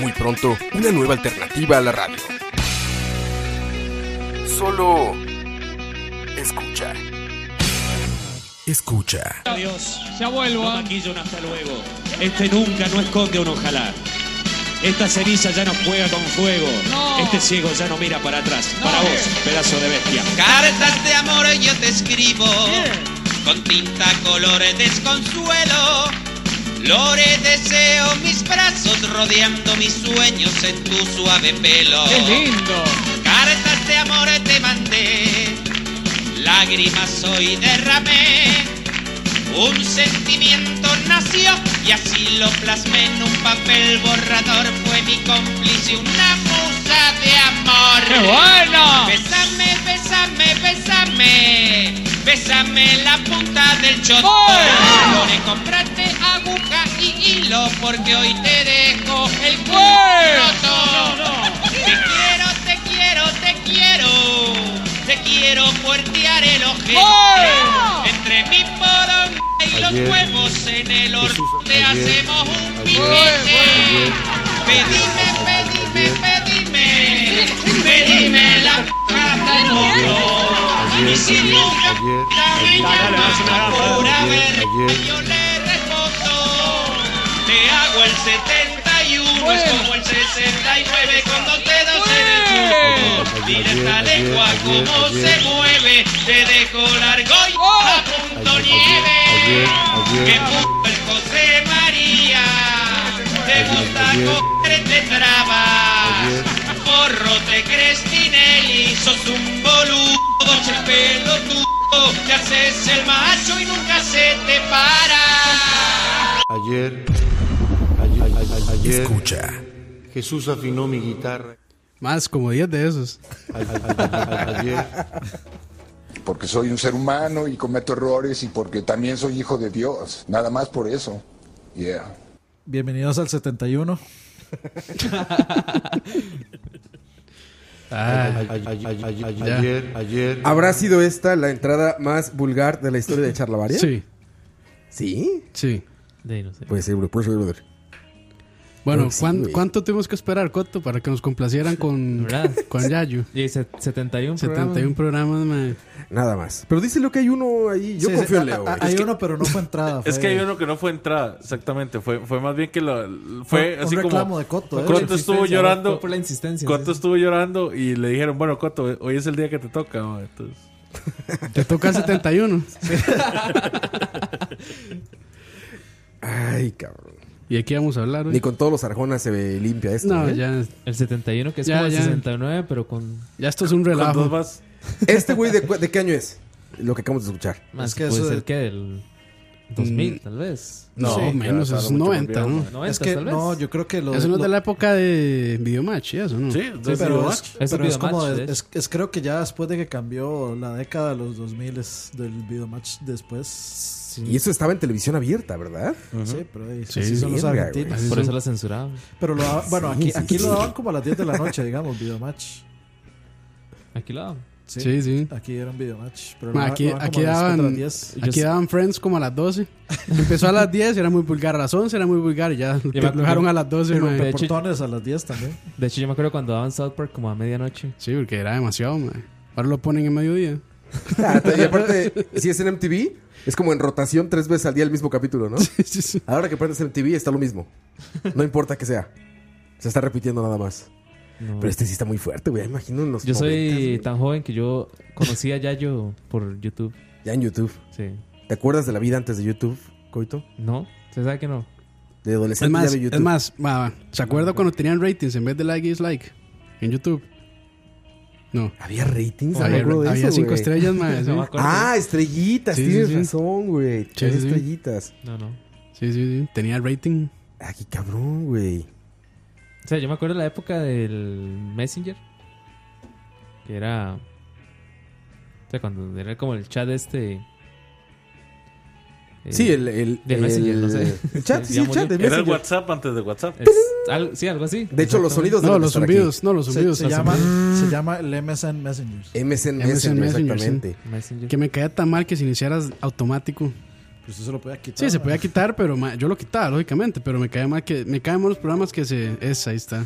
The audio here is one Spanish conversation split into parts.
Muy pronto, una nueva alternativa a la radio. Solo escucha. Escucha. Adiós. Ya vuelvo. No maquillo un hasta luego. Este nunca no esconde un ojalá. Esta ceniza ya no juega con fuego. Este ciego ya no mira para atrás. Para vos, pedazo de bestia. Cartas de amor yo te escribo con tinta color desconsuelo. Lore deseo mis brazos rodeando mis sueños en tu suave pelo. ¡Qué lindo! Cartas de amor te mandé, lágrimas hoy derramé. Un sentimiento nació y así lo plasmé en un papel borrador. Fue mi cómplice, una de amor. ¡Qué bueno! Bésame, bésame, bésame. Bésame la punta del choto. Lore, comprate aguja y hilo porque hoy te dejo el culo. Te quiero, te quiero, te quiero. Te quiero puertear el ojete. Entre mi poronga y los huevos en el horno Jesús, te ayer, hacemos un piquete. Pedime, pedime, pedime. Pedime la cara del mono. A mí si nunca pura ayer, verde. ayer. Yo le respondo. Te hago el 71, es como el 69 con dos dedos en el culo. Mira esta lengua ayer. se mueve, te dejo largo y Oh. a punto Ayer, nieve. Que puto el José María, te gusta coger te traba. Porro te crees Tinelli, sos un boludo, che pelotudo, te haces el macho y nunca se te para. Ayer, ayer, ayer, ayer, Escucha. Jesús afinó mi guitarra. Más como 10 de esos. Ayer, porque soy un ser humano y cometo errores y porque también soy hijo de Dios. Nada más por eso. Yeah. Bienvenidos al 71. Ah, ayer, ayer, ¿Habrá sido esta la entrada más vulgar de la historia de Charlavaria? sí, ¿Sí? sí. Puede ser, bro, puede ser, brother. Bueno, sí, ¿cuán-. ¿cuánto tuvimos que esperar, Coto, para que nos complacieran con, con Yayu? Y se- 71 71 programas, mae. Nada más. Pero díselo que hay uno ahí. Yo Sí, confío en Leo. a- a- güey. Hay uno, pero no fue entrada. Es fue que hay uno que no fue entrada, exactamente. Fue, fue más bien que lo. Fue un así reclamo como. de Coto. ¿eh? Coto estuvo fue llorando. por la insistencia. Coto sí. estuvo llorando y le dijeron, bueno, Coto, hoy es el día que te toca. ma". Entonces, Te toca el 71. Ay, cabrón. ¿Y aquí vamos a hablar hoy? Ni con todos los arjonas se ve limpia esto. No, ¿eh? ya, El 71, que es Ya, como el ya. 69, pero con ya esto es un relajo. más. ¿Este güey de, de qué año es? Lo que acabamos de escuchar. más. que puede eso ser de- que del 2000, Mm. tal vez. No, Sí, menos, claro, es mucho más 90, viejo, ¿no? ma. 90, Es que tal vez. no, yo creo que lo. Eso no es lo- de la época de Videomatch y eso, ¿no? Sí, Sí, pero, es, "Ah, Es pero es como. de- es, es creo que ya después de que cambió la década de los 2000 es del videomatch después. Y eso estaba en televisión abierta, ¿verdad? Sí, pero ahí, Sí, así son los argentinos. Por eso la censuraban. Pero lo daban- bueno, aquí, lo daban como a las 10 de la noche, digamos, videomatch. Aquí lo daban. Sí, Sí, sí. Aquí era un videomatch. Pero Ma, aquí aquí daban, 10. aquí daban Friends como a las 12. Empezó a las 10, era muy vulgar. A las 11 era muy vulgar y ya me- lo dejaron a las 12. Y mae. de hecho- a las 10 también. De hecho, yo me acuerdo cuando daban South Park como a medianoche. Sí, porque era demasiado, mae. Ahora lo ponen en mediodía. Ah, y aparte, si es en MTV, es como en rotación tres veces al día el mismo capítulo, ¿no? Sí, sí. Ahora que prendes MTV está lo mismo. No importa que sea. Se está repitiendo nada más. No. Pero este sí está muy fuerte, güey. Imagino en los Yo soy 90s, güey. tan joven que yo conocí a Yayo por YouTube. Ya en YouTube. Sí. ¿Te acuerdas de la vida antes de YouTube, Coito? ¿No? ¿Se sabe que no? De Es adolescente más, ya YouTube. es más. ¿se acuerda cuando tenían ratings en vez de like y dislike? En YouTube. No. Había ratings. había no había eso, cinco estrellas, mae. sí. Ah, estrellitas. Sí, tienes sí. razón, güey. Estrellitas. No, no. Sí, sí, sí. Tenía rating. Ah, qué cabrón, güey. O sea, yo me acuerdo de la época del Messenger. Que era. O sea, cuando era como el chat este. Eh, Sí, el- el- Messenger, el- no sé. el chat, sí, el chat murió. de Era el Messenger. WhatsApp antes de WhatsApp. Es sí, algo así. De hecho, los sonidos No, deben los estar aquí. zumbidos, no, los Se, zumbidos. se hacen- llama, se llama el MSN Messenger. MSN MSN Messenger, Messenger, exactamente. Messenger. Que me caía tan mal que se iniciaras automático. Pues usted se lo puede quitar. Sí, se podía quitar, pero ma, yo lo quitaba, lógicamente. Pero me caía mal que me caen mal los programas que se. Es, ahí está.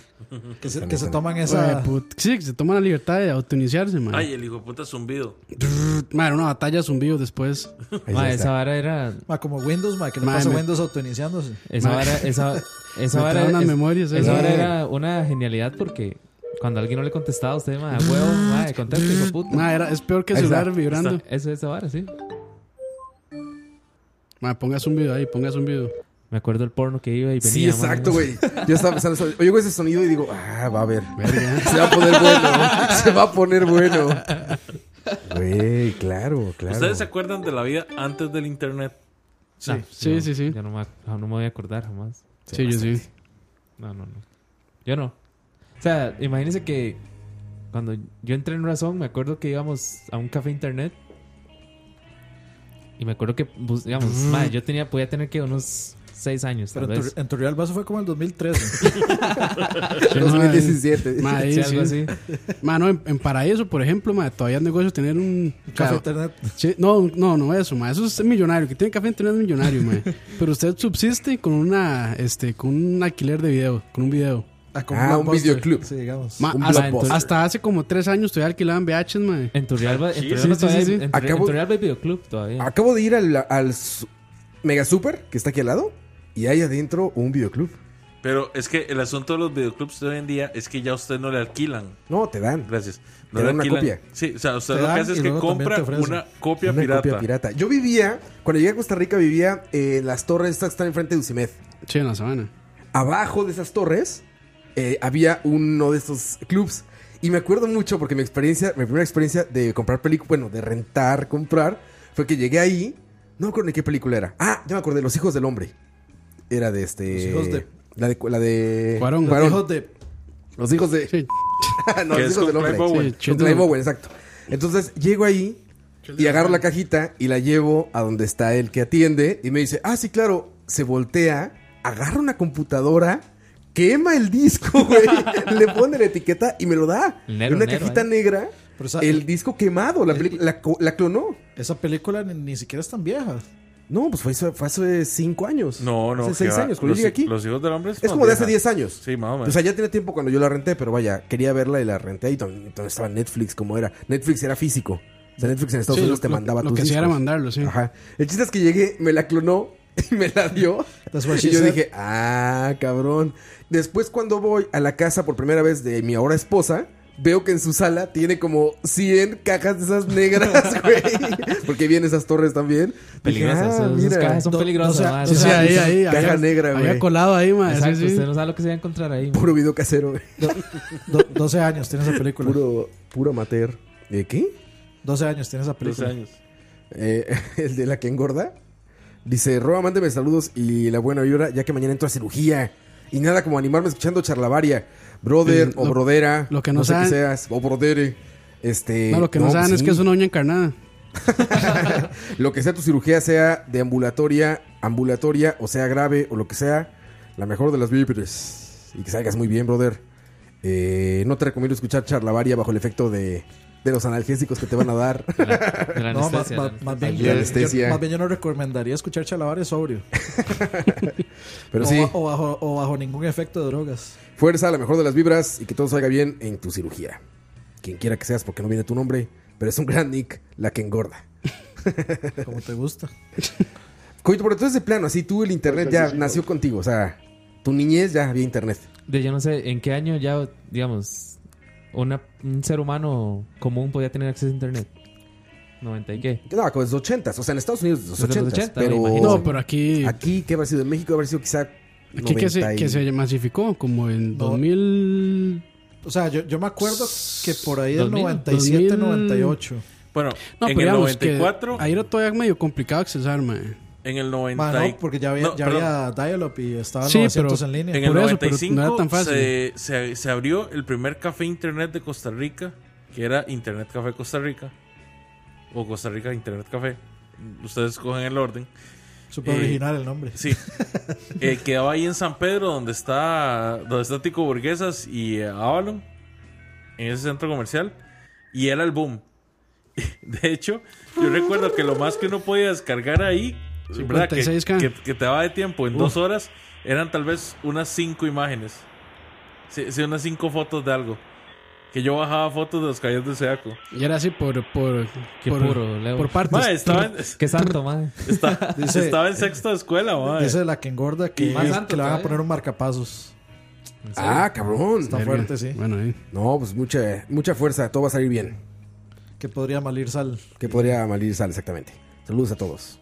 Que se, que se toman Ay, esa. put- sí, que se toman la libertad de autoiniciarse, man. Ay, el hijo de puta zumbido. Man, una batalla zumbido después. Ma, esa vara era. Ma, como Windows, ma, que le Ma, pasa me- Windows autoiniciándose. Esa vara, esa, esa Me vara, es- memorias, esa eh. vara era una genialidad porque cuando alguien no le contestaba a usted, ma, huevo, ma, conteste, hijo puta. Ma, era, es peor que celular vibrando. Eso es esa vara, sí. Ma, pongas un video ahí, pongas un video. Me acuerdo el porno que iba y venía. Sí, exacto, güey. Yo estaba pensando, oigo ese sonido y digo, ah, va a ver. Verga. Se va a poner bueno. Se va a poner bueno. Güey, claro, claro. ¿Ustedes se acuerdan de la vida antes del internet? Sí, Sí, yo- sí, sí. Yo no me, no me voy a acordar jamás. Sí, yo sí. No, no, no. Yo no. O sea, imagínense que cuando yo entré en Razón, me acuerdo que íbamos a un café internet. Y me acuerdo que, bus- digamos, madre, yo tenía, podía tener que unos 6 años, tal Pero en vez. tu, en tu Real Vaso fue como en el 2013. Sí, no, 2017. Ma, Sí, algo sí. así. Ma, no, en, en Paraíso, por ejemplo, ma, todavía es negocio tener un Café Internet. sí, no, no, no eso, ma, eso es millonario, que tiene café internet es millonario, ma. Pero usted subsiste con una este con un alquiler de video, con un video. Ah, Ah, un videoclub. Sí, digamos. Ma, Un hasta, hace como tres años todavía alquilaban VHs, ma. En Turrialba, en Sí, todavía en Turri- Acabo- en Turrialba hay videoclub todavía. Acabo de ir al, al Mega Super, que está aquí al lado, y hay adentro un videoclub. Pero es que el asunto de los videoclubs de hoy en día es que ya a usted no le alquilan. No, te dan. Gracias. No Te le dan una copia. Sí, o sea, usted Te lo que hace es que compra una copia Una pirata. copia pirata. Yo vivía, cuando llegué a Costa Rica, vivía en las torres estas que están enfrente de Ucimed. Sí, en la sabana. Abajo de esas torres eh, había uno de estos clubs. Y me acuerdo mucho porque mi experiencia, mi primera experiencia de comprar películas, bueno, de rentar, comprar, fue que llegué ahí. No me acuerdo ni qué película era. Ah, ya me acordé, Los Hijos del Hombre. Era de este. Los hijos de- La de. La de Cuarón. Los hijos de. Los hijos de. Sí. no, los hijos del hombre. Clive Owen. Sí, exacto. Entonces llego ahí y agarro la cajita y la llevo a donde está el que atiende y me dice, ah, sí, claro. Se voltea, agarra una computadora, quema el disco, güey, le pone la etiqueta y me lo da. El negro, en una negro, cajita ¿eh? negra, esa, el disco quemado, la, película- la, co- la clonó. esa película ni, ni siquiera es tan vieja. No, pues fue, hace- fue hace cinco años. No, no. Hace seis va. años, cuando los, llegué aquí. Los hijos del hombre Es como de hace. 10 años. Sí, más o menos. O sea, ya tiene tiempo cuando yo la renté, pero vaya, quería verla y la renté ahí donde, donde estaba Netflix, como era. Netflix era físico. O sea, Netflix en Estados Sí, Unidos lo- te lo- mandaba lo tus que hacía era discos. mandarlo, sí. Ajá. El chiste es que llegué, me la clonó y me la dio. Y yo said. dije, ah, cabrón. Después, cuando voy a la casa por primera vez de mi ahora esposa, veo que en su sala tiene como 100 cajas de esas negras, güey. Porque vienen esas torres también. Peligrosas. ah, esas- cajas son peligrosas, no sea- ahí, ahí. Caja había- negra, güey. Había colado ahí, ma. Exacto, sí, sí. usted no sabe lo que se va a encontrar ahí. Puro video casero, güey. Do- 12 años tiene esa película. Puro, puro amateur. ¿De qué? 12 años tiene esa 12 película. años. Eh, el de la que engorda. Dice, Roa, mándeme saludos y la buena vibra, ya que mañana entro a cirugía. Y nada como animarme escuchando charlavaria. Brother o lo- brodera. lo que no sé qué saben- seas. O brodere. Este, No, lo que no, saben es sí. que es una uña encarnada. Lo que sea tu cirugía, sea de ambulatoria, ambulatoria, o sea grave, o lo que sea, la mejor de las víveres. Y que salgas muy bien, brother. Eh, no te recomiendo escuchar charlavaria bajo el efecto de, de los analgésicos que te van a dar. De la, de la No, más, anestesia. bien, yo, anestesia. yo- más bien yo no recomendaría escuchar chalabares sobrio. Pero o, sí, o bajo, o bajo ningún efecto de drogas. fuerza, la mejor de las vibras y que todo salga bien en tu cirugía. Quien quiera que seas, porque no viene tu nombre, pero es un gran nick, la que engorda. Como te gusta. Coito, pero entonces de plano, así tú el internet ya nació contigo, o sea, tu niñez ya había internet. De yo no sé en qué año ya, digamos, una, un ser humano común podía tener acceso a internet. 90 y qué. No, con los 80 o sea, en Estados Unidos los Desde los 80 80, pero. No, pero aquí. aquí, ¿qué habrá sido? En México habrá sido quizá Aquí que se, 90 y- que se masificó, como en No. 2000. O sea, yo, yo me acuerdo que por ahí del 2000, 97, 2000. 98. Bueno, No, en pero el digamos que 94, ahí era todavía medio complicado accesar, mae. En el 90. Ma, y- no, porque ya había, No, ya había dial-up y estaba Sí, 900 pero en línea. En el Por eso, pero 95 no era tan fácil. Se, se- se abrió el primer café internet de Costa Rica, que era Internet Café Costa Rica, o Costa Rica Internet Café. Ustedes cogen el orden. Súper Eh, original el nombre. Sí. Eh, quedaba ahí en San Pedro, donde está, donde está Tico Burguesas y eh, Avalon, en ese centro comercial. Y era el boom. De hecho, yo recuerdo que lo más que uno podía descargar ahí, ¿verdad? Que, 56K. que, que te daba de tiempo en dos horas, eran tal vez unas cinco imágenes. Sí, sí, unas cinco fotos de algo. Que yo bajaba fotos de los caballos de Seaco. Y era así por. por Qué por, puro, Leo. por partes. Mae, estaba en, Qué santo, madre. está- Dice- estaba en sexto de escuela, mae. Dice la que engorda que, Más que le van a poner un marcapasos. Ah, cabrón. Está Verga. fuerte, sí. Bueno, ahí. No, pues mucha, mucha fuerza. Todo va a salir bien. Que podría malir sal. Que podría malir sal, exactamente. Saludos a todos.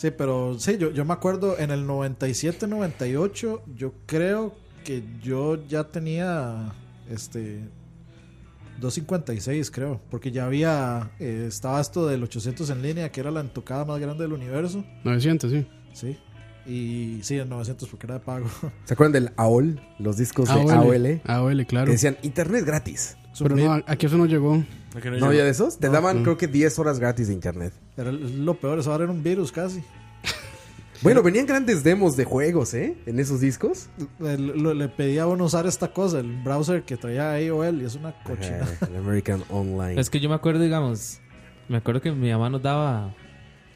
Sí, pero sí, yo, yo me acuerdo en el 97, 98, yo creo que yo ya tenía este 256, creo, porque ya había, eh, estaba esto del 800 en línea, que era la entocada más grande del universo, 900, sí. sí, y sí, el 900 porque era de pago. ¿Se acuerdan del AOL? Los discos de AOL. AOL. AOL, claro. Que decían internet gratis. Pero no, aquí eso no llegó. ¿A que ¿No llegó? había de esos? Te daban no. creo que 10 horas gratis de internet. Era lo peor, eso ahora era un virus casi. Bueno, venían grandes demos de juegos, ¿eh? En esos discos. Le, le- le pedía a uno usar esta cosa, el browser que traía AOL, y es una cochina. El American Online. Es que yo me acuerdo, digamos, me acuerdo que mi mamá nos daba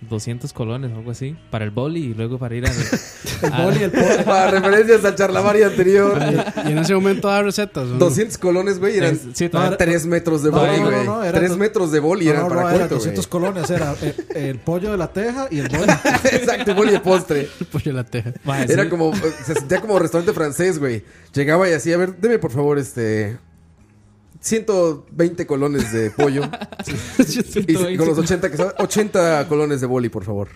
200 colones o algo así para el boli y luego para ir al. El a- boli, el Para referencias al charlavaria anterior. Y en ese momento daba recetas. ¿o no? 200 colones, güey, eran Es- sí, no, era- 3 metros de boli, no, güey. no, era 3 do- metros de boli eran para era cuento, 200 güey. colones, era el, el pollo de la teja y el boli. Exacto, boli de postre. Pollo a la teja. Era como, se sentía como restaurante francés, güey. Llegaba y así, a ver, deme por favor, este... 120 colones de pollo. y con los 80 que son 80 colones de boli, por favor.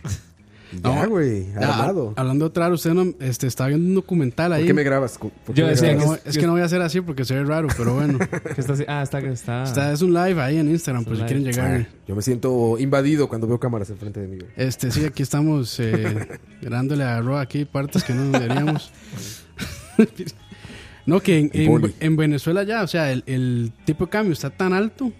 Ya, No. güey, armado. hablando de otra, usted no, este, estaba viendo un documental ahí. ¿Por qué me grabas? ¿Por qué Yo me decía Es que grabas? no- es que no voy a hacer así porque se ve raro, pero bueno. ¿Qué está así? Ah, está está. Está, es un live ahí en Instagram, por si quieren live. llegar. Ah, yo me siento invadido cuando veo cámaras enfrente de mí. güey. Este, sí, aquí estamos eh, dándole a Ro aquí partes que no deberíamos. No, que en, en- Venezuela ya, o sea, el, el tipo de cambio está tan alto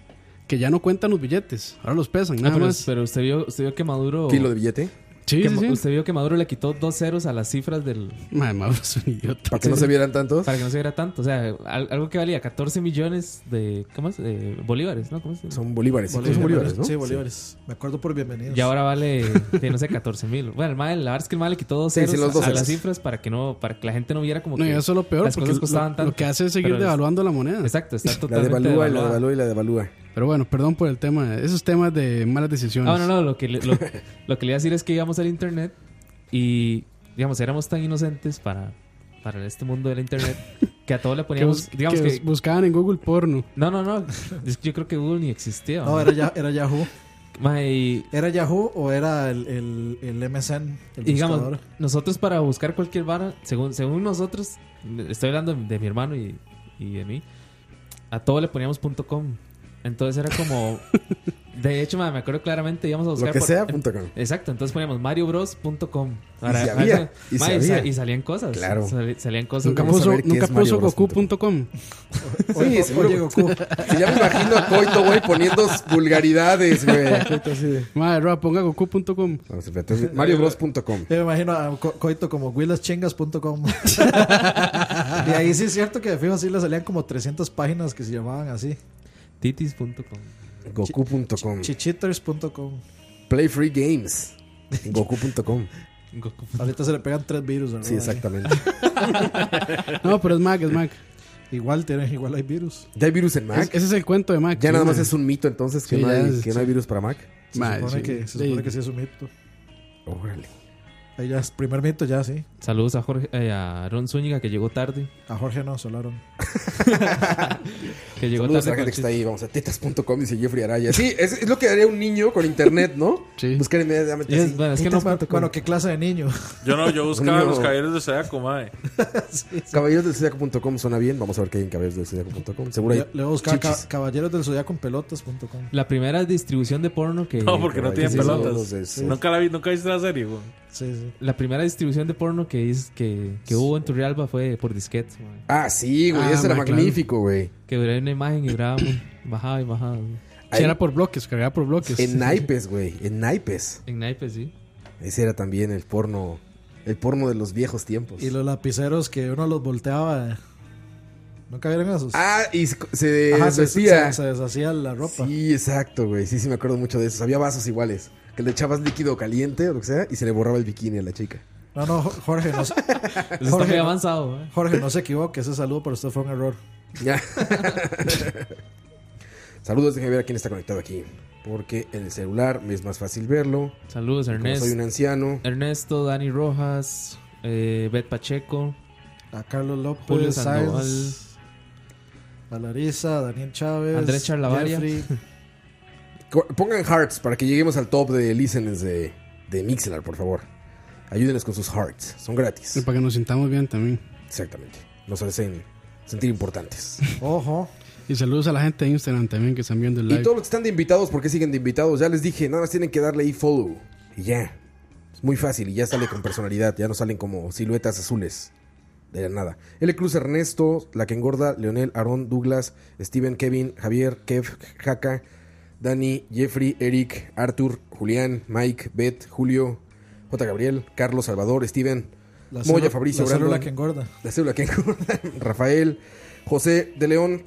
que ya no cuentan los billetes. Ahora los pesan, No, nada pero, más. pero usted vio, usted vio que Maduro. Kilo de billete. Sí, que. Usted vio que Maduro le quitó dos ceros a las cifras del. Madre, Mauro es un idiota. Para que no se vieran tantos. Para que no se viera tanto. O sea, al- algo que valía 14 millones de. ¿Cómo es? De bolívares, ¿no? ¿Cómo es? Son bolívares. sí, Bolívares, son bolívares, ¿no? Sí, bolívares. Me acuerdo por bienvenidos. Y ahora vale, de, no sé, 14 mil. Bueno, el mae- la verdad es que el mal le quitó dos ceros sí, los dos a las cifras para que no para que la gente no viera como No, que eso es lo peor, las porque cosas costaban lo, tanto. lo que hace es seguir Pero es- devaluando la moneda. Exacto, está La totalmente devalúa y la devaluada. devalúa y la devalúa. Pero bueno, perdón por el tema. Esos temas de malas decisiones. Ah, no, no, lo que, le, lo, lo que le iba a decir es que íbamos al internet y, digamos, éramos tan inocentes para, para este mundo del internet que a todo le Que, poníamos, bus- digamos que que... buscaban en Google porno. No, no, no, que yo creo que Google ni existía. No, era, ya, era Yahoo. Mae, y, ¿Era Yahoo o era el, el, el MSN? El digamos, nosotros para buscar cualquier vara, según, según nosotros, estoy hablando de mi hermano y, y de mí, a todo le poníamos .com. Entonces era como... De hecho, mae, me acuerdo claramente, íbamos a buscar... Lo que por- sea, punto com. Exacto, entonces poníamos mariobros.com. Y se había, y se salían cosas. Claro. Salían cosas. Nunca puso, nunca puso goku.com. Sí, seguro. Oye, Goku. Sí, ya me imagino a Coito, güey, poniendo vulgaridades, güey. Así Madre, Roa, ponga goku.com. MarioBros.com. Yo me imagino a Co- Coito como willaschingas.com. y ahí sí es cierto que de fijo sí le salían como 300 páginas que se llamaban así. Titis.com. Goku.com. Chichiters.com. Play Free Games. Goku.com. Goku. Ahorita se le pegan tres virus. ¿verdad? Sí, exactamente. No, pero es Mac, es Mac. Igual, tiene, igual hay virus. ¿Ya hay virus en Mac? Es- ese es el cuento de Mac. ya sí, nada más es un mito entonces que, Sí, no, hay, es- que no hay virus para Mac. Se, supone, sí. que, se Sí. supone que sí es un mito. Órale. Ahí ya es primer mito, ya sí. Saludos a Jorge, eh, a Aaron Zúñiga que llegó tarde. A Jorge no, solaron. Que llegó Saludos a la tarde. gente que está ahí. Vamos a tetas.com, dice Jeffrey Araya. Sí, es, es lo que haría un niño con internet, ¿no? Sí. Buscar inmediatamente. Es- así, bueno, es que no-. Bueno, ¿qué clase de niño? Yo no, yo buscaba niño- los caballeros de Zodiaco, mae. Caballeros del Zodiaco.com suena bien. Vamos a ver qué hay en caballeros del Zodiaco.com. Seguro hay Le, le voy a buscar ca- caballeros del zodiaco en pelotas.com. La primera distribución de porno que. No, porque no tienen Sí, sí, sí, pelotas. sí. Nunca la vi, nunca viste la serie, güey. Sí, sí. La primera distribución de porno que, es, que, que hubo en Turrialba fue por disquetes. man. Ah, sí, güey. Ah, ese era claro. magnífico, güey. Que duraba una imagen y grabamos. Bajaba y bajaba. Sí, era por bloques, cargaba por bloques. En naipes, güey. En naipes. En naipes, sí. Ese era también el porno. El porno de los viejos tiempos. Y los lapiceros que uno los volteaba. ¿Nunca vieron esos? Ah, y se, se Ajá, se, deshacía. se- se deshacía la ropa. Sí, exacto, güey. Sí, sí, me acuerdo mucho de eso. Había vasos iguales. Que le echabas líquido caliente o lo que sea y se le borraba el bikini a la chica. No, no, Jo- Jorge, no, se- Jorge, no- avanzado. ¿eh? Jorge, no se equivoque. Ese saludo para usted fue un error. Ya. Saludos, déjenme ver a quién está conectado aquí. Porque en el celular me es más fácil verlo. Saludos, como Ernesto. soy un anciano. Ernesto, Dani Rojas, eh, Bet Pacheco, A Carlos López, Julio Sandoval. Sáenz, a Larisa, a Daniel Chávez, Andrés Charlavaria. Jeffrey. Pongan hearts para que lleguemos al top de listeners de, de Mixelar, por favor. Ayúdenos con sus hearts. Son gratis. Y para que nos sintamos bien también. Exactamente. Nos hacen sentir importantes. Ojo. Y saludos a la gente de Instagram también que están viendo el Y live. todos los que están de invitados, ¿por qué siguen de invitados? Ya les dije, nada más tienen que darle ahí follow. Y ya. Es muy fácil y ya sale con personalidad. Ya no salen como siluetas azules. De la nada. L. Cruz Ernesto, La que engorda, Leonel, Aarón, Douglas, Steven, Kevin, Javier, Kev, Jaca, Dani, Jeffrey, Eric, Arthur, Julián, Mike, Beth, Julio, J. Gabriel, Carlos, Salvador, Steven, La Moya, célula- Fabricio, la célula que engorda. La célula que engorda, Rafael, José de León,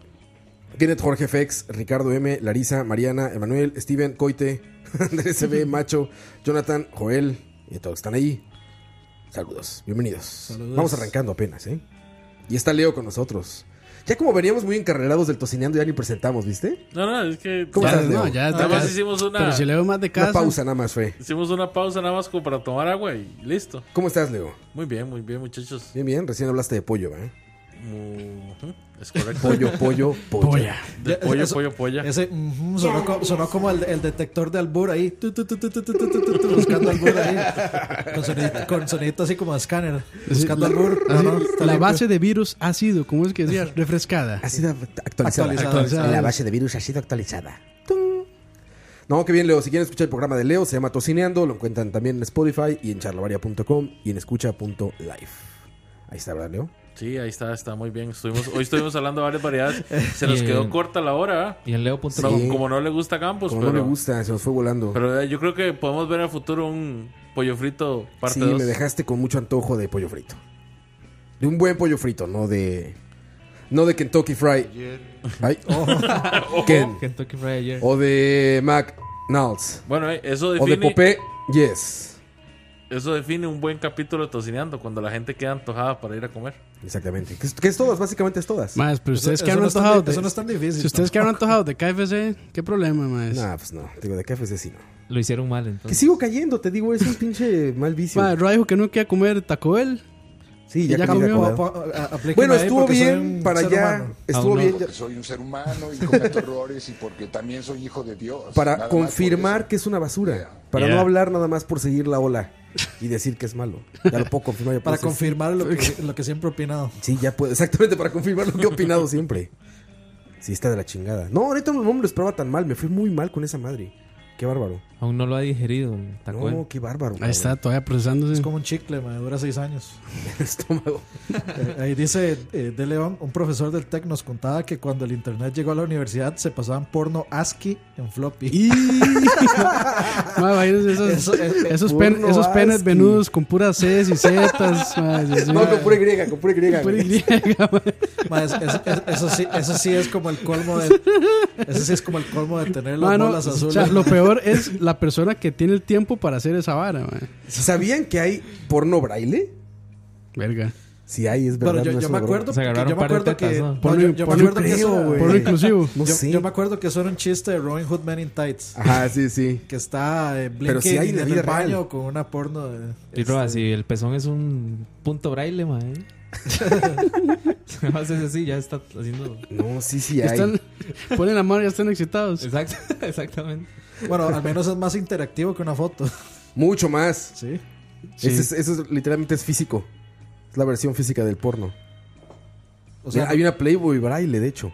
Kenneth Jorge Fex, Ricardo M, Larisa, Mariana, Emanuel, Steven, Coite, Andrés CB, Macho, Jonathan, Joel, y todos están ahí. Saludos, bienvenidos. Saludos. Vamos arrancando apenas, ¿eh? Y está Leo con nosotros. Ya como veníamos muy encarrerados del tocineando, ya ni presentamos, ¿viste? No, no, es que. ¿Cómo Ya, estás, no, ya, Nada más hicimos una. Pero si le veo más de Una pausa nada más fue. Hicimos una pausa nada más como para tomar agua y listo. ¿Cómo estás, Leo? Muy bien, muy bien, muchachos. Bien, bien. Recién hablaste de pollo, ¿eh? Ujú, es correcto. Pollo, pollo, polla. pollo, pollo, polla. Ese sonó, como el, detector de albur ahí. Buscando albur ahí. Con sonidito, así como a escáner. Buscando albur. La base de virus ha sido, ¿cómo es que decía? Refrescada. Ha sido actualizada. La base de virus ha sido actualizada. No, qué bien, Leo. Si quieren escuchar el programa de Leo, se llama Tocineando. Lo encuentran también en Spotify y en charlavaria.com y en escucha.live. Ahí está, ¿verdad, Leo? Sí, ahí está, está muy bien. Estuvimos, hoy estuvimos hablando de varias variedades. Se nos quedó corta la hora. Y en Leo.com. Sí. como no le gusta Campos, Como pero, no le gusta, se nos fue volando. pero eh, yo creo que podemos ver en el futuro un pollo frito parte sí, 2. me dejaste con mucho antojo de pollo frito. De un buen pollo frito, no de. No de Kentucky Fried. Ay, Ken. Kentucky Fried ayer. O de McNalds. Bueno, eh, eso O de define, Popé, yes. Eso define un buen capítulo de tocineando cuando la gente queda antojada para ir a comer. Exactamente. Que es, que es todas, básicamente es todas. Más, pero ustedes eso no es tan antojados di- de. Eso no es tan difícil. Si ustedes quedaron antojados de KFC, ¿qué problema, más? Nah, pues no. Digo, de KFC sí no. Lo hicieron mal Que entonces. sigo cayendo, te digo, es un pinche mal vicio. Ma, dijo que no quería comer Taco Bell. Sí, ya, ya po- a- Bueno, estuvo bien para allá. Estuvo no. bien Porque soy un ser humano y cometo errores y porque también soy hijo de Dios. Para confirmar que es una basura. Yeah. Para Yeah. no hablar nada más por seguir la ola y decir que es malo. Ya lo puedo confirmar. ya Para confirmar lo que, lo que siempre he opinado. Sí, ya puedo. Exactamente, para confirmar lo que he opinado siempre. Sí, está de la chingada. No, ahorita no me lo esperaba tan mal. Me fui muy mal con esa madre. Qué bárbaro. Aún no lo ha digerido Taco Bell. No, qué bárbaro. Ahí está, todavía procesándose. Es como un chicle, me dura seis años. El estómago. Eh, ahí dice eh, De León, un profesor del TEC nos contaba que cuando el internet llegó a la universidad se pasaban porno ASCII en floppy. Y... Esos, Eso es- esos, pen- esos penes ASCII. venudos con puras Cs y Zs. No, con pura Y, con pura Y. Pura es- es- es- eso, sí, eso sí es como el colmo de. Eso sí es como el colmo de tener las Mano, bolas o azules. sea, lo peor es la persona que tiene el tiempo para hacer esa vara, ma. ¿Sabían que hay porno braille? Verga. Si hay, es Pero verdad. yo, no yo es me acuerdo, Se que- agarraron yo un me acuerdo que, tetas, ¿no? no, Porno- yo, yo me porno acuerdo que creo, eso- güey. Porno inclusivo. No yo, sé. yo me acuerdo que eso era un chiste de Robin Hood Men in Tights. Ajá, sí, sí. Que está eh, Pero sí hay en el baño con una porno. de- Y Roa, este, si el pezón es un punto braille, mae. Haces así, ya está haciendo. No, sí, sí hay. Están, ponen la mano y ya están excitados. Exacto, exactamente. Bueno, al menos es más interactivo que una foto. Mucho más. Sí. Sí. Ese es- eso es, literalmente es físico. Es la versión física del porno. O sea, hay una Playboy braille, de hecho.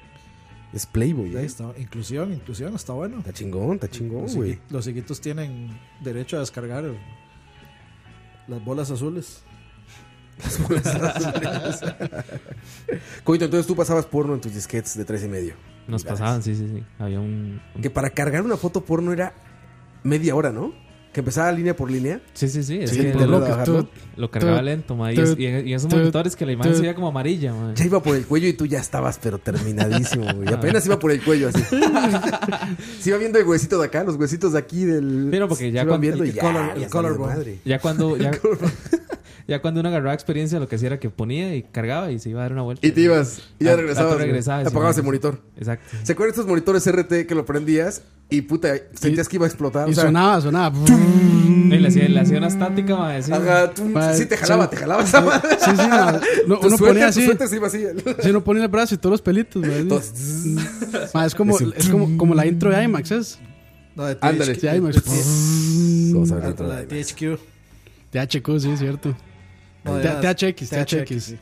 Es Playboy. ahí ¿eh? está. Inclusión, inclusión, está bueno. Está chingón, está chingón, Los, güey. los hijitos tienen derecho a descargar el- las bolas azules. Coito, entonces tú pasabas porno en tus disquetes de tres y medio. Nos pasaban, sí, sí, sí. Había un. un- Que para cargar una foto porno era media hora, ¿no? Que empezaba línea por línea. Sí, sí, sí. Es Sí, que lo, lo cargaba lento, mae. Y, en, y en esos tut, monitores que la imagen se veía como amarilla, mae. Ya iba por el cuello y tú ya estabas, pero terminadísimo, güey. Apenas iba por el cuello, así. Se iba viendo el huesito de acá, los huesitos de aquí del. Pero porque ya se iban cuando- viendo y el ya, color- el ya color salió bone. madre. Ya cuando. Ya, ya cuando uno agarraba experiencia, lo que hacía era que ponía y cargaba y se iba a dar una vuelta. Y te ibas, y ya regresabas. güey. regresabas, sí, Apagabas el monitor. Exacto. ¿Se acuerdan de estos monitores RT que lo prendías y puta, sentías que iba a explotar? Y o sea, sonaba, sonaba. Y le hacía, le hacía una estática, mae. Sí, Ajá, tú- Ma, sí, te jalaba, sí. te jalaba esa madre. Sí, sí, no, no, uno ponía así. se iba así. Sí, uno ponía el brazo y todos los pelitos, Ma, es como, Ese- es como, como la intro de IMAX, ¿es? No, de Ándale. THQ. Sí, IMAX. Vamos a ver la de. THQ. THQ, sí, cierto. No, THX, THX.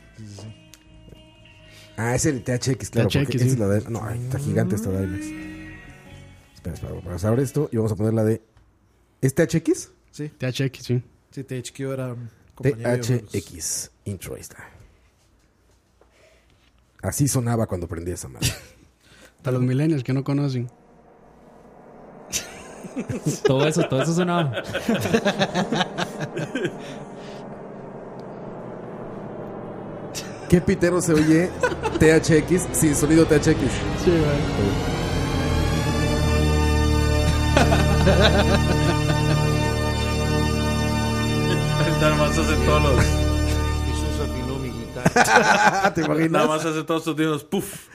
Ah, es el THX, claro. THX, porque sí. es la de. No, ay, está gigante esta de IMAX. Espera, espera, vamos a abrir esto y vamos a poner la de. ¿Es THX? Sí, THX, sí. sí, THQ era. THX. Intro, ahí está. Así sonaba cuando prendía esa madre. Para los millennials que no conocen. Todo eso, todo eso sonaba. ¿Qué pitero se oye THX sin sonido THX? Sí. Nada más hace todos los. Jesús afinó mi guitarra. ¿Te Nada imaginas? más hace todos sus dedos. Puf.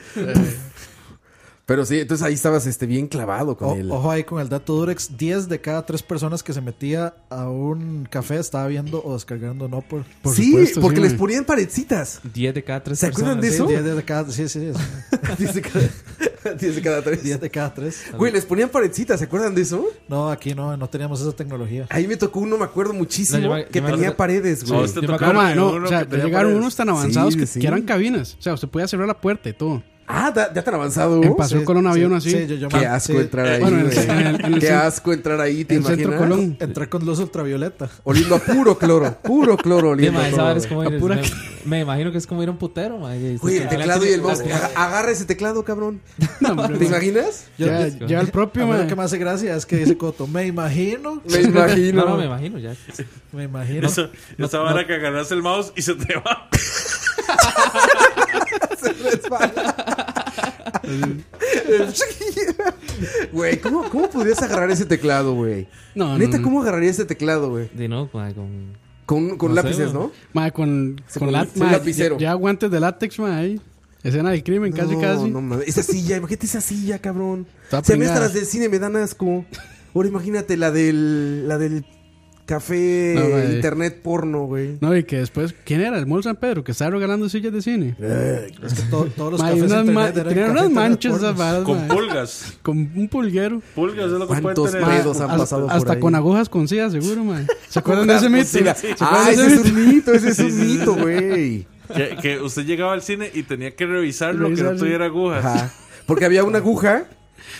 Pero sí, entonces ahí estabas este, bien clavado con O- él. Ojo ahí con el dato Durex, 10 de cada 3 personas que se metía a un café estaba viendo o descargando no por... Por sí, supuesto, porque sí, les ponían paredcitas. 10 de cada 3 ¿Se acuerdan de Sí, eso? 10 de cada, sí, sí, sí, 10 de cada, 10 de cada tres. 10 de cada 3. Güey, les ponían paredcitas, ¿se acuerdan de eso? No, aquí no, no teníamos esa tecnología. Ahí me tocó uno, me acuerdo muchísimo, No, yo que yo tenía paredes, güey. este No, ma, en no, o sea, llegaron paredes. unos tan avanzados Sí, que, sí. que eran cabinas. O sea, usted podía cerrar la puerta y todo. Ah, da- ya tan avanzado. En Paseo Colón había uno así. Sí, yo, yo Qué asco sí, entrar ahí, Bueno, en el- güey. en el- en el Qué asco entrar ahí, ¿te En Centro imaginas? Colón. Entrar con luz ultravioleta. Oliendo a puro cloro, puro cloro Sí, oliendo. es como ir- pura- me, me imagino que es como ir a un putero, mae. Güey, el teclado y el mouse. Agarra ese teclado, cabrón. No, hombre, ¿Te ma. imaginas? Yo- Ya, el propio, lo ma. que me hace gracia es que dice Coto, me imagino, Me imagino. No, no, me imagino ya. me imagino. Esa, esa vara que agarras el mouse y se te va. Güey, ¿cómo, ¿cómo podrías agarrar ese teclado, güey? No, no, Neta, no. ¿cómo agarrarías ese teclado, güey? De no, mae, con. Con, con No sé, lápices. ¿no? Ma, con, con con- lapicero. Ya, ya guantes de látex, ma, ahí. Escena del crimen, casi, no, casi. No, mames. Esa silla, imagínate esa silla, cabrón. Está Si a mí hasta las del cine me dan asco. Ahora imagínate la del, la del café No, internet porno, güey. No, y que después, ¿quién era? El Mall San Pedro, que estaba regalando sillas de cine. Es que to- todos los Ma, y cafés unas, ma- internet eran tenían unas manchas esas pornos. varas, Con ma. pulgas. Con un pulguero. Pulgas es lo que pueden ¿Cuántos tener. pedos han Hasta- pasado por Hasta ahí? con agujas con silla, seguro, man. ¿Se acuerdan de ese mito? Sí, la- ¿Se Ah, ese ese es un mito, ese es un mito, güey. Que, que usted llegaba al cine y tenía que revisarlo, que no tuviera agujas. Ajá. Porque había una aguja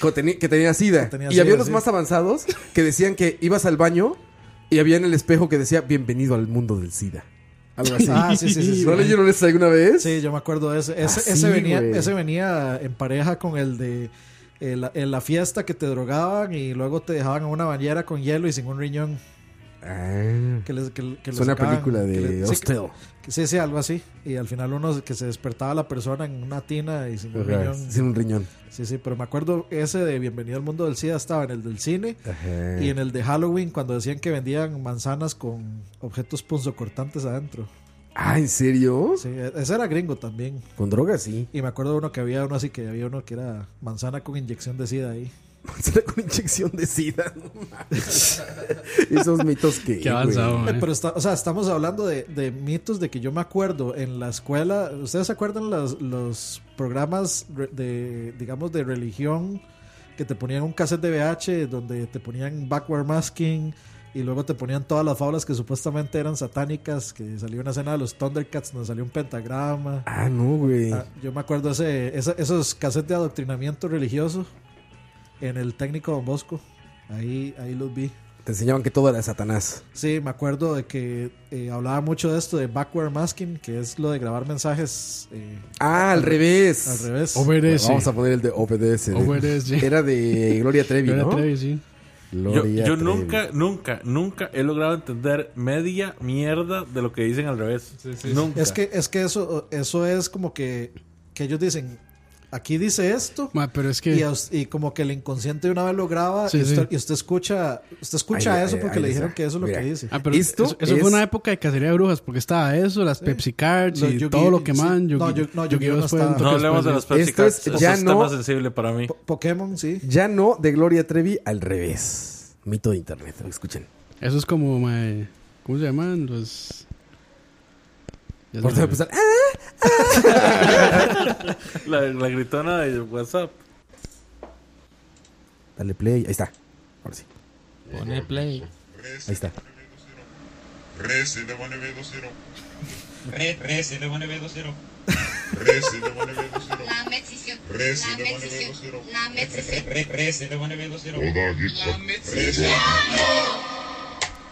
que tenía, que tenía sida. tenía y sida, había unos sí. más avanzados que decían que ibas al baño y había en el espejo que decía bienvenido al mundo del SIDA. Algo así. Ah, sí, sí, sí. sí. ¿No leyeron eso alguna vez? Sí, yo me acuerdo de ese. Ese, Ah, ese sí, venía, güey. ese venía en pareja con el de eh, la- en la fiesta que te drogaban y luego te dejaban en una bañera con hielo y sin un riñón. Ah, Que les, que, que es les una sacaban, película que de le- sí, Hostel. que- sí, sí, algo así. Y al final uno que se despertaba la persona en una tina y sin un Ajá, riñón. Sin un riñón. Sí, sí, pero me acuerdo ese de Bienvenido al Mundo del SIDA estaba en el del cine Ajá. y en el de Halloween cuando decían que vendían manzanas con objetos punzocortantes adentro. Ah, ¿en serio? Sí, ese era gringo también. Con drogas, sí. Y me acuerdo uno que había uno así que había uno que era manzana con inyección de sida ahí. Manzana con inyección de sida. Esos mitos que. Qué avanzado, man. Pero está, o sea, estamos hablando de, de mitos de que yo me acuerdo en la escuela. ¿Ustedes se acuerdan los, los programas de, digamos, de religión que te ponían un cassette de VH donde te ponían backward masking y luego te ponían todas las fábulas que supuestamente eran satánicas? Que salió una escena de los Thundercats donde salió un pentagrama. Ah, no, güey. Ah, yo me acuerdo ese, esa- esos cassettes de adoctrinamiento religioso en el técnico Don Bosco. Ahí, ahí los vi. Te enseñaban que todo era Satanás. Sí, me acuerdo de que eh, hablaba mucho de esto de backward masking, que es lo de grabar mensajes eh, Ah, al revés. al revés. Obedece. Vamos a poner el de obedece. Obedece. Era de Gloria Trevi, Gloria ¿no? Trevi, sí. Yo, Gloria yo Trevi. nunca, nunca, nunca he logrado entender media mierda de lo que dicen al revés. Nunca. Es que, es que eso, eso es como que, que ellos dicen, aquí dice esto, Ma, pero es que. y, a us- y como que el inconsciente de una vez lo graba Sí, y, usted, sí. y usted escucha, usted escucha Ahí- eso ahí- porque ahí le dijeron está. que eso es lo Mira. que dice. Ah, pero Esto eso, eso es- fue una época de cacería de brujas, porque estaba eso, las Pepsi Cards y Yu-Gi- todo lo que sí. man. No, Yu- no, Yu-Gi-Oh no estaba. un toque no hablemos de los Pepsi Esto es- Cards. ya Eso es no- tema sensible para mí. Po- Pokémon, sí. Ya no de Gloria Trevi al revés. Mito de internet. Escuchen. Eso es como, ma, ¿cómo se llaman? Los. Por empezar. ¡Ah! La, la gritona de WhatsApp. Dale play. Ahí está. Ahora sí. Pone play. Ahí está. Resi de Bonnevedo Cero. Re, re, se le pone B2-0. Resi de Bonnevedo Cero. La Mexición. Resi La de Bonnevedo Mexición. Cero. La Mexición. Re, re, se le pone B2-0. Toda guita. Resi.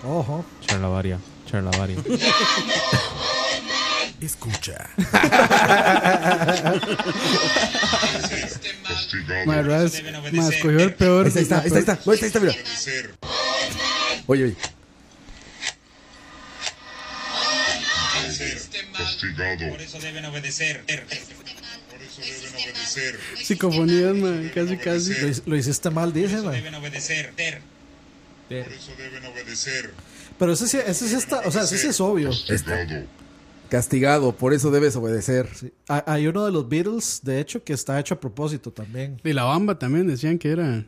Ojo. Charlavaria. Charlavaria. Escucha. Castigado. Ma, Raz, ma, escogió el peor. Ahí está, ahí está, ahí está. Ahí está, mira. Oye, oye. Castigado. Por eso deben obedecer. Por eso deben obedecer. Psicofonías, ma, casi, Lo, casi. lo hiciste mal, dice, man. Deben obedecer. Ter. Por eso deben obedecer. Pero ese sí, ese sí está, o sea, ese sí es obvio. Castigado. Castigado. Por eso debes obedecer. Sí. Hay uno de los Beatles, de hecho, que está hecho a propósito también. Y la bamba también decían que era.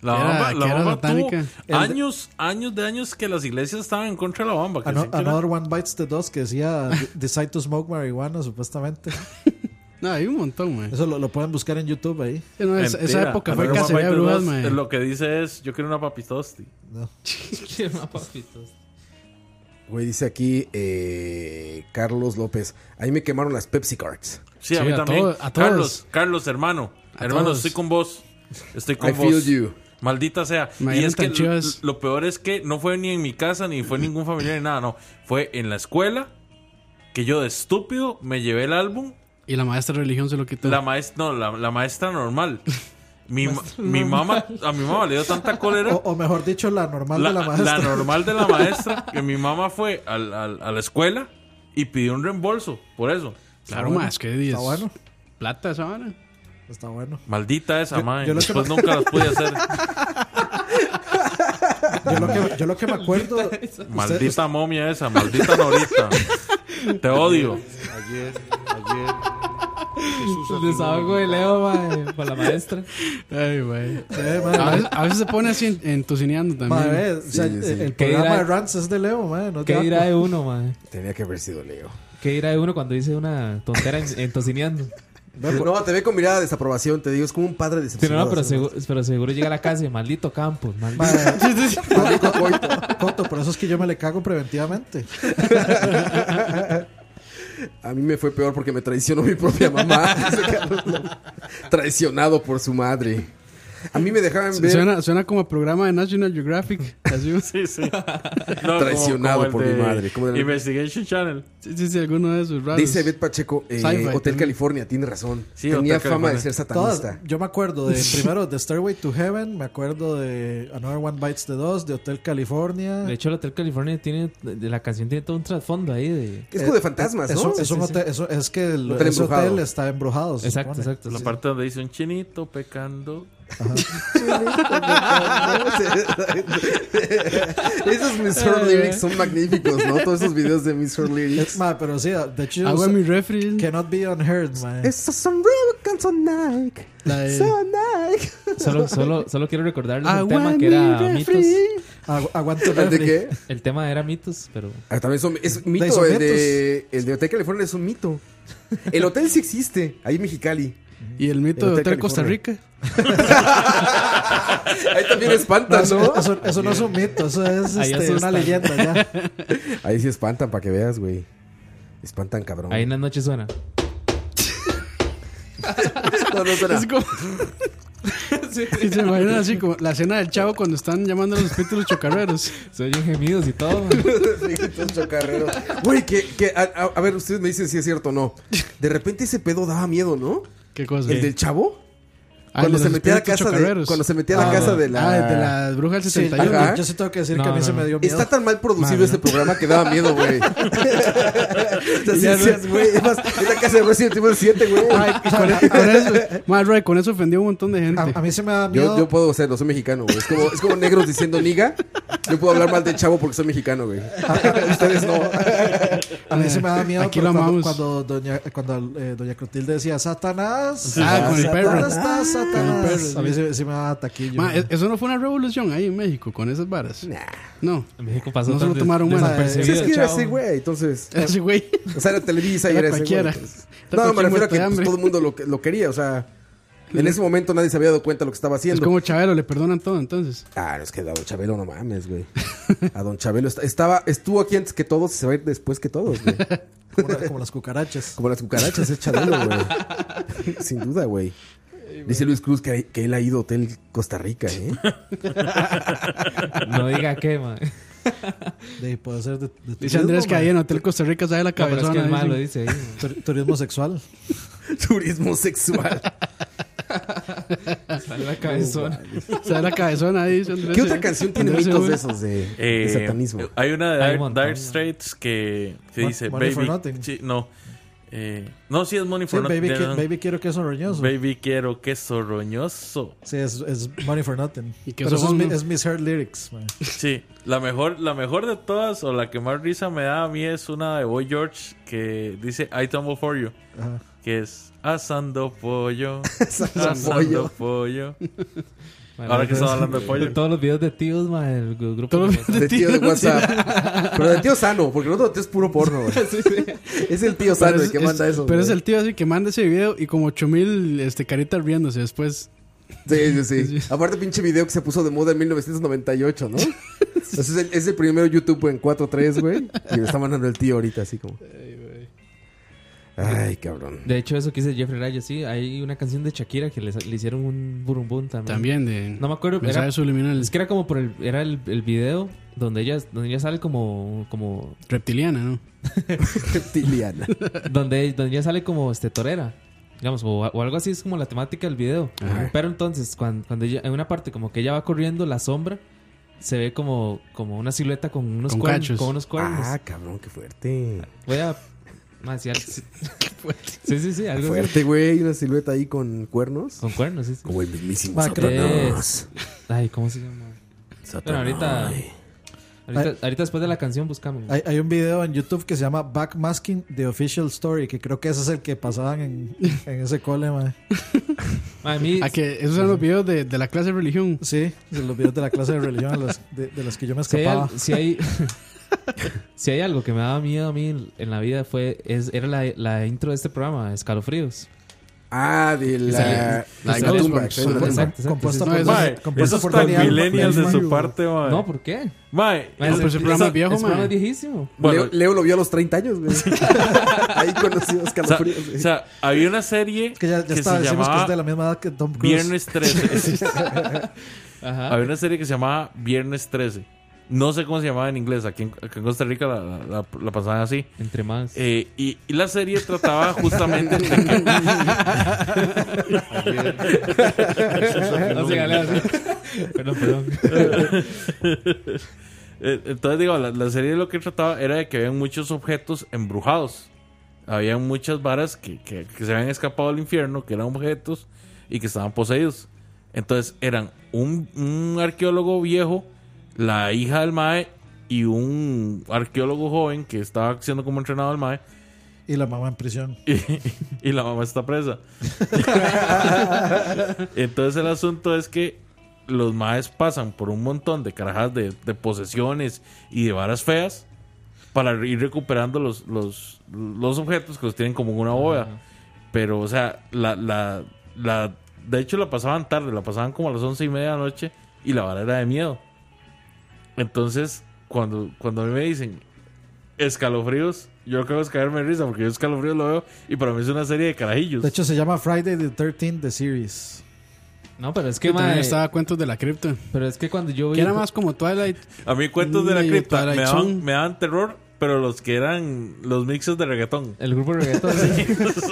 La era- bamba, la era bamba satánica. tuvo años, años de años que las iglesias estaban en contra de la bamba. Que Ano- era- Another One Bites the Dust que decía Decide to Smoke Marijuana, supuestamente. No, hay un montón, ma. Eso lo, lo pueden buscar en YouTube ahí. Sí, no, esa- época fue cacería de brujas. Lo que dice es: Yo quiero una papitosti. No. Quiero más papitos. Güey, dice aquí eh, Carlos López. Ahí me quemaron las Pepsi Cards. Sí, a Sí, mí a también. todos- a todos. Carlos, Carlos, hermano. A hermano, todos. estoy con vos. Estoy con I vos. feel you. Maldita sea. Y es que lo, lo peor es que no fue ni en mi casa, ni fue ningún familiar, ni nada. No. Fue en la escuela que yo de estúpido me llevé el álbum. Y la maestra de religión se lo quitó. La maestra, no, la, la maestra normal. Mi, ma- mi mamá, a mi mamá le dio tanta cólera. O, o mejor dicho, la normal la, de la maestra. la normal de la maestra, que mi mamá fue al- al- a la escuela y pidió un reembolso por eso. Claro, bueno. más que 10. Está bueno. Plata esa vara. Está bueno. Maldita esa Yo- madre. yo lo que Después me- nunca las pude hacer. Yo lo que, yo lo que me acuerdo. usted- Maldita momia esa, maldita Norita. Te odio. Ayer, ayer. Jesús El desahogo de Leo, mae, por la maestra. Ay, güey. Eh, A veces, a veces se pone así en- entosineando también. madre, o sea, Sí, sí. el ¿Qué programa dirá- de Rants es de Leo, madre, no ¿Qué dirá de uno, mae? Tenía que haber sido Leo. ¿Qué dirá de uno cuando dice una tontera en- entosineando? No, te ve con mirada de desaprobación, te digo, es como un padre Sí, no, decepcionado. no, pero, seguro, pero seguro llega a la casa y maldito campo. Maldito. Madre, maldito coito. Coto, por eso es que yo me le cago preventivamente. A mí me fue peor porque me traicionó mi propia mamá. Traicionado por su madre. A mí me dejaban ver Suena, suena como programa de National Geographic. Así. Sí, sí. No, Traicionado por mi madre, Investigation Channel. Sí, sí, sí, alguno de esos raros. Dice Bet Pacheco, eh, Hotel también. California, tiene razón. Sí, Tenía Hotel fama de ser Todas, satanista. yo me acuerdo de primero de Stairway to Heaven, me acuerdo de Another One Bites the Dust, de Hotel California. De hecho, el Hotel California tiene. De la canción tiene todo un trasfondo ahí de. Es como de fantasmas, Es, es un hotel- eso- es que el, Hotel ese embrujado. hotel está embrujado. Exacto, supone. exacto. La sí. parte donde dice un chinito pecando. Esos Miss Her Lyrics son magníficos, ¿no? Todos esos videos de Miss Her Lyrics. Ma, pero sí, de hecho, mi refri. cannot be unheard, man. It's a sombrero can so Nike. La de- So Nike. Solo, solo, solo quiero recordarles el tema que era mitos. Agu- aguanta el ¿De qué? El tema era mitos, pero Ah, también son, es mito. El de, el de Hotel California es un mito. El hotel sí existe, ahí en Mexicali. Y el mito de Hotel Costa. Rica. Ahí también espantan, eso, ¿no? eso- eso no es un mito, eso es este, una leyenda ya. Ahí sí espantan para que veas, güey. Espantan, cabrón. ahí en las noches suena. No, no suena. Es como. Y se imaginan así como la escena del chavo cuando están llamando a los espíritus chocarreros. Se oyen gemidos y todo. Amiguitos chocarreros. Güey, que, que a, a- a ver, ustedes me dicen si es cierto o no. De repente ese pedo daba miedo, ¿no? ¿Qué cosa? El del chavo. Ah, Cuando el de se los metía a casa de, cuando se metía a la Ah, casa de la Ah, de la bruja del Sí, 71. Ajá. yo sí tengo que decir No, que a mí no, se me dio miedo. Está tan mal producido Madre, este ¿no? programa que daba miedo, güey. sea, güey. Es más, es la casa de Resident Evil 7, güey. Ay, y con, e- con eso, Roy, con eso ofendió a un montón de gente. A, a mí se me da miedo. Yo, yo puedo serlo, soy mexicano, güey. Es como, es como negros diciendo niga. Yo puedo hablar mal del chavo porque soy mexicano, güey. Ustedes no. A mí se me da miedo Aquí lo cuando, cuando doña, cuando eh, doña Clotilde decía Satanás. Ah, con el perro. ¿Dónde está Satanás? a mí se, sí me da taquillo. Ma, ¿e- eso no fue una revolución ahí en México con esas varas. No. En México pasó No se lo tomaron mal. desapercibido, Es que era chavo. ese, güey. Entonces. Ese güey. O sea, era Televisa y Era era ese, güey. Era No, me refiero a que pues, todo el mundo lo, lo quería. O sea, en ese momento nadie se había dado cuenta de lo que estaba Es haciendo. como Chabelo, le perdonan todo entonces. Ah, no, es que a Don Chabelo no mames, güey. A Don Chabelo est- estaba, estuvo aquí antes que todos y se va a ir después que todos, güey. como, la- como las cucarachas. Como las cucarachas, es Chabelo, güey. Sin duda, güey. Dice Luis Cruz que, que él ha ido a Hotel Costa Rica, ¿eh? No diga qué, man. De, puede ser de, de Dice turismo, Andrés que ahí en Hotel Costa Rica sabe la No, pero es cabezona. que el malo dice ahí. man. Tur- turismo sexual. Turismo sexual. Sale la cabezona. Sabe la cabezona ahí. dice Andrés. ¿Qué otra canción tiene Andrés, mitos de esos de, de Eh, satanismo? Hay una de Dire. Straits que, que dice Money for Baby. Nothing. sí, no. Eh, no, sí es Money Sí, for baby, Nothing. no. baby quiero queso roñoso. Baby quiero queso roñoso. Sí, es, es Money for Nothing. Y que Pero eso es, mi- es Miss Heart Lyrics. man. Sí, la mejor, la mejor de todas, o la que más risa me da a mí es una de Boy George que dice I tumble for you. Ajá. Que es asando pollo. Asando asando pollo. Bueno, Ahora que estamos entonces, hablando de pollo. Todos los videos de tíos, man, el grupo Todos de los. De tío de WhatsApp. Pero de tío sano, porque el otro tío es puro porno, güey. Es el tío sano el es- que es- manda eso. Pero es el tío así que manda ese video y como 8000 este, caritas riéndose después. Sí, sí, sí. Aparte, pinche video que se puso de moda en 1998, ¿no? Entonces es el, es el primero YouTube en 4.3, güey. Y lo está mandando el tío ahorita, así como. Ay, cabrón. De hecho, eso que dice Jeffrey Raya, sí, hay una canción de Shakira que le, le hicieron un burumbum también. También de No me acuerdo, era, subliminales. es que era como por el, era el, el video donde ella, donde ella sale como, como, Reptiliana, ¿no? Reptiliana. donde, donde ella sale como este torera. Digamos, o, o algo así es como la temática del video. Ajá. Pero entonces, cuando, cuando ella, en una parte como que ella va corriendo, la sombra se ve como, como una silueta con unos, Con cuernos, cachos. con unos cuernos. Ah, cabrón, qué fuerte. Voy a... más, sí, algo- sí, sí, sí, algo. Fuerte, güey. Una silueta ahí con cuernos. Con cuernos, sí, sí. Como el mismísimo Satanás. Ay, ¿cómo se llama? Bueno, ahorita, ahorita, ahorita después de la canción buscamos. Hay, hay un video en YouTube que se llama Backmasking The Official Story, que creo que ese es el que pasaban en, en ese cole, man. A mí, A que esos son los videos de, de la clase de religión. Sí, de los videos de la clase de religión los- de, de los que yo me si hay, escapaba. al- si hay, si hay algo que me daba miedo a mí en, la vida fue es, era la, la intro de este programa, Escalofríos. Ah, de la. Compuesta por, eso- Mae, es por tan Daniel- millennial de su parte, mae. No, ¿por qué? Mae, Mae, pero ese programa es viejo, man. es viejísimo. Bueno, Leo, Leo lo vio a los 30 años, güey. Ahí conoció escalofríos, o sea, había una serie Es que ya, ya que está, se es llamaba de la misma edad que Tom Cruise. Viernes 13. Ajá. Había una serie que se llamaba Viernes 13. No sé cómo se llamaba en inglés. Aquí en, aquí en Costa Rica la, la, la- la pasaban así. Entre más. Eh, y, y la serie trataba justamente de que... No, sígale, así. Perdón, perdón. Eh, Entonces digo, la, la serie lo que trataba era de que habían muchos objetos embrujados. Había muchas varas que, que- que se habían escapado del infierno, que eran objetos y que estaban poseídos. Entonces eran un, un arqueólogo viejo la hija del Mae y un arqueólogo joven que estaba siendo como entrenado al Mae. Y la mamá en prisión. Y, y la mamá está presa. Entonces el asunto es que los maes pasan por un montón de carajas de, de posesiones y de varas feas para ir recuperando los, los, los objetos que los tienen como una bóveda. Pero, o sea, la, la, la, de hecho la pasaban tarde, la pasaban como a las once y media de la noche y la vara era de miedo. Entonces, cuando, cuando a mí me dicen escalofríos, yo lo que hago es caerme de risa porque yo escalofríos lo veo y para mí es una serie de carajillos. De hecho, se llama Friday the 13th, The Series. No, pero es que, mae, estaba cuentos de la cripta. Pero es que cuando yo vi. Que era más como Twilight. A mí cuentos de la cripta me daban, me daban terror, pero los que eran los mixes de reggaetón. El grupo de reggaetón. sí.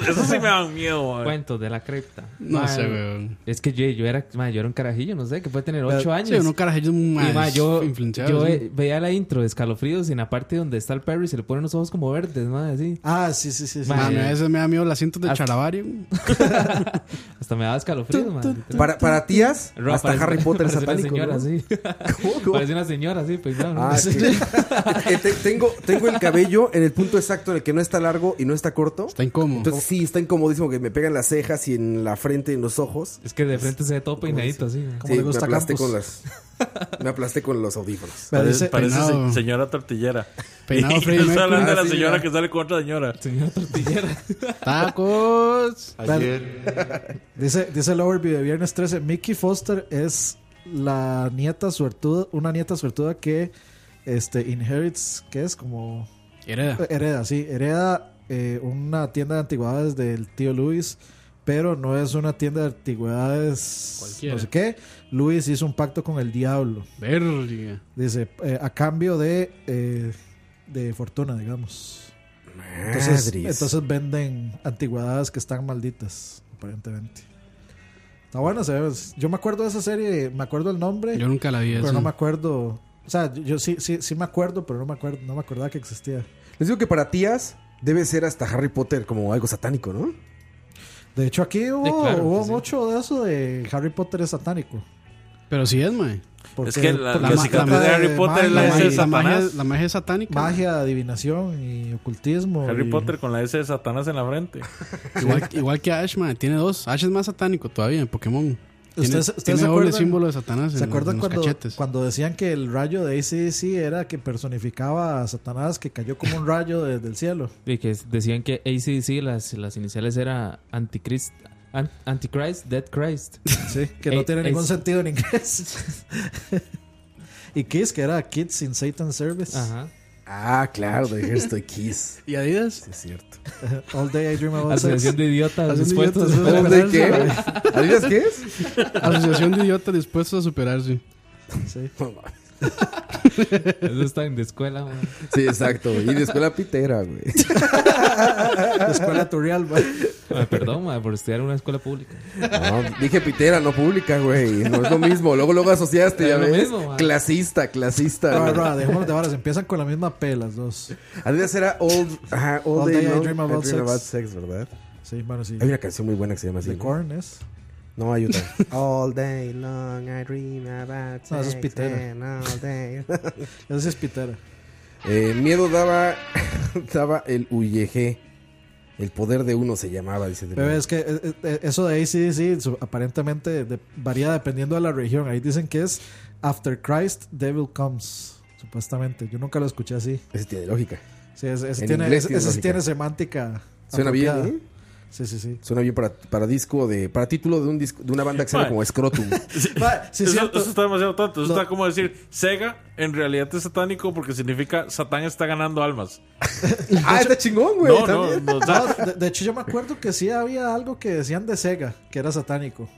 Eso sí me daban miedo, mae. Cuentos de la cripta. No sé, weón. Es que yo, yo, era, yo era un carajillo, no sé, que puede tener 8 años. Sí, unos carajillos Y, más yo, influenciados. yo sí. ve- veía la intro de Escalofríos y en la parte donde está el Perry se le ponen los ojos como verdes, mae, así. Ah, sí, sí, sí. sí. A veces me da miedo las cintas de Hasta- Charabario. Hasta me daba escalofríos, mae. Para, para tías, Ro- hasta parece- Harry Potter es parece satánico. Una ¿no? señora, sí. ¿Cómo, cómo? Parece una señora, sí, pues no. Ah, sí. Eh, te- tengo, tengo el cabello en el punto exacto en el que no está largo y no está corto. Está incómodo. Entonces sí, está incomodísimo que me pegan las cejas y en la frente y en los ojos. Es que de frente se ve todo peinadito, así. Como Sí, le me gusta a aplasté Campos. con las me aplasté con los audífonos. Parece, parece se- señora tortillera. Peinado y Freddie yo estoy hablando de la Mercury. señora Ah, sí, que sale con otra señora. Señora tortillera. Tacos. Ayer, Dice, dice el overview de viernes 13. Mickey Foster es la nieta suertuda, una nieta suertuda que este, inherits, que es como Hereda. hereda, sí, hereda eh, una tienda de antigüedades del tío Luis, pero no es una tienda de antigüedades Cualquiera. no sé qué. Luis hizo un pacto con el diablo. Verga. Dice, eh, a cambio de, eh, de fortuna, digamos. Entonces, entonces venden antigüedades que están malditas, aparentemente. Está bueno, se. Yo me acuerdo de esa serie, me acuerdo el nombre, Yo nunca la vi pero eso. no me acuerdo. O sea, yo, sí, sí, sí me acuerdo, pero no me acuerdo, no me acordaba que existía. Les digo que para tías debe ser hasta Harry Potter como algo satánico, ¿no? De hecho, aquí hubo, claro hubo sí. mucho de eso de Harry Potter es satánico. Pero sí es, mae. Porque Es que la, la de Harry Potter es la S de magia, la, magia, Satanás. la magia es satánica. magia, adivinación y ocultismo. Harry y- Potter con la S de Satanás en la frente. Igual, igual que Ash, mae. Tiene dos. Ash es más satánico todavía en Pokémon. Tiene, ¿Ustedes- ustedes tiene se doble acuerdan- símbolo de Satanás en, ¿Se acuerdan los cuando, cachetes. cuando decían que el rayo de ACDC era que personificaba a Satanás, que cayó como un rayo desde el cielo? Y que decían que ACDC, las, las iniciales era Antichrist, An- Antichrist, Dead Christ. Sí, que no Eh, tiene ningún sentido en inglés. y Kiss, que era Kids in Satan's Service. Ajá. Ah, claro, de the Kiss. ¿Y Adidas? Sí, es cierto. All Day I Dream About Asociación Sex. de idiotas Asociación de dispuestos. idiotas. ¿All de qué? ¿Adidas qué es? Asociación de idiotas dispuestos a superarse. Sí. Eso está en de escuela, man. Sí, exacto. Y de escuela pitera, güey. La escuela Turrial, güey. Ah, perdón, man, por estudiar en una escuela pública. No, dije pitera, no pública, güey. No es lo mismo. Luego, luego asociaste, ya Es lo ves. mismo, man. clasista, clasista. No, güey. no, dejémonos de varas. Empiezan con la misma P las dos. Adidas era Old, ajá, Day, Day I Long, Dream About Sex. Sex, ¿verdad? Sí, bueno, sí. Hay una canción muy buena que se llama así. The ¿no? Corn es. No, hay otra. all day long I dream about No, eso es sex pitera. and all day. Esa sí es pitera. Eh, miedo daba, daba el UYG. El poder de uno se llamaba, dice. Pero es que eh, eh, eso de ACDC su- aparentemente de- varía dependiendo de la región. Ahí dicen que es After Christ, Devil Comes. Supuestamente. Yo nunca lo escuché así. Ese tiene lógica. Sí, ese, ese En tiene, inglés ese- tiene ese sí lógica. tiene semántica. Suena bien, apropiada. ¿eh? Sí, sí, sí. Suena bien para, para disco de. Para título de un disco, de una banda que se llama como Scrotum. Va, sí, eso, está demasiado tonto. Eso está como decir, Sega en realidad es satánico porque significa Satán está ganando almas. ah, está chingón, güey. No, no, también. no, o sea, No, de, de hecho, yo me acuerdo que sí había algo que decían de Sega, que era satánico.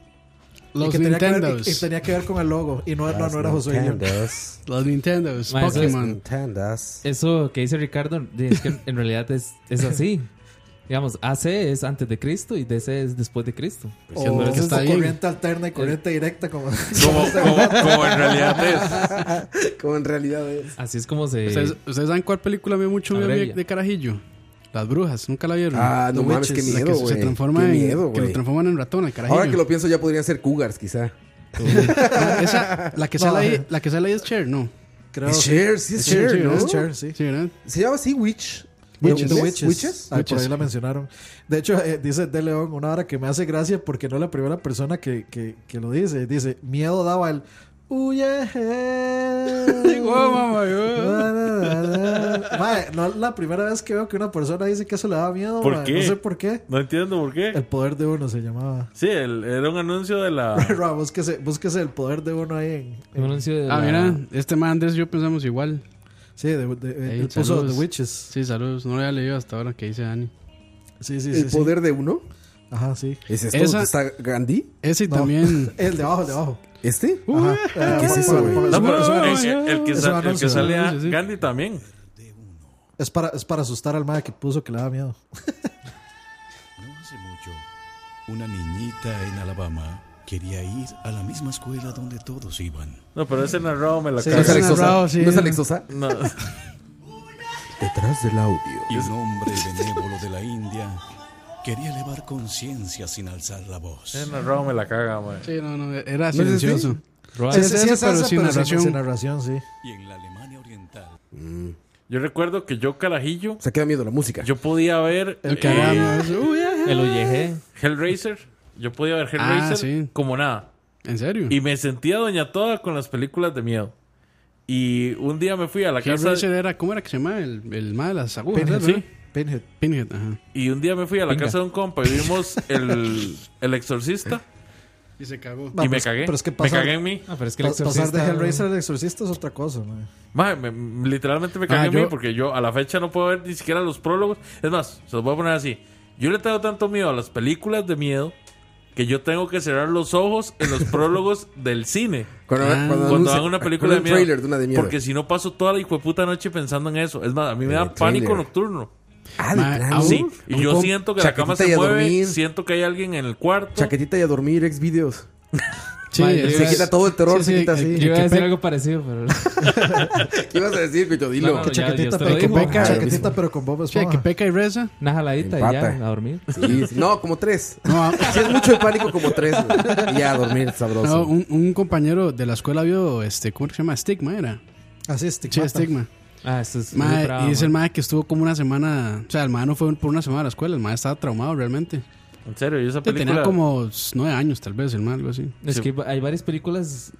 y, Los que tenía que, ver, Nintendos. y, y tenía que ver con el logo. Y no, no, no era Josué. Nintendos. Los Nintendos. Pokémon. Nintendos. Eso que dice Ricardo es que en realidad es, es así. Digamos, AC es antes de Cristo y DC es después de Cristo. O Siendo que es está de bien. corriente alterna y corriente directa. Como, como, como- como en realidad es. Como en realidad es. Así es como se... ¿Ustedes, ustedes saben cuál película me mucho miedo Abrevia. de carajillo? Las brujas. ¿Nunca la vieron? Ah, no mames, qué miedo, que güey. se transforma Qué en, miedo, que lo transforman en ratón, el carajillo. Ahora que lo pienso, ya podrían ser cougars, quizá. Esa, la que sale ahí, la que sale ahí es Cher, no. Creo Es. Cher, sí es Cher, ¿no? Es Cher, sí. Sí, ¿verdad? Se llama así Witch. Witches. ¿En The inglés? Witches. Ah, por Witches. ahí la mencionaron. De hecho, eh, dice De León una hora que me hace gracia porque no es la primera persona que, que, que lo dice. Dice, miedo daba el... Huye. No es la primera vez que veo que una persona dice que eso le da miedo. ¿Por qué? No sé por qué. No entiendo por qué. El poder de uno se llamaba. Sí, el- era un anuncio de la. Ra, búsquese, búsquese el poder de uno ahí en... Un anuncio de Ah, la- mira, este man Andrés y yo pensamos igual. Sí, de, de- Ey, él puso saludos. The Witches. Sí, saludos. No lo había leído hasta ahora que dice Dani. Sí, sí, sí. ¿El sí. poder de uno? Ajá, sí. ¿Es esto? Esa- ¿Está Gandhi? Ese y No. también. El de abajo, el de abajo. ¿Este? Ajá. El, el- el que, sal- el sale a Sí, sí. Gandhi también. Es para, es para asustar al madre que puso que le da miedo. No hace mucho, una niñita en Alabama quería ir a la misma escuela donde todos iban. No, pero ese narrado me la Sí, ¿No es Alex Sosa? narrado, sí. ¿No es Alex Sosa? No. Detrás del audio. Y un hombre benévolo de la India quería elevar conciencia sin alzar la voz. Ese narrado me la caga, man. Sí, no, no, era ¿No es silencioso. Sí, Sí, es sí, es pero sin pero narración. Sin narración, sí. Y en la Alemania Oriental, Yo recuerdo que yo, carajillo, O sea, queda miedo la música. yo podía ver El que eh, ah. El. Hellraiser. Yo podía ver Ah, Hellraiser sí. como nada. ¿En serio? Y me sentía doña toda con las películas de miedo. Y un día me fui a la casa. Hellraiser era, ¿cómo era que se llama? El, el mal de las agujas. Pinhead, ¿verdad? sí. Pinhead. Pinhead, ajá. Y un día me fui a la Pinga. casa de un compa y vimos el, el exorcista. Y se cagó. y me pues, cagué. pero es que me pasar- cagué en mí. Ah, pero es que el Pa- Pasar de Hellraiser al exorcista es otra cosa, mae. Maje, me- literalmente me Ah, cagué en yo- mí porque yo a la fecha no puedo ver ni siquiera los prólogos. Es más, se los voy a poner así. Yo le tengo tanto miedo a las películas de miedo que yo tengo que cerrar los ojos en los prólogos del cine. Cuando, Ah. cuando Cuando anuncia- hagan una película de miedo. trailer de una de miedo. Porque si no paso toda la hijo de puta noche pensando en eso. Es más, a mí me da pánico nocturno. Ah, de plano. Sí, y yo siento que la cama se mueve, dormir. siento que hay alguien en el cuarto. Chaquetita y a dormir, ex videos. Sí, Madre, Se quita todo el terror, sí, se quita que- así. Yo iba a que decir algo parecido, pero. ¿Qué ibas a decir, Cocho? Dilo. No, Que chaquetita, pero. Bob- Ah, chaquetita, pero con Bob Sí, que Esponja. peca y reza. Una jaladita y ya, a dormir. Sí, sí. No, como tres. No, a- Si es mucho de pánico, como tres. güey. Y ya, a dormir, sabroso. no, un, un compañero de la escuela vio, este, ¿cómo se llama? Stigma era. Así es, Sí. Stigma. Ah, esto es. Mae, bravo, y dice el mae que estuvo como una semana. O sea, el mae no fue por una semana a la escuela. El mae estaba traumado realmente. En serio, y esa película. Tenía como nueve años, tal vez, el mae, algo así. Es Sí. que hay varias películas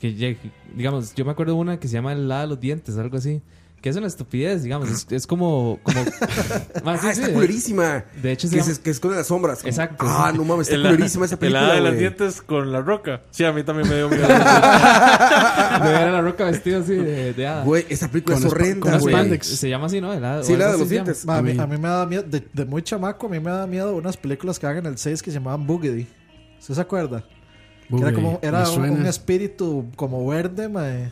que, digamos, yo me acuerdo de una que se llama El lado de los dientes, algo así. Que es una estupidez, digamos. Es, es como. como Más, Ah, está culerísima. Ah, De hecho, se Que llama- se que esconde las sombras. como- Exacto. Ah, no mames, está culerísima esa El película. hada de las dientes con la roca. Sí, a mí también me dio miedo. de ver a la roca vestido así de, de hada. Güey, esa película Con es horrenda, güey. Se llama así, ¿no? El hada- Sí, la de los dientes. Ma, a, mí, a mí me da miedo, de, de muy chamaco, a mí me da miedo unas películas que hagan en el 6 que se llamaban Boogedy. ¿Usted se acuerda? Era como era un espíritu como verde, mae,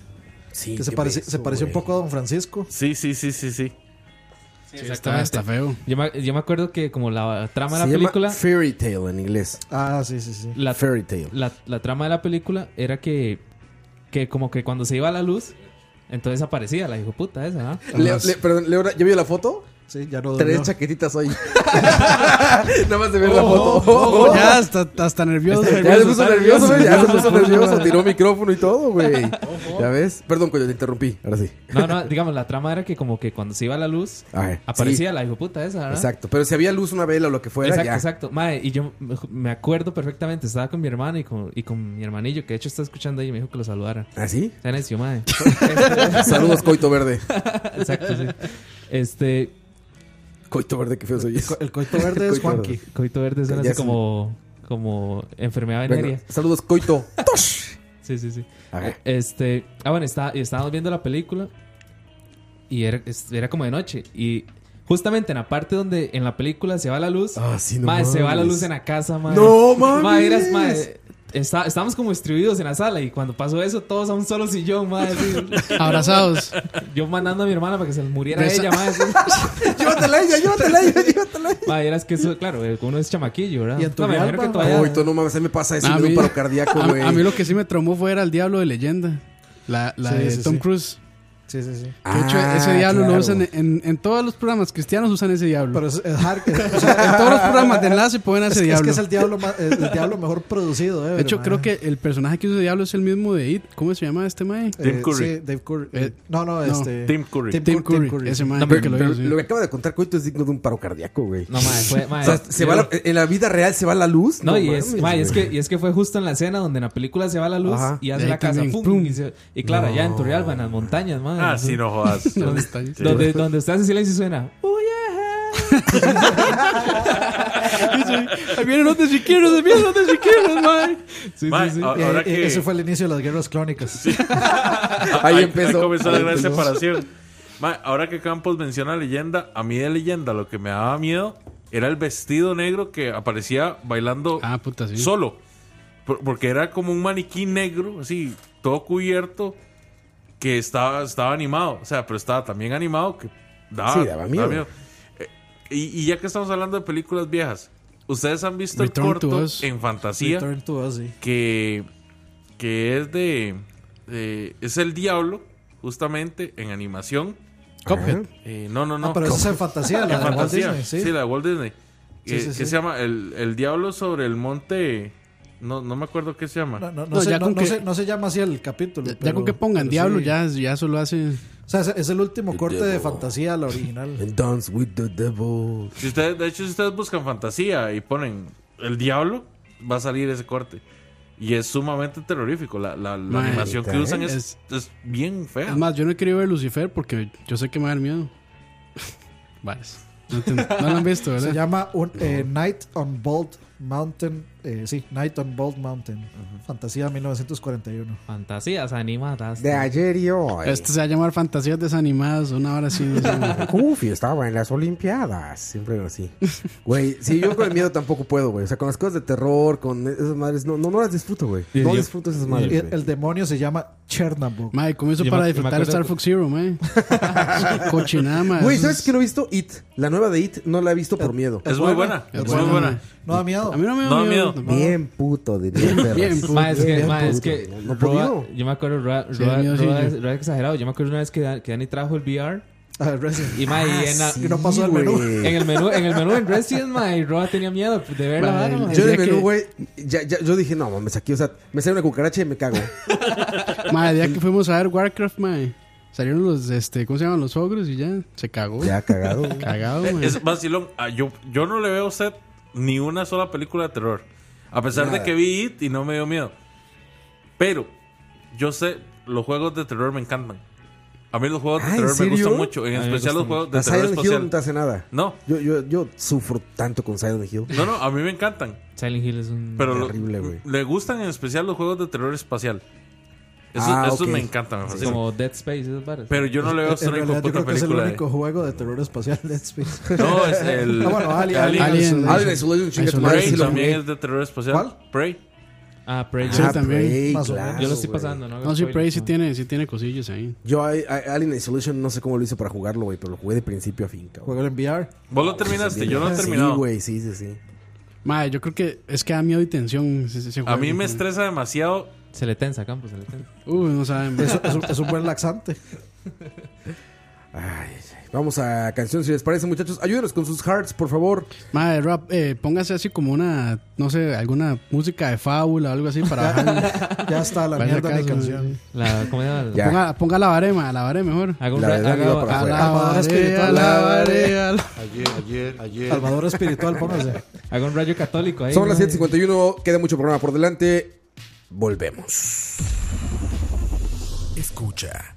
Sí, que se, beso, se parecía un poco a Don Francisco. Sí, sí, sí, sí, sí. Sí, está, está feo. Yo me, yo me acuerdo que como la trama de la llama película... Fairy Tale en inglés. Ah, sí, sí, sí. La, Fairy Tale. la, la trama de la película era que, que como que cuando se iba la luz, entonces aparecía la hijo puta esa. Leo, le- perdón, Leo, ¿ya vio la foto? Sí, ya no Tres chaquetitas hoy. Nada más de ver la foto. Oh, ya, hasta, hasta nervioso. Ya se puso nervioso, güey. Ya se nervioso. puso nervioso. Tiró micrófono y todo, güey. ¿Ya ves? Perdón, coño, te interrumpí. Ahora sí. No, no, digamos, la trama era que como que cuando se iba la luz, Ajá, aparecía la hijo puta esa, ¿verdad? Exacto. Pero si había luz, una vela o lo que fuera, exacto, ya. exacto. Mae, y yo me- acuerdo perfectamente, estaba con mi hermano y con, y con mi hermanillo, que de hecho está escuchando ahí y me dijo que lo saludara. ¿Ah, sí? Está necio, mae. Saludos, Coito Verde. Exacto, sí. Este, Coito Verde, qué feo soy. Co- El coito verde es Juanqui. coito verde suena así sí. como, como enfermedad venérea. saludos, Coito. Sí, sí, sí. Ajá. Este, ah, bueno, está, y estábamos viendo la película y era, era como de noche. Y justamente en la parte donde en la película se va la luz, Ah, sí, no mae, se va la luz en la casa, mae. ¡No mames! Mae, eras, mae, está- estábamos como distribuidos en la sala y cuando pasó eso, todos a un solo sillón, mae. así. Abrazados. Yo mandando a mi hermana para que se muriera Besa- ella, así. Llévatela ella, llévatela ella, llévatela ella. Mae, eras que eso, claro, eh, uno es chamaquillo, ¿verdad? Y en tu No, me imagino alma, que todavía- Coito, no mames, a mí me pasa eso. A me da un mí- paro cardíaco, A, güey. a mí lo que sí me traumó fue era el diablo de leyenda. La, la Sí, de sí, Tom sí. Cruise. Sí, sí, sí. De hecho, Ah, ese diablo lo claro. usan en, en todos los programas cristianos usan ese diablo. Pero es, es hard- o O sea, en todos los programas de enlace ponen a es, ese es diablo. que es el diablo, ma- el, el diablo mejor producido. de hecho, creo que el personaje que usa diablo es el mismo de It. ¿Cómo se llama este mae? Tim Curry. Sí, Dave Curry. Eh, no, no, este. Tim Curry. Tim Curry, ese mae Pero- que lo hizo. sí. lo que acaba de contar Coito es digno de un paro cardíaco, güey. No, mae, fue, mae, O sea, se yo- va la- en la vida real se va la luz. No, y, es, mae, es, que, y es que fue justo en la escena donde en la película se va la luz y hace la casa. también, pum, pum. y, se- y claro, allá en No. Turrialba, en las montañas, madre. Ah, sí, no jodas. ¿Dónde está? Sí. Donde, donde usted hace silencio y suena. "Oh, Ahí vienen los de siquiera, ahí vienen los de siquiera, mae. Sí, Mae, sí, sí. ahora y- que Ese fue el inicio de las guerras clónicas. Ahí empezó. comenzó la Ahí gran separación. Mae, ahora que Campos menciona leyenda, a mí de leyenda lo que me daba miedo era el vestido negro que aparecía bailando Ah, puta, sí. solo. Por- porque era como un maniquí negro, así, todo cubierto, que estaba, estaba animado. O sea, pero estaba también animado que daba, Sí, daba miedo. Eh, y, y ya que estamos hablando de películas viejas, ¿ustedes han visto Return el to corto en fantasía? Return to Us, sí. que, que es de, de- Es el diablo, justamente, en animación. Cuphead. Eh, no, no, no. Ah, pero esa es en fantasía, la En de Walt fantasía. Disney, sí. sí. la de Walt Disney. Sí, Eh, sí, que sí. se llama el, el diablo sobre el monte. No, no me acuerdo qué se llama. No, no, no No, se, ya no- con no que- se- no se llama así el capítulo. Ya pero- con que pongan diablo, sí. ya, ya eso lo hace. O sea, es, es el último corte de fantasía, la original. And Dance with the devil. Si ustedes, de hecho, si ustedes buscan fantasía y ponen el diablo, va a salir ese corte. Y es sumamente terrorífico. La, la- la animación que usan es, Es- es bien fea. Es más, yo no he querido ver Lucifer porque yo sé que me va a dar miedo. Vale. No, te- no lo han visto, Se ¿verdad? llama un, eh, Night on Bold Mountain. eh, sí, Night on Bold Mountain. Fantasía 1941. Fantasías animadas. De ayer y hoy. Este se va a llamar Fantasías Desanimadas, una hora así. Goofy estaba en las Olimpiadas. Siempre así. Güey, sí, yo con el miedo tampoco puedo, güey. O sea, con las cosas de terror, con esas madres, no, no, no las disfruto, güey. No yo- disfruto esas madres. el, demonio se llama Chernobyl. Mae, ¿cómo hizo para disfrutar Star Fox Zero, mae? Cochinada, mae. Güey, ¿sabes es- que no he visto? It. La nueva de It no la he visto por miedo. es muy buena. Es Es buena, muy buena. mae. No da miedo. A mí no me da No da miedo. miedo. tampoco. Bien puto, diría. Bien, puto. Ma, es que, Bien ma, es puto. que No- no Roa- yo me acuerdo, Roa, Sí, Roa- sí, es- exagerado. Yo me acuerdo una vez que, Dan- que Dani trajo el VR Ah, Resident. y, ma, y en, la- sí, que no pasó el menú. en el menú, en el menú en Resident, ma, y Roa tenía miedo de ver Ma, ma. Yo en el día menú, que- güey, ya, ya, yo dije, no mames, aquí, o sea, me sale una cucaracha y me cago. Mae, el día que fuimos a ver Warcraft, mae. Salieron los, este, ¿cómo se llaman? Los ogros y ya. Se cagó. Ya cagado. güey. Cagado, mae. Es vacilón. Ah, yo, yo no le veo a usted ni una sola película de terror. A pesar Nada. de que vi It y no me dio miedo. Pero yo sé, los juegos de terror me encantan. A mí los juegos de Ah, ¿en terror me gustan mucho. En especial los juegos de terror Silent Hill no te hace nada. No, Yo, yo, yo sufro tanto con Silent Hill. no, no, a mí me encantan. Silent Hill es un... Pero Terrible, güey. le gustan en especial los juegos de terror espacial. Esos, Ah, esos ok. me encantan, me fascinan. como Dead Space, esas varas. Pero yo no le veo a En realidad, yo creo que es el de- único juego de terror espacial Dead Space. No, es el. Ah, bueno, Alien. Alien. Alien. Alien Isolation, madre, Prey sí también es de terror espacial. ¿Cuál? Prey. Ah, Prey. Sí, Ah, también. Prey, claro. Yo lo estoy pasando, ¿no? No, sí, Spoilers, Prey sí no. tiene, sí tiene cosillas ahí. Yo a- a- Alien Isolation no sé cómo lo hice para jugarlo, güey, pero lo jugué de principio a fin, cabrón. Juego en VR. Vos lo terminaste, yo no he terminado. Sí, güey, sí, sí, sí. Mae, yo creo que es que da miedo y tensión ese, ese A mí me estresa demasiado. Se le tensa, Campos, se le tensa. Uy, no saben. Es, es un, es un buen laxante. Ay, ay. vamos a canción, si les parece, muchachos. Ayúdenos con sus hearts, por favor. Madre, rap, eh, póngase así como una, no sé, alguna música de fábula o algo así para bajar. Ya está la mierda de canción. La, ¿Cómo. Ponga, ponga la barema, la barema mejor. Haga un La ra- verdad, haga- iba para A afuera. la espiritual. la Ayer, ayer, ayer. Salvador espiritual, póngase. haga un rayo católico ahí. Son las mae. 7.51, queda mucho programa por delante. Volvemos. Escucha.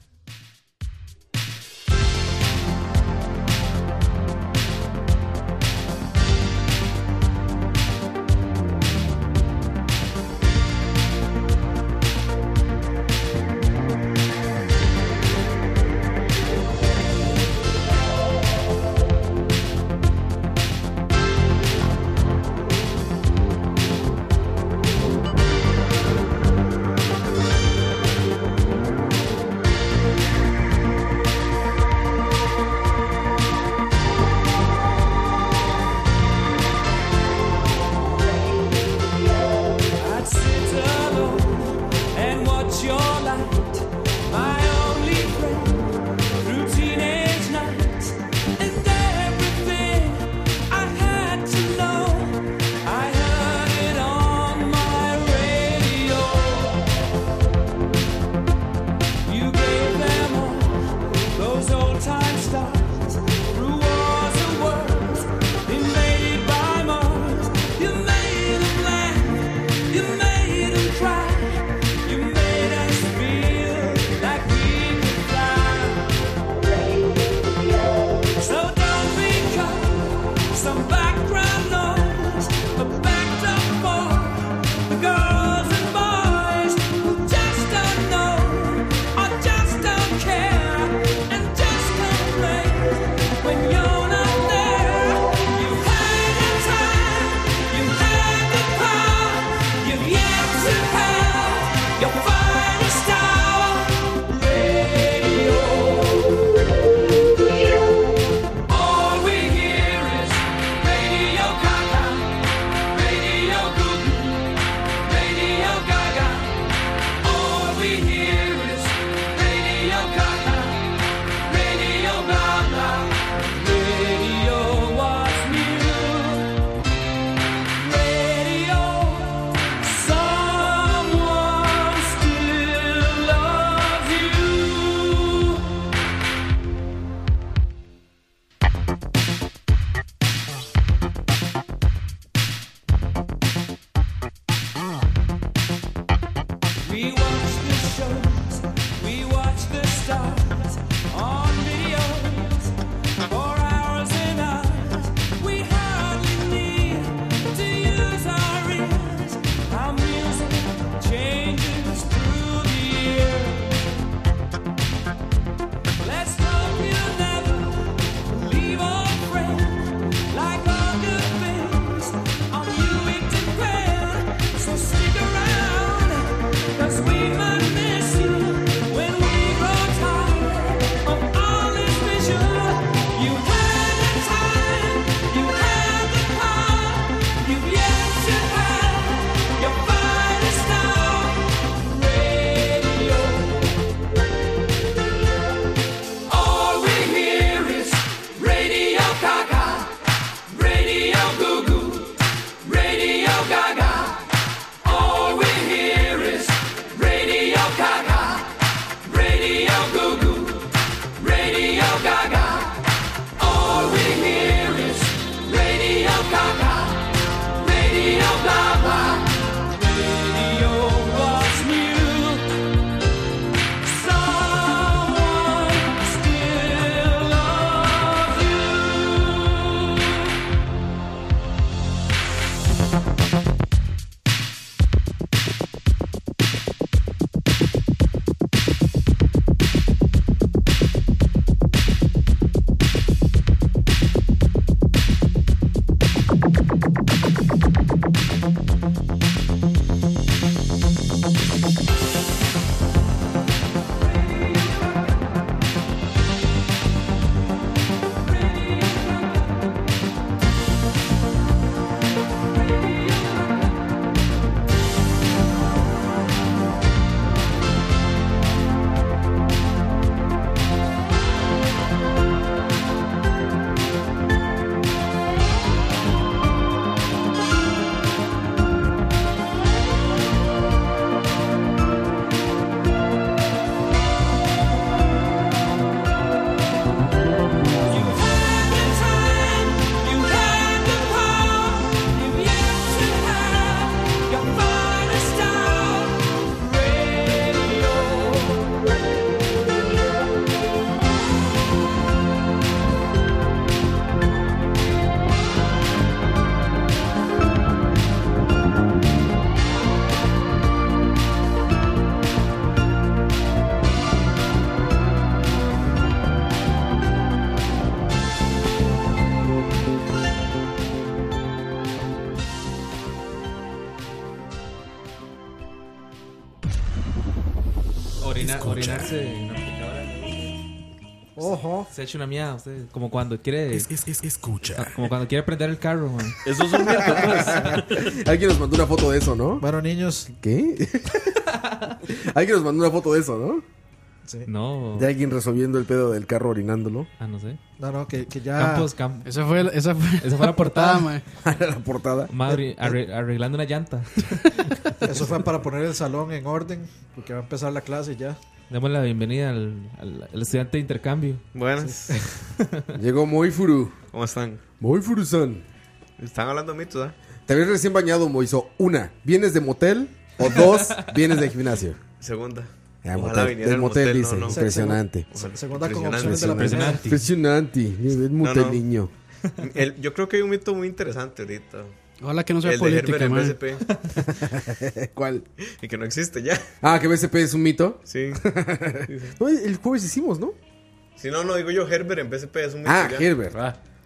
Se echa una mierda usted. Como cuando quiere. Es, es, es- escucha. Como cuando quiere prender el carro, man. Eso es un pues. Alguien nos mandó una foto de eso, ¿no? Bueno, niños. ¿Qué? Alguien nos mandó una foto de eso, ¿no? Sí. No. De alguien resolviendo el pedo del carro orinándolo. Ah, no sé. No, no, que, que ya. Campos, Campos. Esa fue, la- esa fue, Esa fue la portada. mae. la portada. Madre, arre- arreglando una llanta. Eso fue para poner el salón en orden. Porque va a empezar la clase ya. Demos la bienvenida al, al- al estudiante de intercambio. Buenas. Llegó Moifuru. ¿Cómo están? Moifuru-san. Están hablando mitos, ¿ah? Te ves recién bañado, Moiso. Una, ¿vienes de motel? O dos, ¿vienes de gimnasio? Segunda. Ah, Ojalá motel. el motel, motel, dice. no, no. Impresionante. Ojalá. Segunda con Impresionante. opciones de la primera. Impresionante. Impresionante. El No, motel no. niño. El- yo creo que hay un mito muy interesante ahorita. Ojalá que no sea el política, de man. Herbert en BSP. ¿Cuál? Y que no existe ya. Ah, que BSP es un mito. Sí. No, el jueves hicimos, ¿no? Si no, no digo yo, Herbert en BSP es un mito Ah, ya. Herbert.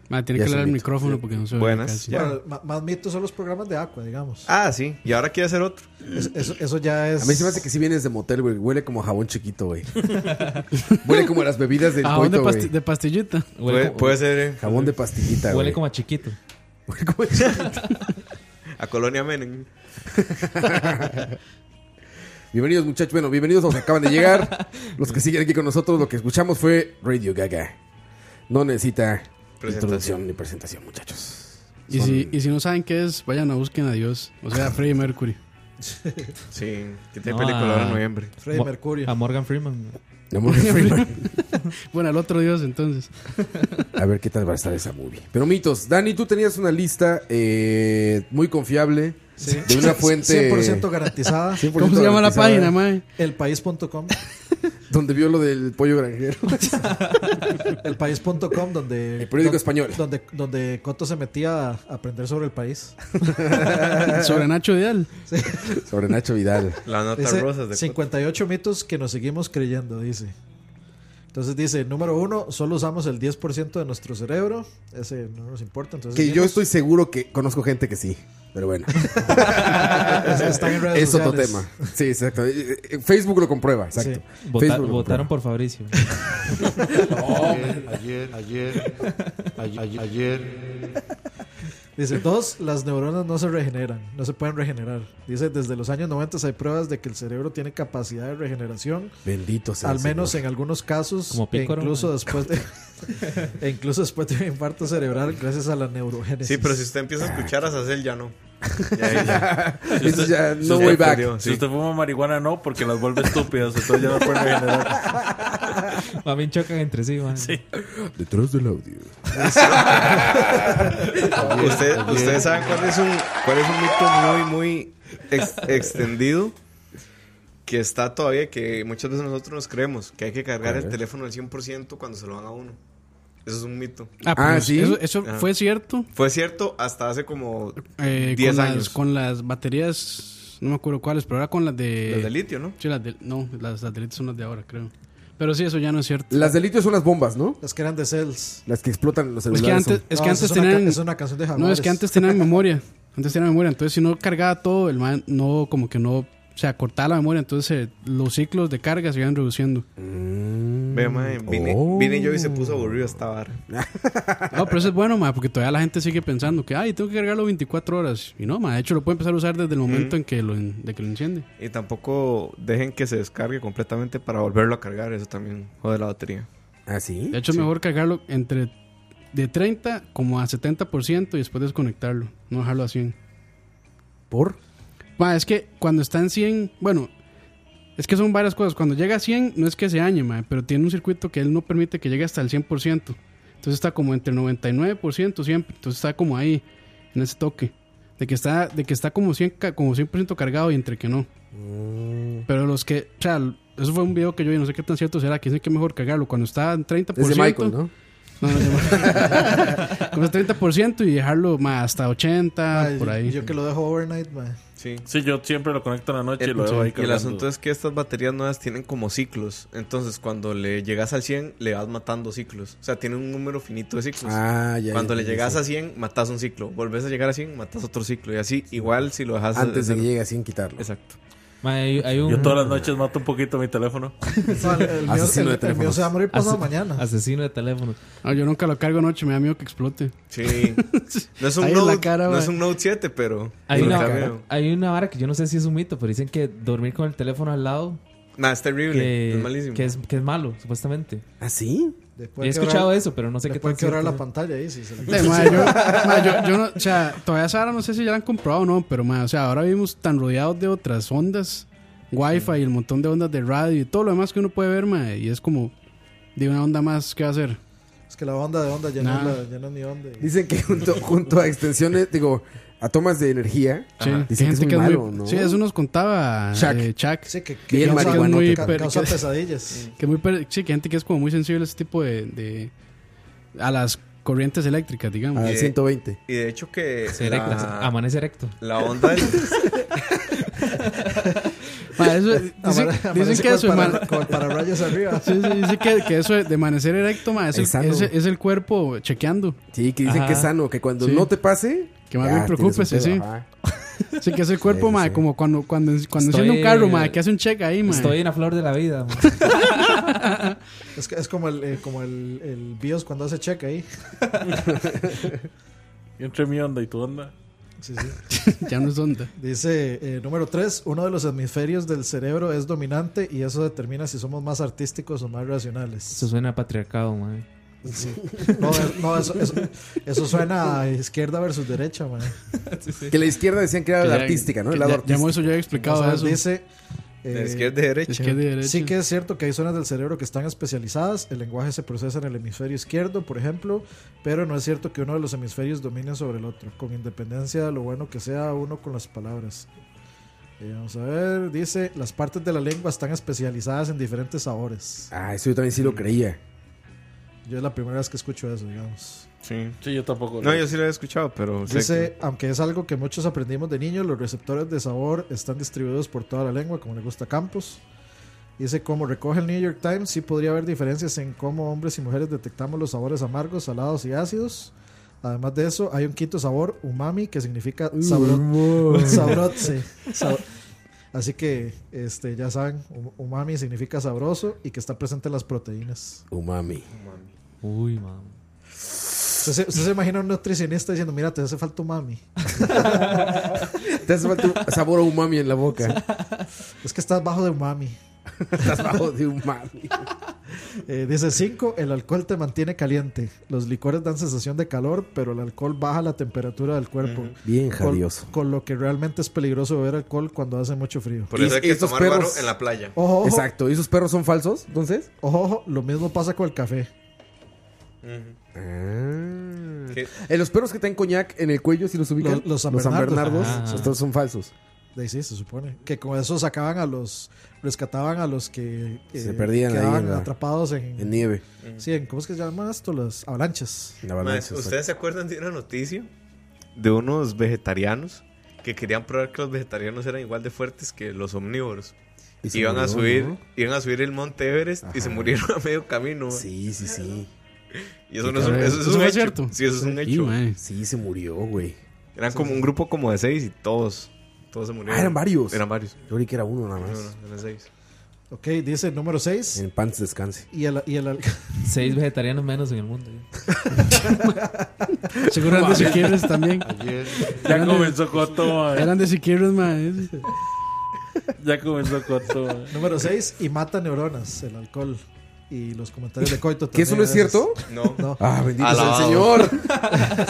Man, tiene Ya que hablar al mito. micrófono porque no se oye Buenas. casi. Ya. Bueno, ma- más mitos son los programas de Aqua, digamos. Ah, sí. Y ahora quiere hacer otro. Es- Eso, eso ya es. A mí se me hace que si vienes de motel, güey. Huele como a jabón chiquito, güey. Huele como a las bebidas del Jabón de, coito, pasti- güey. de pastillita. Huele, Puede, como, puede ser eh, Jabón de pastillita, güey. huele como a chiquito. A Colonia Menem. Bienvenidos, muchachos. Bueno, bienvenidos a los que acaban de llegar. Los que siguen aquí con nosotros, lo que escuchamos fue Radio Gaga. No necesita Presentación. introducción ni presentación, muchachos. Y Son- si, y si no saben qué es, vayan a busquen a Dios. O sea, a Freddie Mercury. Sí. Que tiene No, película ahora en noviembre. Freddie Mercurio. A Morgan Freeman. De Morgan Freeman. Bueno, el otro Dios entonces. A ver qué tal va a estar esa movie. Pero mitos, Dani, tú tenías una lista eh, muy confiable Sí. de una fuente 100% garantizada. 100% ¿Cómo se llama la garantizada, página, mae? Elpaís.com. Donde vio lo del pollo granjero. Elpaís.com, donde. El periódico español. Donde, donde Coto se metía a aprender sobre el país. Sobre Nacho Vidal. Sobre Nacho Vidal. La nota Dice rosas de 58 mitos que nos seguimos creyendo, dice. Entonces dice, número uno, solo usamos el 10% de nuestro cerebro. Ese no nos importa. Entonces Que yo estoy seguro que conozco gente que sí. Pero bueno. Están en redes es otro sociales. tema. Sí, exacto. Facebook lo comprueba, exacto. Vota- lo votaron comprueba. por Fabricio. Ayer, ayer, ayer, ayer, ayer. Dice, dos, las neuronas no se regeneran, no se pueden regenerar. Dice, desde los años 90 hay pruebas de que el cerebro tiene capacidad de regeneración, Bendito sea. al menos Señor. en algunos casos, Como e incluso ¿no? después de e incluso después de un infarto cerebral gracias a la neurogénesis. Sí, pero si usted empieza a escuchar a Sacel, ya no. Ya, ya. Eso ya, Si no usted way back. perdió, Si sí. usted fuma marihuana, no, porque las vuelve estúpidas. Entonces ya no. A mí chocan entre sí, man. Detrás del audio. Usted- Ustedes saben cuál es un, cuál es un mito muy, muy ex- extendido que está todavía, que muchas veces nosotros nos creemos, que hay que cargar el teléfono al 100% cuando se lo dan a uno. Eso es un mito. Ah, Ah, ¿sí? Eso, eso Ajá. fue cierto. Fue cierto hasta hace como eh, 10 con años. Las, con las baterías, no me acuerdo cuáles, pero era con las de. Las de litio, ¿no? Sí, las de. No, las, las de litio son las de ahora, creo. Pero sí, eso ya no es cierto. Las de litio son las bombas, ¿no? Las que eran de cells. Las que explotan los Es que celulares. antes, son- es No, que antes es una tenían. ca- es una canción de no, es que antes tenían memoria. Antes tenían memoria. Entonces, si no cargaba todo, el man no, como que no. O sea, cortaba la memoria. Entonces, eh, los ciclos de carga se iban reduciendo. Ve, mae, vine, Oh. vine yo y se puso aburrido esta vara. No, pero eso es bueno, ma, porque todavía la gente sigue pensando que, ay, tengo que cargarlo 24 horas. Y no, ma, de hecho lo puede empezar a usar desde el momento en que lo, de que lo enciende. Y tampoco dejen que se descargue completamente para volverlo a cargar. Eso también jode la batería. ¿Ah, sí? De hecho, es mejor cargarlo entre de 30 como a 70% y después desconectarlo. No dejarlo a 100. ¿Por? Ma, es que cuando está en 100, bueno, es que son varias cosas. Cuando llega a 100, no es que se dañe, ma, pero tiene un circuito que él no permite que llegue hasta el 100%. Entonces está como entre 99% siempre. Entonces está como ahí, en ese toque. De que está, de que está como 100, ca- como 100% cargado y entre que no. Pero los que, o sea, eso fue un video que yo vi, no sé qué tan cierto será, que dicen que es mejor cargarlo cuando está en 30%. Es de Michael, ¿no? No, no, no. Como 30% y dejarlo más hasta 80, Ay, por ahí. Yo que lo dejo overnight, mae. Sí. Sí, yo siempre lo conecto en la noche y El, lo dejo ahí y el asunto es que estas baterías nuevas tienen como ciclos. Entonces, cuando le llegas al 100, le vas matando ciclos. O sea, tiene un número finito de ciclos. Ah, ya. cuando ya, le llegas sí. a 100, matas un ciclo. Volves a llegar a 100, matas otro ciclo. Y así, igual si lo dejas. Antes de que llegue a 100, quitarlo. Exacto. Ma, hay, hay un Yo todas las noches mato un poquito mi teléfono. No, el, el mío, Asesino el- de el mío se va a morir pasado Ase- mañana. asesino de teléfono. Ah, yo nunca lo cargo anoche, me da miedo que explote. Sí. No es un, Ahí Note, cara, no es un Note 7, pero. Hay una, hay una vara que yo no sé si es un mito, pero dicen que dormir con el teléfono al lado Nah, es terrible. que, es malísimo. que es, que es malo, supuestamente. ¿Ah, sí? Después He escuchado eso, pero no sé qué tan que la pantalla ahí, sí. Se le- ma, yo, ma, yo, yo no, o sea, todavía esa no sé si ya la han comprado o no, pero ma, o sea, ahora vivimos tan rodeados de otras ondas, wifi y el montón de ondas de radio y todo lo demás que uno puede ver, ma, y es como de una onda más que hacer. Es que la onda de onda ya no, es la- ya no es ni onda. Dicen que junto, junto a extensiones, digo, a tomas de energía, Sí, dicen que es que es malo, muy, ¿no? sí, eso nos contaba Chuck. eh, Chuck. Sí, que, que Bien causa, marihuanote, muy causa que- pesadillas. Que muy per- sí, que gente que es como muy sensible a ese tipo de, de- a las corrientes eléctricas, digamos. A Eh, 120. Y de hecho que. Se erecta, la, amanece erecto. la onda del. Ma, eso- dicen, Amane- dicen que eso, para- con el pararrayos arriba. sí, sí, dice que, que eso de amanecer erecto, ma, es, el, Es es, es el cuerpo chequeando. Sí, que dicen Ajá. que es sano, que cuando Sí. no te pase, Que más ya bien preocúpese, sí. Sí, que es el cuerpo, Sí, sí, ma, sí. como cuando, cuando, cuando Estoy- enciende un carro, ma, que hace un check ahí, ma. Estoy en la flor de la vida. ma. Es, que- es como el, eh, como el, el BIOS cuando hace check ahí. Entre mi onda y tu onda. Sí, sí. ya no es onda. Dice eh, número 3, uno de los hemisferios del cerebro es dominante y eso determina si somos más artísticos o más racionales. Eso suena a patriarcado, man. Sí. No, no, eso, eso, eso suena a izquierda versus derecha, man. Que la izquierda decían que era Que la ya- artística, ¿no? El lado ya, artístico. ya eso ya he explicado O sea, eso. Dice eh, de izquierda y derecha. Sí que es cierto que hay zonas del cerebro que están especializadas, el lenguaje se procesa en el hemisferio izquierdo, por ejemplo, pero no es cierto que uno de los hemisferios domine sobre el otro, con independencia de lo bueno que sea uno con las palabras. Eh, vamos a ver, dice, las partes de la lengua están especializadas en diferentes sabores. Ah, eso yo también sí lo creía. Yo es la primera vez que escucho eso, digamos. Sí. Sí, yo tampoco. No, yo sí lo he escuchado, pero. sé Dice, aunque es algo que muchos aprendimos de niños, los receptores de sabor están distribuidos por toda la lengua, como le gusta a Campos. Dice, como recoge el New York Times, sí podría haber diferencias en cómo hombres y mujeres detectamos los sabores amargos, salados y ácidos. Además de eso, hay un quinto sabor, umami, que significa sabro. Sab- Así que, este, ya saben, um- umami significa sabroso y que está presente en las proteínas. Umami. Uy, man. Usted se, usted se imagina a un nutricionista diciendo, mira, te hace falta umami. Te hace falta un sabor a umami en la boca. Es que estás bajo de umami. Estás bajo de umami. Eh, dice 5, el alcohol te mantiene caliente. Los licores dan sensación de calor, pero el alcohol baja la temperatura del cuerpo. Bien jadioso. con lo que realmente es peligroso beber alcohol cuando hace mucho frío. Por eso hay que tomar guaro perros- en la playa. Ojo, ojo, Exacto. ¿Y esos perros son falsos? Entonces. ojo, ojo, lo mismo pasa con el café. Ah. Eh, los perros que traen coñac en el cuello, si los ubican. Los- los San San Bernardos. Ah. Estos son falsos. De ahí sí, se supone. Que con eso sacaban a los. Rescataban a los que. eh, Se perdían ahí quedaban en atrapados en. En nieve. sí, en- ¿cómo es que se llama esto? Las avalanchas. Avalancha, ¿Ustedes se acuerdan de una noticia de unos vegetarianos que querían probar que los vegetarianos eran igual de fuertes que los omnívoros? Iban a subir, ¿no? iban a subir el Monte Everest y se murieron a medio camino. Sí, sí, sí. Y eso no es un, cabrón. eso es ¿Eso un fue hecho. cierto? Sí, eso es un hecho. Sí, se murió, güey. Eran como un grupo como de seis y todos, todos se murieron. Ah, eran varios. Eran varios. Yo creí que era uno nada No, más. no, eran seis. Ok, dice número 6. En pants descanse. Y el, y el Seis vegetarianos menos en el mundo. Seguro eran de Siquirres también. Ayer, Ya comenzó Coto, mae. Eran de Siquirres, ma. es- Ya comenzó Coto, número 6. Y mata neuronas, el alcohol. Y los comentarios de Coito. ¿Que eso no es también cierto? No. No. Ah, bendito sea el. Señor.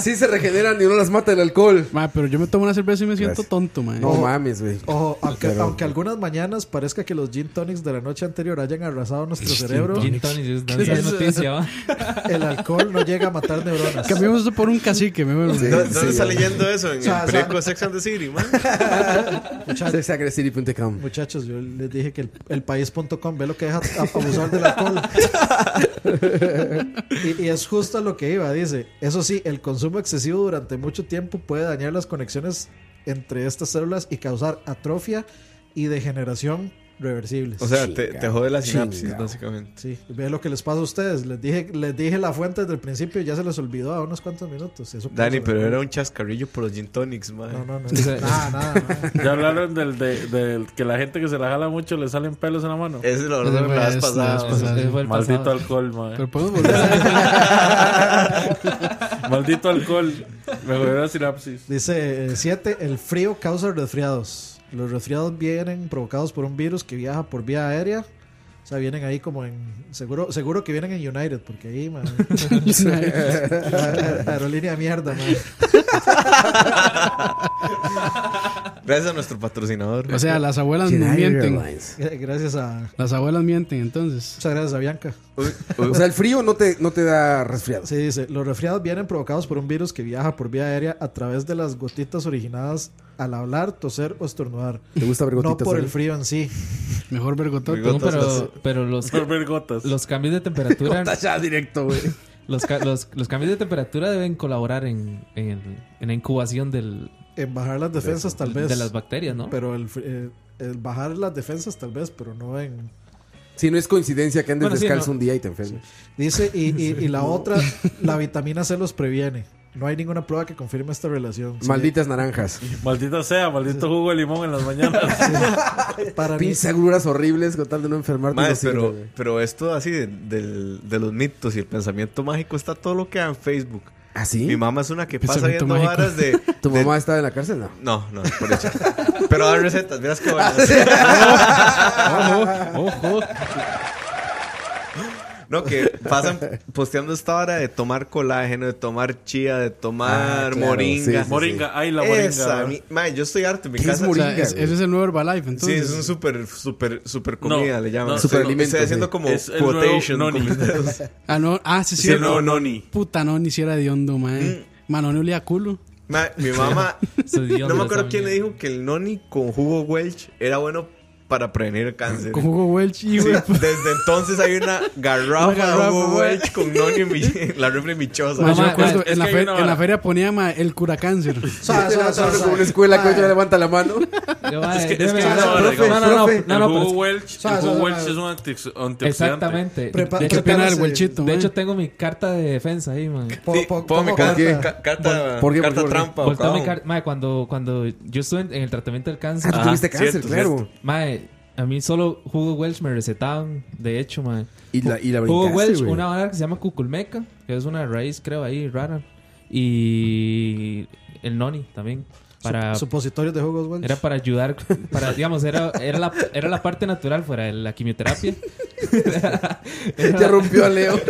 sí se regeneran y no las mata el alcohol. Ma, pero yo me tomo una cerveza y me siento Gracias. tonto, ma. No mames, güey. Ojo, aunque, Pero- aunque algunas mañanas parezca que los gin tonics de la noche anterior hayan arrasado nuestro cerebro, Gin tonic, es ¿Qué es es eso? noticia, va. el alcohol no llega a matar neuronas. Cambiamos esto por un cacique, me muero. Sí. ¿Dó- ¿Dónde está leyendo eso? En O sea, el o sea- periódico Sex and the City, man. Muchachos, yo les dije que el, el país.com ve lo que deja a- abusar del alcohol. y, es justo lo que iba, dice. Eso sí, el consumo excesivo durante mucho tiempo puede dañar las conexiones entre estas células y causar atrofia y degeneración reversibles. O sea, te, te jode la sinapsis, básicamente. Sí, ve lo que les pasa a ustedes. Les dije, les dije la fuente desde el principio y ya se les olvidó a unos cuantos minutos. Eso Dani, pero era un chascarrillo por los gin tonics, man. No, no, no. nada, nada, nada. Ya hablaron del, de- del que la gente que se la jala mucho le salen pelos en la mano. Ese lo hablaron la vez pasada. Maldito alcohol, man. Pero podemos volver a... Maldito alcohol. Me jodió la sinapsis. Dice 7. el frío causa resfriados. Los resfriados vienen provocados por un virus que viaja por vía aérea. O sea, vienen ahí como en. Seguro, seguro que vienen en United, porque ahí, man. Aerolínea mierda, man. Gracias a nuestro patrocinador. O sea, las abuelas United mienten. Airlines. Gracias a. Las abuelas mienten, entonces. Muchas gracias a Bianca. O sea, el frío no te, no te da resfriado. Sí, dice, los resfriados vienen provocados por un virus que viaja por vía aérea a través de las gotitas originadas al hablar, toser o estornudar. ¿Te gusta ver No por el frío en sí. Mejor. No, pero, pero los, Por ver gotas. los cambios de temperatura. Gotas ya directo, güey. Los, ca- los, los cambios de temperatura deben colaborar en, en, en la incubación del, En bajar las defensas tal vez. de las bacterias, ¿no? Pero el, fr- eh, el bajar las defensas tal vez, pero no en... Si no es coincidencia que andes Bueno, sí, descalzo no. un día y te enfermes. Dice, y, y, y la otra, la vitamina C los previene. No hay ninguna prueba que confirme esta relación. Sí, Malditas naranjas. Maldita sea, maldito jugo de limón en las mañanas. Para mí, Pinches agruras horribles con tal de no enfermarte. Pero, pero esto así de, del- de los mitos y el pensamiento mágico está todo lo que hay en Facebook. ¿Ah, sí? Mi mamá es una que pasa viendo mágico. varas de... ¿Tu de- mamá está en la cárcel? No. No, no, por hecho. Pero da recetas, miras qué buenas. Ojo. No, que pasan posteando esta hora de tomar colágeno, de tomar chía, de tomar Ah, claro, moringa. sí, sí, sí. moringa, ay, la moringa. Esa, mi- yo estoy harto en mi ¿Qué es casa. O sea, moringa? es- ese es el nuevo Herbalife, Sí, entonces. es un súper, súper, súper comida, No, le llaman. no, Superalimento, Estoy haciendo sí. como Es el quotation noni. Ah, no. Ah, sí, sí. Sí, no, noni. Puta, no, ni si era de hondo, mae. Mano, no olía culo. Mi mamá, no me acuerdo quién le dijo que el noni con jugo Welch era bueno para prevenir el cáncer. Con jugo Welch y, Sí, desde entonces hay una garrafa Una garrafa, de jugo güey. Welch con noni en mi- la refri michosa. Yo ma, acuerdo, es en, la una en la feria ponía mae, el cura cáncer. Como una escuela que ya levanta la mano. Es que- es no, el pero- Welch, el es un antiox- antioxidante. Exactamente. ¿Qué Prepárese. del Welchito, de mae? hecho, tengo mi carta de defensa ahí, man. Pongo mi carta, trampa. Cuando, cuando yo estuve en, el tratamiento del cáncer, Ah, tuviste cáncer, cierto, claro. mae, a mí solo jugo Welch me recetaban, de hecho, mae. Y la, y la Jugo brincaste, Welch, una vara que se llama cuculmeca, que es una raíz, creo, ahí rara. Y el noni también. Para, Supositorios de jugos Welch. era para ayudar, para, digamos, era, era, la, era la parte natural fuera de la quimioterapia. Era- Ya rompió a Leo.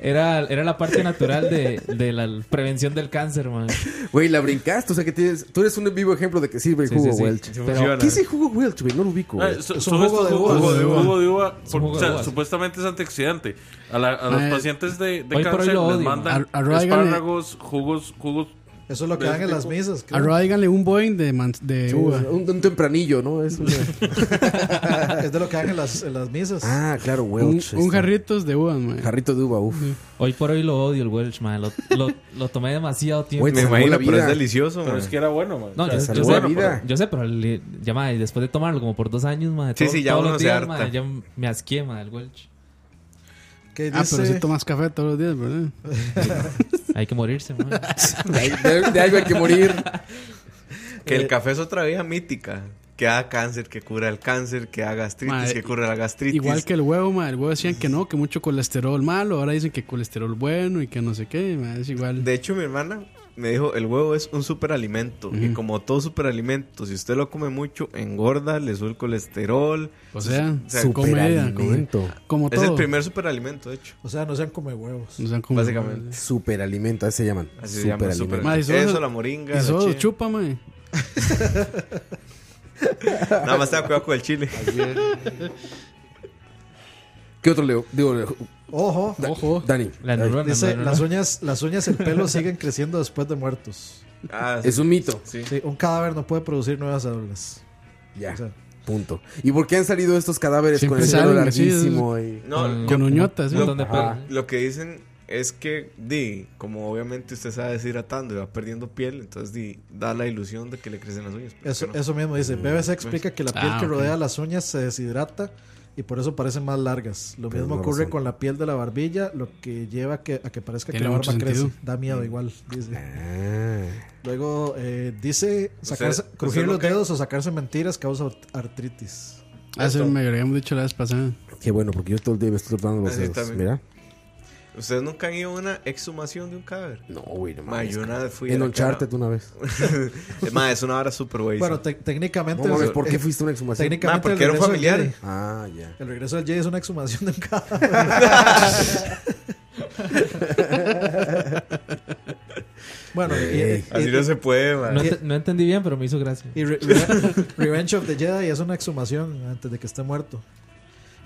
Era, era la parte natural de, de la prevención del cáncer, man. Güey, la brincaste. O sea que tienes, tú eres un vivo ejemplo de que sirve el Sí, jugo sí, sí. Welch. Pero-. ¿Qué es el jugo Welch, güey? No lo ubico, Ah, so- jugo de uvas. jugo de Jugo jugo de uva. Por- jugo o de sea, supuestamente es antioxidante. A, la- a los pacientes de, de cáncer les mandan espárragos, jugos, jugos. Eso es lo que dan en las misas. creo. Díganle un Boeing de, man- de Sí, uva. un, un tempranillo, ¿no? Es una- es de lo que dan en las, en las misas. Ah, claro, Un, Welch. un está. jarritos de uvas, mae. Jarrito de uva, uff. Hoy por hoy lo odio el Welch, man. Lo, lo, lo tomé demasiado tiempo. Güey, Me imagino, pero es delicioso, Pero man. es que era bueno, man. No, O yo, sea, yo salvó sé, vida. yo sé, pero le- ya, después de tomarlo como por dos años, ma, Sí, todo- sí, ya todos uno los se días, harta. ya me asqué, ma, el Welch. ¿Qué Ah, dice? pero si tomas café todos los días, ¿verdad? Hay que morirse, ma. De, de- algo hay que morir. Que el café es otra vida mítica. Que da cáncer, que cura el cáncer, que da gastritis, Ma, que cura la gastritis. Igual que el huevo, mae. El huevo decían que no, que mucho colesterol malo. Ahora dicen que colesterol bueno y que no sé qué. Es igual. De hecho, mi hermana me dijo, el huevo es un superalimento. Y como todo superalimento, si usted lo come mucho, engorda, le sube el colesterol. O sea, O sea. Superalimento. Como Es todo. el primer superalimento, de hecho. O sea, no sean come huevos. O sea, como- Básicamente. Superalimento, así se llaman. Así se llama, Superalimento. Eso, la moringa, chía. chupa, mae. Nada más tenga cuidado con el chile. ¿Qué otro Leo? Digo, Leo. Ojo. Da- Ojo. Dani. La neurona, Dice, las uñas, las uñas y el pelo siguen creciendo después de muertos. Ah, Es un mito. sí. Sí, un cadáver no puede producir nuevas células. Ya. O sea, Punto. ¿Y por qué han salido estos cadáveres Siempre con el pelo salen larguísimo? y... No, Con- uñotas, un ¿sí? montón de Ajá. pelo. lo que dicen es que, di, como obviamente usted se va deshidratando y va perdiendo piel, entonces di, da la ilusión de que le crecen las uñas. pero Eso, que no. eso mismo dice. BBC explica que la piel Ah, que ok. rodea las uñas se deshidrata y por eso parecen más largas. Lo Pero mismo ocurre razón. con la piel de la barbilla, lo que lleva a que, a que parezca que la barba crece. Da miedo igual, dice. Luego eh, dice sacarse, crujir lo los que- dedos o sacarse mentiras causa artritis. Ah, eso me habíamos dicho la vez pasada. Qué bueno, porque yo todo el día me estoy tratando los dedos. Mira. ¿Ustedes nunca han ido a una exhumación de un cadáver? No, güey, no Ma, mames, yo una vez fui En Uncharted una vez. Ma, es una hora súper güey. Bueno, te- técnicamente. No mames, el- ¿por qué eh, fuiste a una exhumación? Técnicamente, Ma, porque el era un regreso del familiar. Jedi- Ah, ya. El regreso del Jedi es una exhumación de un cadáver. bueno, y, y- Así no se puede, ma. No, ent- no entendí bien, pero me hizo gracia. y Re- Re- Revenge of the Jedi es una exhumación antes de que esté muerto.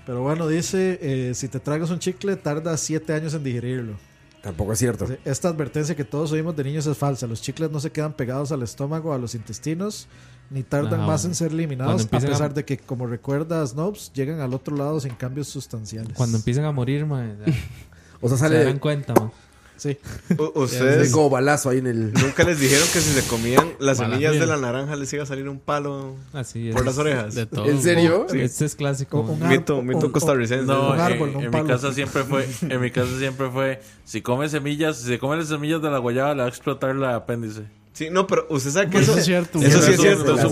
Pero bueno, dice: eh, si te tragas un chicle, tarda 7 años en digerirlo. Tampoco es cierto. Esta advertencia que todos oímos de niños es falsa. Los chicles no se quedan pegados al estómago, a los intestinos, ni tardan No, más en ser eliminados, cuando a pesar de que, como recuerda Snopes, llegan al otro lado sin cambios sustanciales. Cuando empiecen a morir, man, O sea, se darán cuenta, man. Sí. U- Es Ustedes como balazo ahí en el. nunca les dijeron que si se comían las Bala. semillas de la naranja les iba a salir un palo Así es. por las orejas. De todo. ¿En serio? Sí. Este es clásico. Un-. Mito, un- mito un- costarricense. No, Un en, árbol, no un en palo. mi casa siempre fue, en mi casa siempre fue, si come semillas, si se come las semillas de la guayaba, le va a explotar el apéndice. Sí, no, pero usted sabe que Eso eso, es cierto. Eso sí es cierto. eso-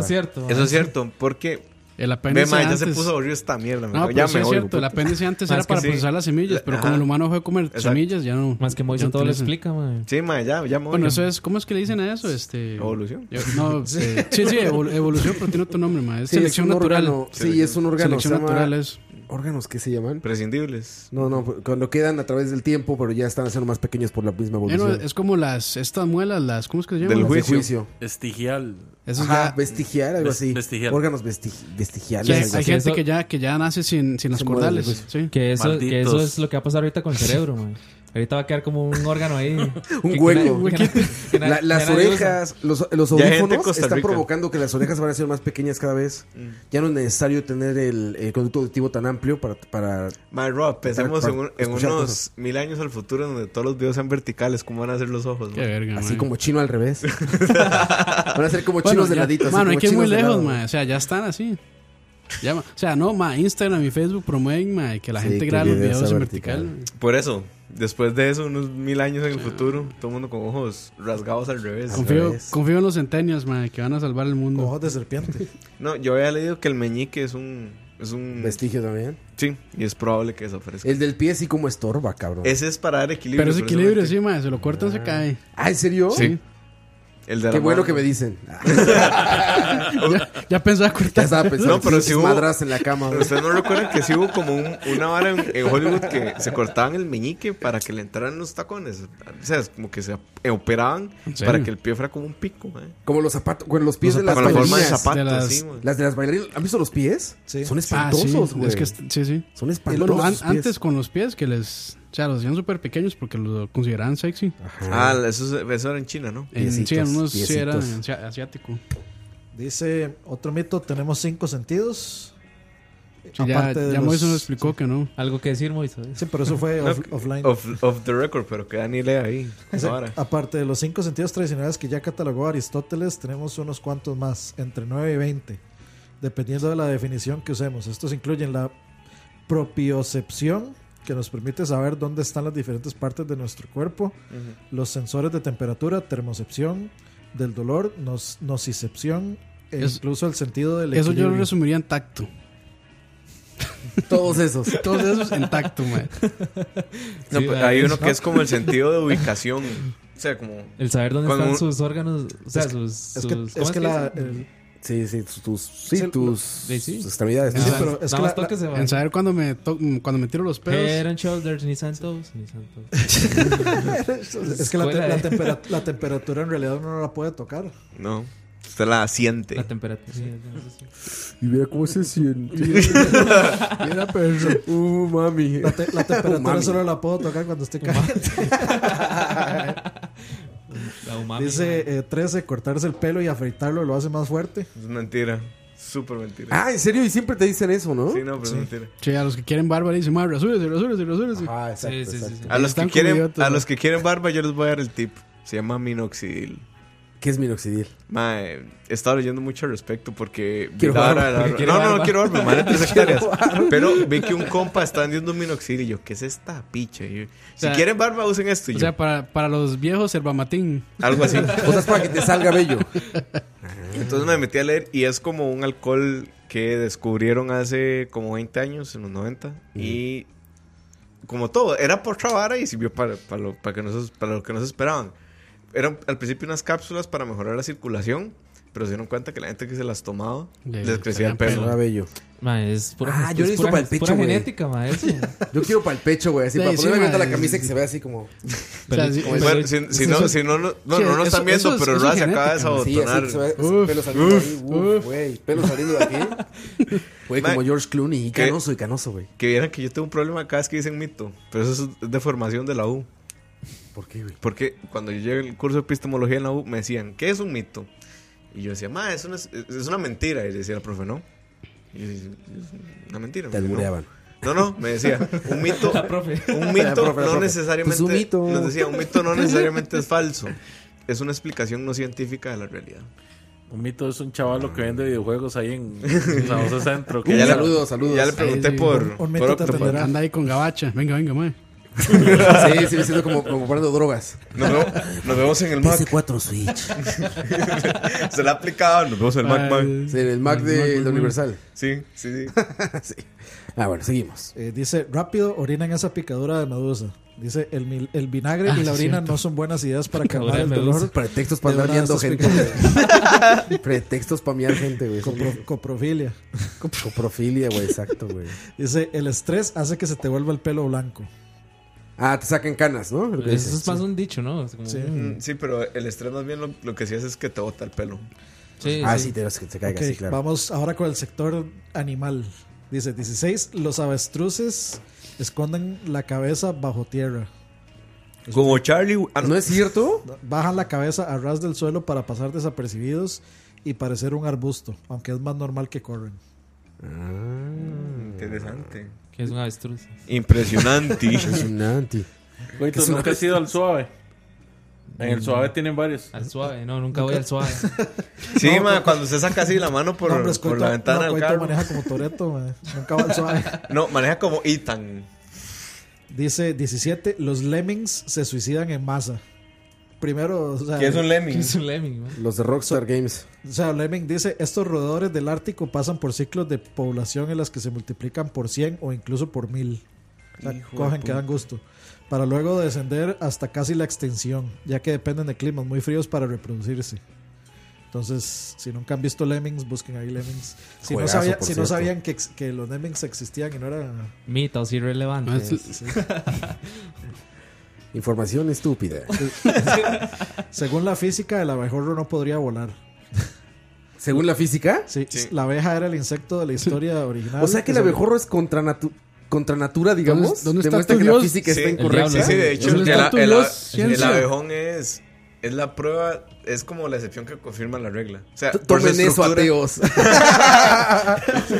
es cierto. eso es cierto, porque El ve, apéndice ma, ya antes... se puso aburrido esta mierda. No, ya pero sí me es oigo. cierto. El apéndice antes era para sí. procesar las semillas, pero Ajá. como el humano fue a comer Exacto. semillas, ya no... Más que ya Moisés todo lo utiliza. explica, man. Sí, ma, ya, ya me Bueno, eso es... ¿Cómo es que le dicen a eso? Este... Evolución. Yo- No, eh, sí, sí, evol- evolución, pero tiene otro nombre, ma. Es Sí, selección natural. órgano- sí, es un órgano. Selección se llama- natural es... ¿Órganos qué se llaman? Prescindibles. No, no, cuando quedan a través del tiempo, pero ya están haciendo más pequeños por la misma no, evolución. es como las... Estas muelas, las... ¿Cómo es que se llaman? Del juicio. juicio. Estigial. Eso Ajá, ya... vestigial, algo así. vestigial. Órganos vesti- vestigiales. Sí, hay, así. gente eso- que ya, que ya nace sin, sin las Se cordales. Sí. Que eso, que eso es lo que va a pasar ahorita con el cerebro, man. Ahorita va a quedar como un órgano ahí. Un Que- hueco. que que La- las orejas, los, los audífonos están provocando que las orejas van a ser más pequeñas cada vez. Ya no es necesario tener el, el conducto auditivo tan amplio para... para Ma, Rob, pensemos para en, un- en escuchar unos cosas. mil años al futuro donde todos los videos sean verticales. ¿Cómo van a ser los ojos? Qué verga, así como chino al revés. van a ser como Bueno, chinos de ya- ladito. Mano, hay que ir muy de lejos. O sea, ya están así. Ya. O sea, no, ma, Instagram y Facebook promueven, ma, que la Sí, gente el los video videos en vertical. vertical. Por eso, después de eso, unos mil años en el futuro, todo el mundo con ojos rasgados al revés. Confío, en los centenios, ma, que van a salvar el mundo. ojos de serpiente. No, yo había leído que el meñique es un... Es un Vestigio también. Sí, y es probable que desaparezca. El del pie sí como estorba, cabrón. Ese es para dar equilibrio. Pero ese equilibrio, sí, ma, se lo cortan, se cae. Ah, ¿en serio? Sí. El de la Qué bueno mano. que me dicen. ya, ya pensaba Ya cortar. estaba pensando No, pero si hubo... madras en la cama. ¿Ustedes no recuerdan que sí hubo como un- una vara en, en Hollywood que se cortaban el meñique para que le entraran los tacones? O sea, es como que se eh, operaban para que el pie fuera como un pico. ¿eh? Como los zapatos, con los pies Los de las Con la forma de bailarinas. zapato, de las- sí. Las de las bailarinas, ¿han visto los pies? Sí. Son Ah, sí, espantosos, güey. es que, est- sí, sí. Son Y espantosos. bueno, an- sus pies. antes con los pies que les... O sea, los hacían súper pequeños porque los consideraban sexy. Ah, eso, es- eso era en China, ¿no? En, sí, Piecitos, en unos sí era asiático. Dice otro mito: tenemos cinco sentidos. Sí, ya Aparte de ya los- Moisés nos explicó que no. Algo que decir, Moisés. Sí, pero eso fue off- offline. Off, off the record, pero que Dani lea ahí. Ahora. aparte de los cinco sentidos tradicionales que ya catalogó Aristóteles, tenemos unos cuantos más, entre 9 y 20, dependiendo de la definición que usemos. Estos incluyen la propiocepción, que nos permite saber dónde están las diferentes partes de nuestro cuerpo, los sensores de temperatura, termocepción, del dolor, nos, nocicepción, e Es- incluso el sentido del Eso yo lo resumiría en tacto. Todos esos. Todos esos en tacto, man. No, Sí, pues, hay es- uno que es como el sentido de ubicación. O sea, como. El saber dónde están un- sus órganos, o sea, Es sus... Es que, sus- es ¿cómo que que la, el- Sí, sí, tus, tus, sí, Sí, tus sí, extremidades. Sí, pero es nada que la- va. En saber cuando me, to- cuando me tiro los Head pedos. and shoulders, ni santos, ni santos. es que la, te- la tempera- la temperatura en realidad uno no la puede tocar. No. Usted la siente. La temperatura. Y mira cómo se siente. mira, perro. Uh, mami. La, te- la temperatura Umami. solo la puedo tocar cuando esté caliente. La umami. Dice eh, 13, cortarse el pelo y afeitarlo lo hace más fuerte. Es mentira. Súper mentira. Ah, ¿en serio? Y siempre te dicen eso, ¿no? Sí, no, pero es mentira. Che, a los que quieren barba le dicen, madre, rasúrese, rasúrese, rasúrese. Ah, exacto, Sí, sí, sí, exacto. sí. A los, que Están como quieren, idiotas, a ¿no? los que quieren barba, yo les voy a dar el tip. Se llama minoxidil. ¿Qué es minoxidil? Mae, he estado leyendo mucho al respecto porque Quiero la barba, la- porque quiere No, no, no barba. quiero barba, mae, tres hectáreas. Pero vi que un compa está vendiendo un minoxidil y yo, ¿qué es esta picha? Y yo, si sea, quieren barba, usen esto. O yo, sea, para, para los viejos, Herbamatín. algo así. O sea, es para que te salga bello. Entonces me metí a leer y es como un alcohol que descubrieron hace como 20 años, en los 90. Y como todo, era por vara y sirvió para, para, lo, para, que nos, para lo que nos esperaban. Eran al principio unas cápsulas para mejorar la circulación, pero se dieron cuenta que la gente que se las tomaba Le- les crecía el pelo. Era bello. Ma, es pura, Ah, yo es hizo pura- para el es pecho, pura güey. genética, ma, eso. Yo quiero para el pecho, güey. Así, Sí, para sí, ponerme viendo la mae, camisa y que se vea así como. O sea, Bueno, si, si no, si no, no, no, Sí, no lo eso- están viendo, eso es- pero eso Ra es se acaba de genética, Sí, así sabotonar. que se ve Uf, pelo saliendo uf, ahí. Uf, güey. Pelo saliendo de aquí. Güey, como George Clooney. Y ¿qué? canoso y canoso, güey. Que vieran que yo tengo un problema cada vez que dicen mito, pero eso es de formación de la U. ¿Por qué, güey? Porque cuando yo llegué al curso de epistemología en la U, me decían, ¿qué es un mito? Y yo decía, ma, es una, es una mentira. Y decía el profe, ¿no? Y yo decía, es una mentira. Te albureaban. No, no, me decía, un mito, un mito no necesariamente, Pues un mito. nos decía, un mito no necesariamente es falso. Es una explicación no científica de la realidad. Un mito es un chavalo que vende videojuegos ahí en San José Centro. Ya le- saludo, saludos. Ya le pregunté sí, por, un- un por te atenderá. Anda ahí con gabacha. Venga, venga, mae. Sí, sí, me siento como, como comprando drogas. Nos, vemos, nos vemos en el Mac. PS4 Switch. Se la ha aplicado. Nos vemos en el Mac, Mac. Sí, en el Mac de la Universal. Sí, sí, sí. Sí. Ah, bueno, seguimos. Eh, dice, rápido, orina en esa picadura de medusa. Dice, el, vinagre Ah, y la orina cierto. no son buenas ideas para calmar el dolor. Pretextos para andar gente. Pretextos para mirar gente, güey. Copro- coprofilia. Coprofilia, güey, exacto, güey. Dice, el estrés hace que se te vuelva el pelo blanco. Ah, te sacan canas, ¿no? Lo que Eso dices. es más un dicho, ¿no? Como- Sí. Mm, Sí, pero el estrés más bien lo, lo que sí hace es que te bota el pelo. Sí, Ah, sí. sí, te que te caiga, sí, claro. Vamos ahora con el sector animal. Dice 16. Los avestruces esconden la cabeza bajo tierra. Como Charlie. ah, no. ¿No es cierto? Bajan la cabeza a ras del suelo para pasar desapercibidos y parecer un arbusto, aunque es más normal que corren. Interesante. Que es un avestruz. Impresionante. Impresionante. Güey, tú nunca has ido al suave. En el suave tienen varios. Al suave, no, nunca voy al suave. sí, ma, cuando usted saca así la mano por, No, por la ventana no, del carro. maneja como Toreto, nunca va al suave. No, maneja como Ethan. Dice 17. Los lemmings se suicidan en masa. Primero, o sea, ¿Qué es un lemming? Es un lemming, man. Los de Rockstar Games. O sea, Lemming dice, estos roedores del Ártico pasan por ciclos de población en las que se multiplican por 100 o incluso por 1000. O sea, Hijo de cogen, que dan gusto. Para luego descender hasta casi la extinción, ya que dependen de climas muy fríos para reproducirse. Entonces, si nunca han visto Lemmings, busquen ahí Lemmings. Si, no, sabía- si sabían que, los Lemmings existían y no era... Mitos Ah, irrelevantes. es- Información estúpida. Según la física, el abejorro no podría volar. Según la física. Sí, la abeja era el insecto de la historia original. O sea que el abejorro es contra, natu- contra natura, digamos. ¿Dónde está Demuestra tu que la física Sí, está incorrecta. Sí, sí, de hecho, ¿Dónde el, abejón es, es la prueba, es como la excepción que confirma la regla. O sea, Tomen eso, ateos.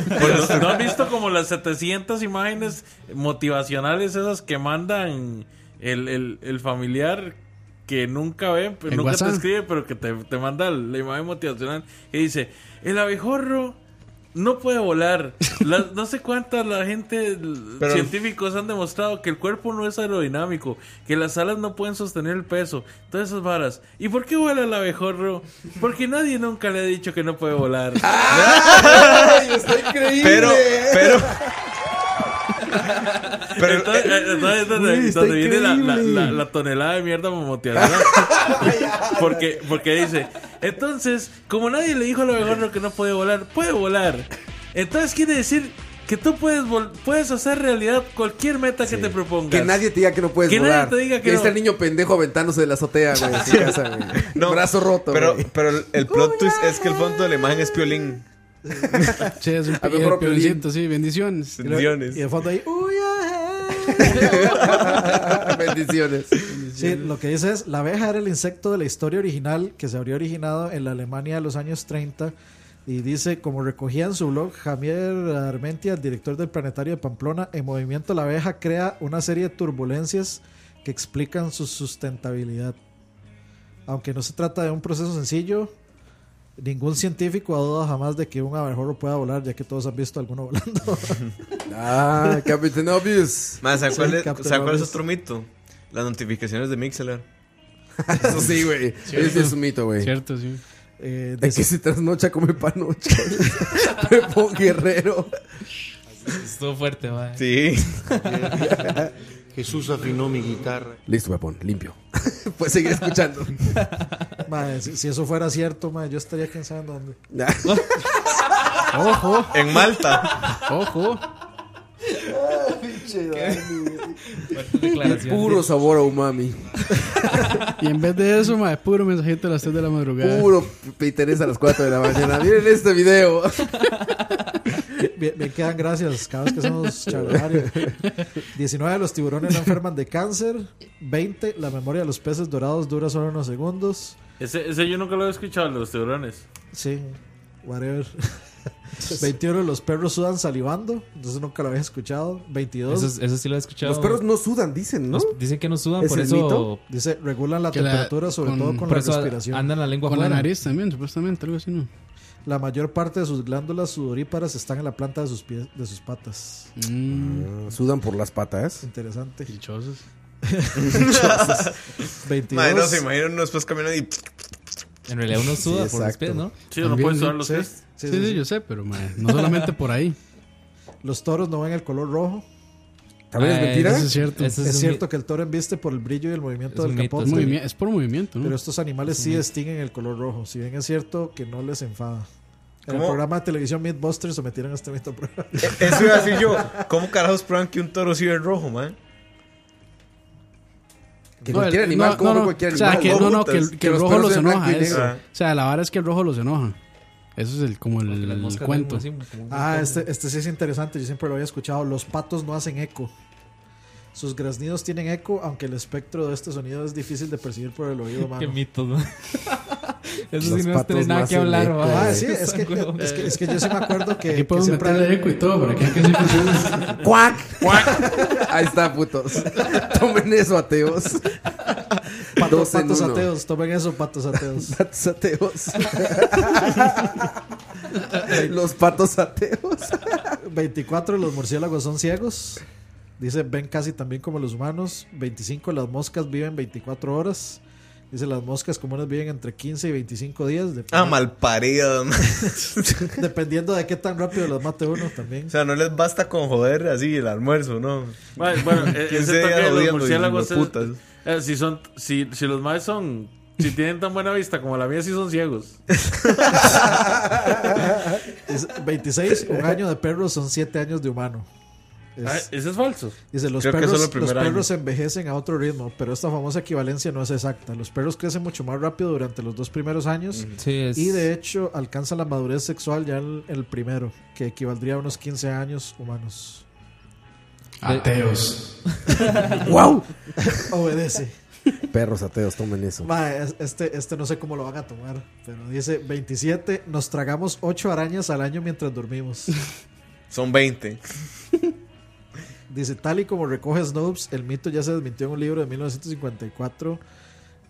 ¿No, no han visto como las 700 imágenes motivacionales esas que mandan el, el, el familiar que nunca ve, pero ¿En nunca WhatsApp? te escribe, pero que te, te manda la imagen motivacional que dice, el abejorro no puede volar. La- no sé cuántas la gente, Pero- científicos han demostrado que el cuerpo no es aerodinámico, que las alas no pueden sostener el peso, todas esas varas. ¿Y por qué vuela el abejorro? Porque nadie nunca le ha dicho que no puede volar. ¡Ay, está increíble! Pero, pero. Pero entonces, eh, entonces, donde, Uy, está donde viene la, la, increíble. la- la tonelada de mierda motivacional. porque, porque dice, entonces, como nadie le dijo al abejorro que no puede volar, puede volar. Entonces quiere decir que tú puedes vol- puedes hacer realidad cualquier meta que te propongas. Que nadie te diga que no puedes Que nadie volar. te diga que ahí no. el niño pendejo aventándose de la azotea, güey, en su casa, güey. No, Brazo roto, Pero, güey. pero el- el plot twist es que el fondo de la imagen es piolín. Sí, es un sí, bendiciones. Bendiciones. Y de fondo ahí, "Uy, Bendiciones. Sí, lo que dice es, la abeja era el insecto de la historia original que se habría originado en la Alemania de los años 30 Y dice, como recogía en su blog Javier Armentia, el director del Planetario de Pamplona, en movimiento la abeja crea una serie de turbulencias que explican su sustentabilidad. Aunque no se trata de un proceso sencillo, ningún científico ha dudado jamás de que un abejorro pueda volar, ya que todos han visto alguno volando. Ah, Captain Obvious. Más, ¿sabes Sí, cuál, es- Captain ¿sabes cuál es otro mito? Las notificaciones de Mixeler. Eso sí, güey. Ese es un mito, güey. Cierto, sí. Eh, De que se trasnocha come panocha. Pepo Guerrero. Estuvo fuerte, mae. Sí. Jesús afinó mi guitarra. Listo, Pepón, limpio. Puedes seguir escuchando. Mae, si, si eso fuera cierto, mae, yo estaría quién sabe en dónde. Ojo, En Malta. ojo. Puro sabor a umami. Y en vez de eso, mae, puro mensajito a las 3 de la madrugada. Puro Peterés a las 4 de la mañana. Miren este video. Bien, bien quedan gracias cada vez que hacemos charlavario. 19 de los tiburones no enferman de cáncer. 20, la memoria de los peces dorados dura solo unos segundos. Ese, ese yo nunca lo he escuchado, los tiburones. Sí, whatever. 21, los perros sudan salivando. Entonces nunca lo había escuchado. 22, Eso, eso sí lo he escuchado. Los perros no sudan, dicen, ¿no? Los- dicen que no sudan, ¿Es por el eso. mito? dice, regulan la Que la- temperatura, sobre con- todo con Por la eso respiración. andan la lengua Con la nariz también, supuestamente, algo así, ¿no? La mayor parte de sus glándulas sudoríparas están en la planta de sus pies, de sus patas. Mmm, Ah, Sudan por las patas. Interesante. dichosos. 22. Madre, no se imaginan uno después caminando y. En realidad uno suda por los pies, ¿no? Sí, uno puede sudar los Sí, pies. Sí, Sí, sí, sí, sí. yo sé, pero no solamente por ahí. Los toros no ven el color rojo. ¿También es Ah, mentira? Eso es cierto. Eso Es, cierto que el toro embiste por el brillo y el movimiento Es del capote. Es, es por movimiento, ¿no? Pero estos animales sí distinguen el color rojo. Si bien es cierto que no les enfada. En el programa de televisión Mythbusters sometieron a este mito a prueba. Eso iba a decir yo. ¿Cómo carajos prueban que un toro sí ve rojo, man? Que No, cualquier el- animal, no, como no, cualquier O sea, animal. que, No, no, que, el- que que el los rojo los enoja. es- o sea, la vara es que el rojo los enoja. Eso es el, como el, el cuento. así, como Ah, este, este sí es interesante. Yo siempre lo había escuchado. Los patos no hacen eco. Sus graznidos tienen eco, aunque el espectro de este sonido es difícil de percibir por el oído humano. Qué mitos, ¿no? Eso Los sí no patos tiene nada que hablar, eco. Ah, sí, es que, es, que, es que yo sí me acuerdo que, Aquí que podemos siempre meterle eco y todo, para que que sí funciona. ¡Cuac! Ahí está, putos. Tomen eso, ateos. pato- Dos en patos uno. ateos. Tomen eso, patos ateos. Patos ateos. Los patos ateos. 24 los murciélagos son ciegos. Dice, ven casi también como los humanos. 25 las moscas viven 24 horas. Dice, las moscas comunes viven entre 15 y 25 días. Ah, mal parido. Dependiendo de qué tan rápido las mate uno también. O sea, no les basta con joder así el almuerzo, ¿no? Bueno, bueno eh, 15 ese días toque de los jodiendo y murciélagos es- putas. eh, si son si, si los maes son si tienen tan buena vista como la mía sí son ciegos. Es 26, un año de perro son 7 años de humano. Es- Ah, ese es falso. dice, los Creo que perros, los perros envejecen a otro ritmo, pero esta famosa equivalencia no es exacta. Los perros crecen mucho más rápido durante los dos primeros años Sí, es... y de hecho alcanzan la madurez sexual ya en el primero, que equivaldría a unos 15 años humanos. Ateos. ¡Wow! Obedece. Perros ateos, tomen eso. Ma, este, este no sé cómo lo van a tomar, pero dice 27, nos tragamos 8 arañas al año mientras dormimos. Son 20. Dice, tal y como recoge Snopes, el mito ya se desmintió en un libro de 1954,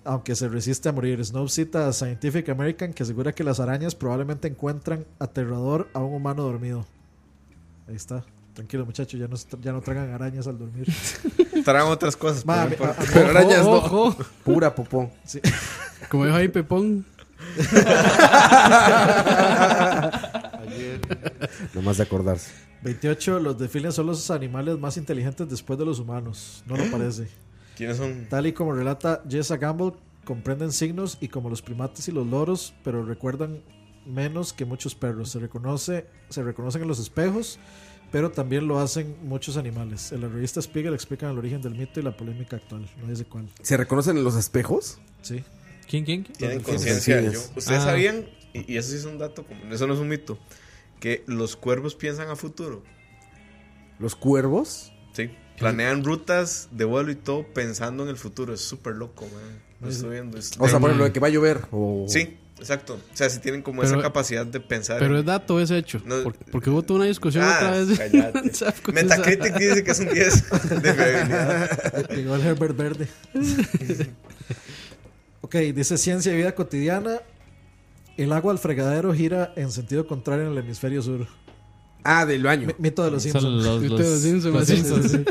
aunque se resiste a morir. Snopes cita a Scientific American que asegura que las arañas probablemente encuentran aterrador a un humano dormido. Ahí está. Tranquilo muchachos, ya no, ya no tragan arañas al dormir. Tragan otras cosas. Ma, pero no a- a- importa. Pero arañas no. Ojo. Pura popó. Sí. Como dijo ahí Pepón. Nomás de acordarse. 28. Los delfines son los animales más inteligentes después de los humanos. No lo parece. ¿Quiénes son? Tal y como relata Jessa Gamble, comprenden signos y como los primates y los loros, pero recuerdan menos que muchos perros. Se reconoce, se reconocen en los espejos, pero también lo hacen muchos animales. En la revista Spiegel explican el origen del mito y la polémica actual. No dice cuál. ¿Se reconocen en los espejos? Sí. ¿Quién, quién? quién? Tienen conciencia. ¿Ustedes Ah. sabían? Y, y eso sí es un dato, común, eso no es un mito. Que los cuervos piensan a futuro. ¿Los cuervos? Sí. Planean rutas de vuelo y todo pensando en el futuro. Es súper loco, man. Lo estoy viendo. es- O sea, por ejemplo, de que va a llover. O... Sí. Exacto. O sea, si tienen como Pero- esa capacidad de pensar. Pero es dato, es hecho. No- Por- porque hubo toda una discusión Ah, otra vez. cállate. ¿Sabes cómo Metacritic dice que es un 10 de fiabilidad. Llegó el Herbert Verde. ok, dice ciencia y vida cotidiana. El agua al fregadero gira en sentido contrario en el hemisferio sur. Ah, del baño. Mi- Mito de los Son Simpsons. los- Mito de los Simpsons, los sí, Simpsons. sí,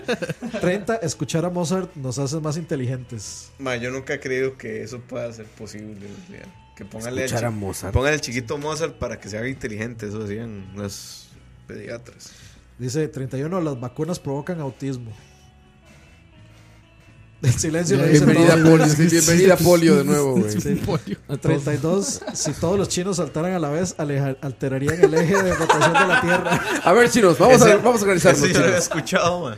30. Escuchar a Mozart nos hace más inteligentes. Ma, yo nunca he creído que eso pueda ser posible. o sea, que póngale Escuchar a Mozart. Póngale al chiquito Mozart para que se haga inteligente. Eso decían los pediatras. Dice 31. Las vacunas provocan autismo. El silencio lo dice Bienvenida todo. polio, sí, bienvenida polio de nuevo, güey. Sí. 32. Si todos los chinos saltaran a la vez, aleja- alterarían el eje de rotación de la Tierra. A ver, chinos, vamos a, vamos a organizarnos. Yo lo había chinos. escuchado, ma.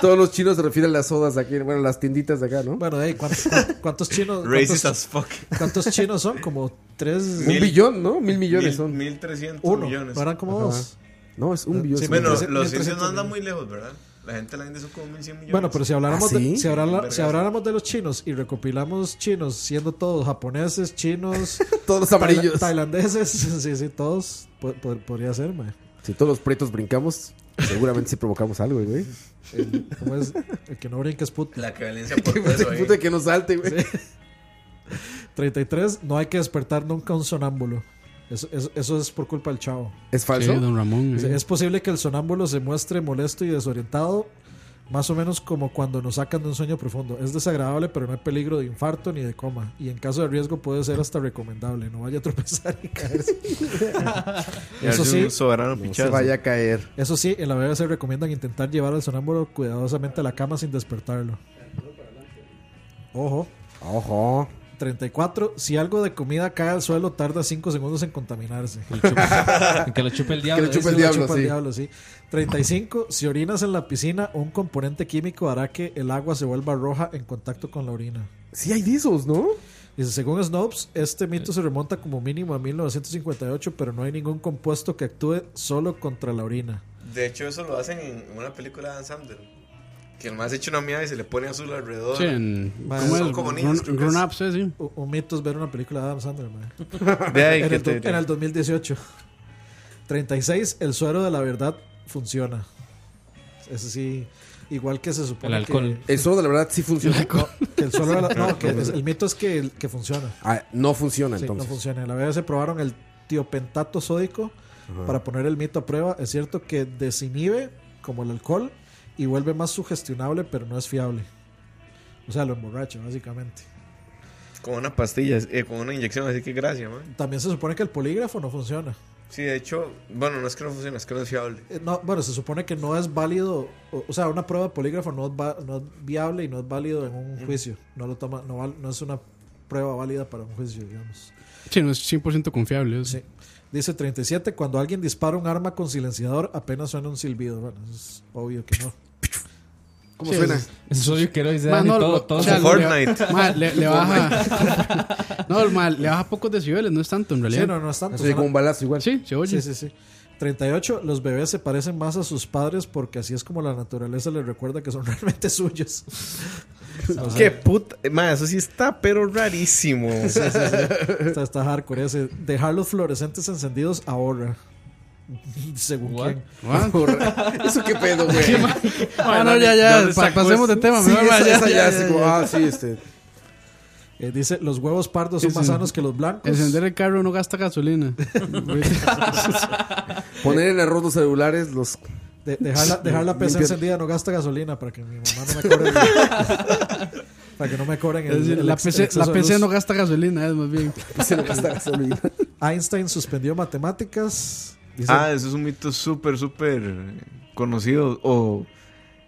Todos los chinos se refieren a las sodas de aquí, bueno, las tienditas de acá, ¿no? Bueno, hey, ¿cuántos, cuántos- chinos? Racist cuántos- as fuck. ¿Cuántos chinos son? Como tres. Un Mil- billón, ¿no? Mil millones Mil, son. 1300 Uno. millones. ¿No eran como Ajá. dos? No, es un billón. Sí, sí. Bueno, 1300 los indios no 1300 andan muy lejos, ¿verdad? La gente de la India son como 1100 millones. Bueno, pero si habláramos, ¿Ah, sí? de, si, habláramos de los chinos y recopilamos chinos, siendo todos japoneses, chinos, Todos los amarillos. taila- tailandeses, sí, sí, todos, po- po- podría ser, mae. Si todos los pretos brincamos, seguramente sí provocamos algo, güey. El, ¿cómo es? El que no brinca es puto. La que por peso ahí. Puta que no salte, güey. 33, no hay que despertar nunca un sonámbulo. Eso, eso, eso es por culpa del chavo. ¿Es Sí, falso? don Ramón. Eh. Es posible que el sonámbulo se muestre molesto y desorientado, más o menos como cuando nos sacan de un sueño profundo. Es desagradable, pero no hay peligro de infarto ni de coma. Y en caso de riesgo puede ser hasta recomendable. No vaya a tropezar y caerse. Eso sí, Un soberano No se vaya a caer. eso sí, en la BBC recomiendan intentar llevar al sonámbulo cuidadosamente a la cama sin despertarlo. Ojo. Ojo. 34. Si algo de comida cae al suelo, tarda 5 segundos en contaminarse. Que lo chupe el diablo. Que lo chupe el lo diablo, chupa sí. diablo, sí. 35. Si orinas en la piscina, un componente químico hará que el agua se vuelva roja en contacto con la orina. Sí hay de esos, ¿no? Dice, según Snopes, este mito se remonta como mínimo a 1958, pero no hay ningún compuesto que actúe solo contra la orina. De hecho, eso lo hacen en una película de Dan Sandler. Que el más echa una mierda y se le pone azul alrededor. Sí, en. ¿Cómo son es? como niños, Grown. Ups, eh, sí. U- Un mito es ver una película de Adam Sandler, mae. De ahí en, que el, en el 2018. 36. El suero de la verdad funciona. Ese sí, igual que se supone El alcohol. que... El suelo de la verdad sí funciona. No, que el suero de la- no, que es- el mito es que, el- que funciona. Ah, no funciona Sí, no entonces. funciona. En la BBC probaron el tiopentato sódico para poner el mito a prueba. Es cierto que desinhibe, como el alcohol, y vuelve más sugestionable, pero no es fiable. O sea, lo emborracha, básicamente. Con una pastilla, eh, con una inyección, así que gracias, man. También se supone que el polígrafo no funciona. Sí, de hecho, bueno, no es que no funcione, es que no es fiable. Eh, No, bueno, se supone que no es válido, o, o sea, una prueba de polígrafo no es, va- no es viable y no es válido en un juicio. No lo toma, no, val- no es una prueba válida para un juicio, digamos. Sí, no es 100% confiable. eso. Sí. Dice 37, cuando alguien dispara un arma con silenciador apenas suena un silbido. Bueno, eso es obvio que no. ¿Cómo Sí, suena? es- Eso es obvio que no dice no, todo, lo- todo o sea, se- Fortnite. Le, ma, le, le baja. no, ma, le baja pocos decibeles, no es tanto en Sí, realidad. no, no es tanto. Así como un balazo igual. Sí, se oye. Sí, sí, sí. 38. Los bebés se parecen más a sus padres porque así es como la naturaleza les recuerda que son realmente suyos. O sea, Qué puta. Man, eso sí está, pero rarísimo. sí, sí, sí. Está, está hardcore ese. Dejar los fluorescentes encendidos ahorra. Según What? quién. ¿Eso qué pedo, güey? Ah, no, ya, ya. ¿Dónde pa- sacó pasemos de tema. Sí, esa, ya, esa ya, ya, ya, así como, ya. ah, sí, este. Eh, dice, los huevos pardos son más sanos que los blancos. Encender el carro no gasta gasolina. Poner en arroz los celulares, los. De- dejar, la, dejar la PC Limpiar. encendida no gasta gasolina para que mi mamá no me cobre. el- para que no me cobren el, decir, el la PC, el la de PC luz. no gasta gasolina, es más bien. Se le gasta gasolina. Einstein suspendió matemáticas. Dice, Ah, eso es un mito súper, súper conocido o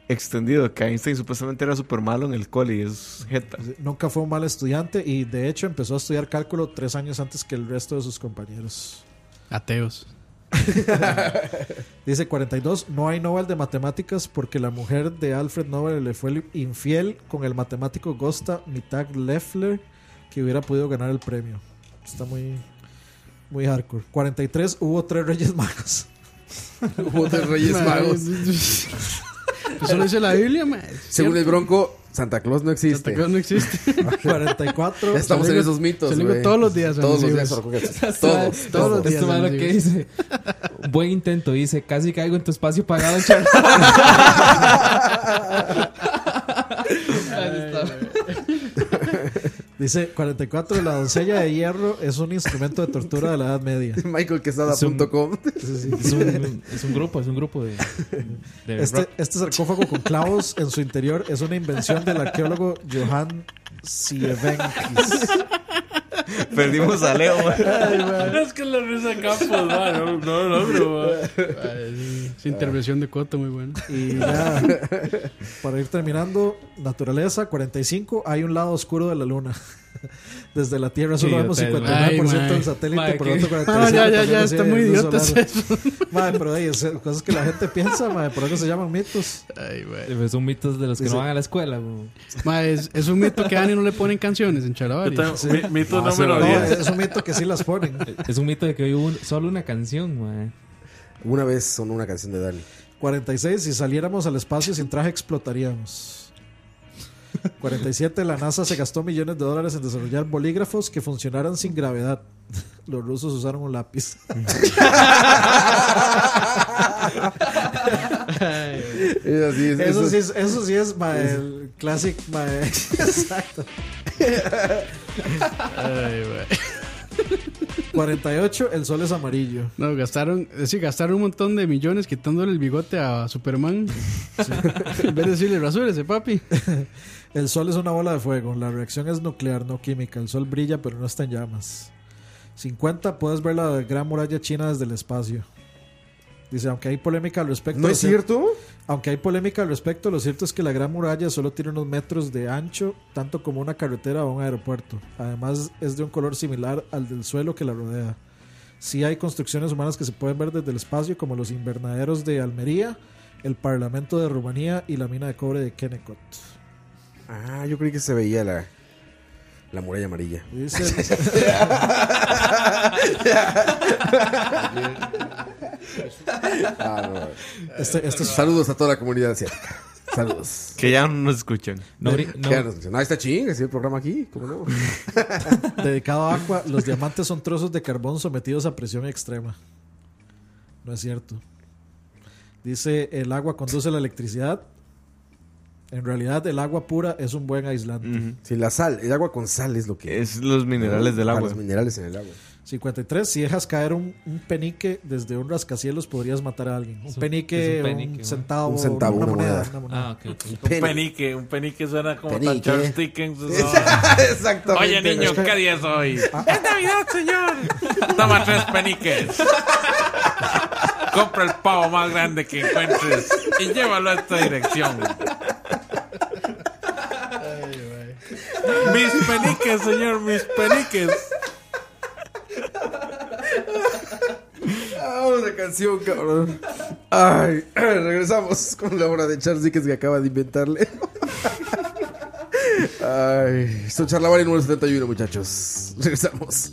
extendido. Que Einstein supuestamente era súper malo en el cole y es jeta. Nunca fue un mal estudiante y de hecho empezó a estudiar cálculo tres años antes que el resto de sus compañeros. Ateos. Dice 42, no hay Nobel de matemáticas porque la mujer de Alfred Nobel le fue infiel con el matemático Gosta Mittag Leffler que hubiera podido ganar el premio. Está muy muy hardcore. 43, hubo tres reyes magos. Hubo tres reyes Ma, magos. Eso lo dice la Biblia. Según el Bronco, Santa Claus no existe. Santa Claus no existe. 44. Ya estamos en esos mitos. se digo todos los días Todos los días. Todos. Todos. Todos los días Esto es lo que dice. Buen intento, dice. Casi caigo en tu espacio pagado, chaval. Dice 44. La doncella de hierro es un instrumento de tortura de la Edad Media. MichaelQuesada.com. Es un, es un grupo, es un grupo de. de Este, este sarcófago con clavos en su interior es una invención del arqueólogo Johann Sievenkis. Perdimos a Leo, man. Es que la risa Campos, man, no, no man. Esa intervención de Coto muy buena. Y ya, para ir terminando, naturaleza 45, hay un lado oscuro de la luna. Desde la Tierra solo vemos idiota es, 59% mae. del satélite, por qué- otro 45% No, ya, ya, ya, está muy idiota eso. Pero hey, es cosas que la gente piensa, mae, por eso se llaman mitos. Pues son mitos de los que Dice- no van a la escuela. es, es un mito que a Dani no le ponen canciones en tengo- mi- mito No, número no, 10. es un mito que sí las ponen. Es un mito de que hoy hubo un- solo una canción, man. Una vez sonó una canción de Dani. 46, si saliéramos al espacio sin traje explotaríamos. 47, la NASA se gastó millones de dólares en desarrollar bolígrafos que funcionaran sin gravedad. Los rusos usaron un lápiz. Es así, es- eso, eso- sí es, eso sí es ma, el classic. ma, exacto. Ay, güey. 48, el sol es amarillo. No, gastaron, es decir, gastaron un montón de millones quitándole el bigote a Superman. en vez de decirle, rasúrese, papi. El sol es una bola de fuego. La reacción es nuclear, no química. El sol brilla, pero no está en llamas. 50. Puedes ver la gran muralla china desde el espacio. Dice, aunque hay polémica al respecto. ¿No es cier- cierto? Aunque hay polémica al respecto, lo cierto es que la gran muralla solo tiene unos metros de ancho, tanto como una carretera o un aeropuerto. Además, es de un color similar al del suelo que la rodea. Sí hay construcciones humanas que se pueden ver desde el espacio, como los invernaderos de Almería, el Parlamento de Rumanía y la mina de cobre de Kennecott. Ah, yo creí que se veía la, la muralla amarilla. Dice- Ah, no. Este- este es- Saludos a toda la comunidad asiática. Saludos. Que ya no nos escuchan. No, no- ya nos escuchan. No, está ching, así el programa aquí. ¿Cómo no? Dedicado a Aqua, los diamantes son trozos de carbón sometidos a presión extrema. No es cierto. Dice, el agua conduce la electricidad. En realidad, el agua pura es un buen aislante. Sí, la sal, el agua con sal es lo que Es los minerales del Ah, agua. Los minerales en el agua. 53. Si dejas caer un, un penique desde un rascacielos, podrías matar a alguien. Un Es penique, un centavo, Un centavo, una, una moneda. moneda. una moneda. Ah. Un penique, un penique suena como Penique. tan Charles Dickens. ¿no? Exactamente. Oye, niño, Es que- ¿qué día es hoy? ¡Es Navidad, señor! Toma tres peniques. Compra el pavo más grande que encuentres y llévalo a esta dirección. Mis peniques, señor, mis peniques. Ah, una canción, cabrón. Ay, regresamos con la obra de Charles Dickens que acaba de inventarle. Ay, esto es Charlavaria número 71, muchachos. Regresamos.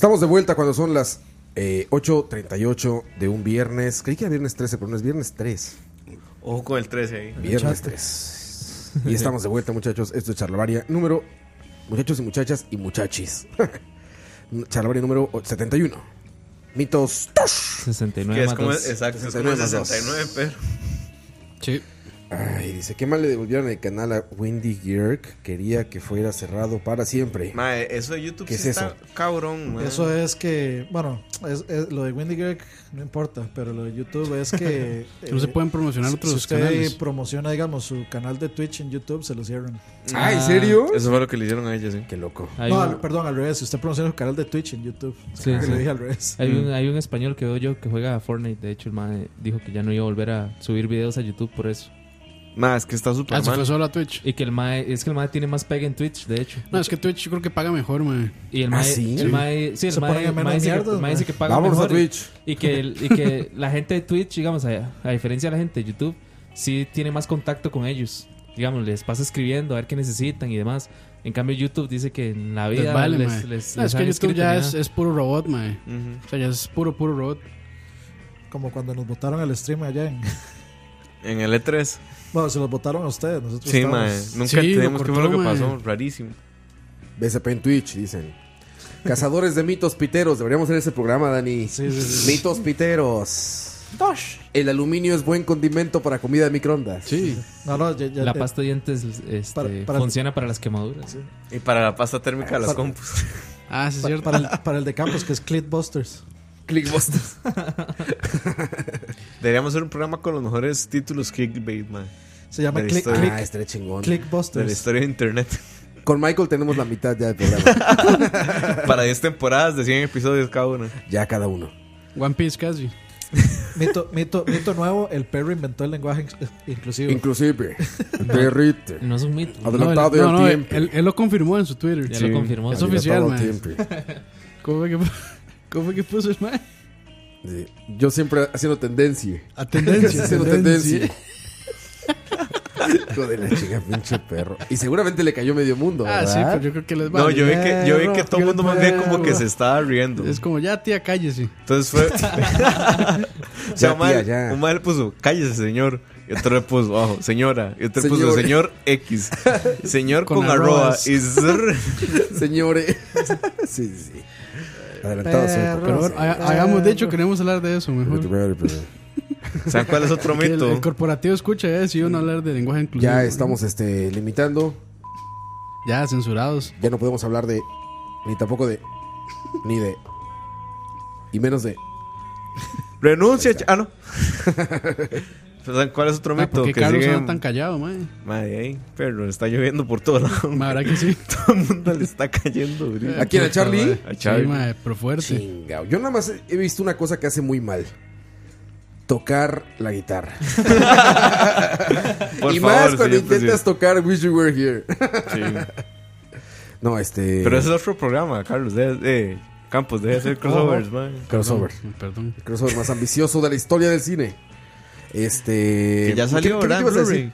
Estamos de vuelta cuando son las eh, 8.38 de un viernes. Creí que era viernes 13, pero no es viernes 3. Ojo con el 13 ahí. Viernes 3. Y estamos de vuelta, muchachos. Esto es Charlavaria número. Muchachos y muchachas y muchachis. Charlavaria número 71. Mitos. 69 Que es más como, dos. exacto, es como 69 más dos. 69, pero. Sí. Ay, dice, ¿qué mal le devolvieron el canal a Wendy Gierk? Quería que fuera cerrado para siempre. Mae, eso de YouTube ¿Qué sí es está eso? cabrón, mae. Eso es que, bueno, es, es- lo de Wendy Greg no importa, pero lo de YouTube es que... No se pueden promocionar otros si usted canales. promociona, digamos, su canal de Twitch en YouTube, se lo cierran. Ah, ¿en serio? Eso fue lo que le hicieron a ella, sí. Qué loco. Hay no, un- al- perdón, al revés. Si usted promociona su canal de Twitch en YouTube. Sí, sí. dije al revés. Hay, un, hay un español que veo yo que juega a Fortnite. De hecho, el mae dijo que ya no iba a volver a subir videos a YouTube por eso. Mae, es que está súper Ah, se mal. fue solo a Twitch. Y que el mae, es que el mae tiene más pega en Twitch, de hecho. No, es que Twitch yo creo que paga mejor, man. Y el ¿Ah, mae, sí? el mae, sí, el Se mae, en menos mae dice, que, mierdas, el mae dice que paga Vámonos a mejor. Twitch. Y que, el- y que la gente de Twitch, digamos, a, a diferencia de la gente de YouTube, sí tiene más contacto con ellos. Digamos, les pasa escribiendo a ver qué necesitan y demás. En cambio, YouTube dice que en la vida Les vale, les, mae. les- No, les es que han YouTube escrito ya es, puro robot. Ujú. O sea, ya es puro, puro robot. Como cuando nos votaron al stream allá en... En el E3. Bueno, se los votaron a ustedes. Nosotros Sí, estábamos- mae. Nunca Sí, lo entendimos qué fue lo cortó, que mae. pasó. Rarísimo. BSP en Twitch, dicen. Cazadores de mitos piteros. Deberíamos hacer ese programa, Dani. Sí, sí, sí. Mitos piteros. El aluminio es buen condimento para comida de microondas. Sí. No, no, ya, ya- La eh, pasta de dientes este, para- para- funciona para las quemaduras. Y para la pasta térmica de las compus. Ah, sí, es cierto. para, el, para el de Campos, que es Clickbusters. Clickbusters. Deberíamos hacer un programa con los mejores títulos clickbait, man. Se llama Click, historia. Click, Ah, estaría chingón. De la Clickbusters. historia de internet. Con Michael tenemos la mitad ya del programa. para 10 temporadas de 100 episodios cada una. ya cada uno. One Piece casi. Mito, mito, mito nuevo, el perro inventó el lenguaje inc- inclusivo. Inclusive. Derrite. No es un mito. Adelantado no, él, no, tiempo. él, él lo confirmó en su Twitter. Ya Sí. lo confirmó. Es oficial, Adelantado man. tiempo. ¿Cómo fue que, cómo fue que puso el man? Sí. Yo siempre haciendo tendencia. A tendencia. haciendo tendencia. Hijo de la chica, pinche perro. Y seguramente le cayó medio mundo. Ah, sí, pero yo creo que les va. No, yo vi que, yo vi que todo el mundo más bien como que se estaba riendo. Es como, ya, tía, cállese. Entonces fue. o sea, Ya, un mal, tía, ya. un mal le puso, cállese, señor. Y otro le puso, abajo, señora. Y otro le puso, Señor. X. Señor con, Con arroba. Y zrr. Señores. sí, sí, sí. Adelantado a su época. Pero bueno, ha- hagamos, de hecho, queremos hablar de eso mejor. ¿Saben cuál es otro el, mito? el corporativo escucha, eh, si iban a hablar de lenguaje inclusivo. Ya estamos este, limitando. Ya, censurados. Ya no podemos hablar de. Ni tampoco de. Ni de. Y menos de. Renuncia. Ah, no. ¿Saben cuál es otro Ah, mito? ¿Por qué que Carlos sigue. anda tan callado, man? Madre, ahí, pero está lloviendo por todos lados. Ma, ¿Verdad que sí? Todo el mundo le está cayendo. ¿A quién? ¿A Charlie? A Charlie. Sí, ma, pero fuerte. Chingao. Yo nada más he visto una cosa que hace muy mal. Tocar la guitarra. Por y favor, más cuando intentas tocar Wish You Were Here. Sí. no, este. Pero ese es otro programa, Carlos. De, de Campos, debe hacer crossovers, man. Crossover. Perdón. El crossover más ambicioso de la historia del cine. Este. Que ya ¿qué- salió, qué- qué ¿verdad?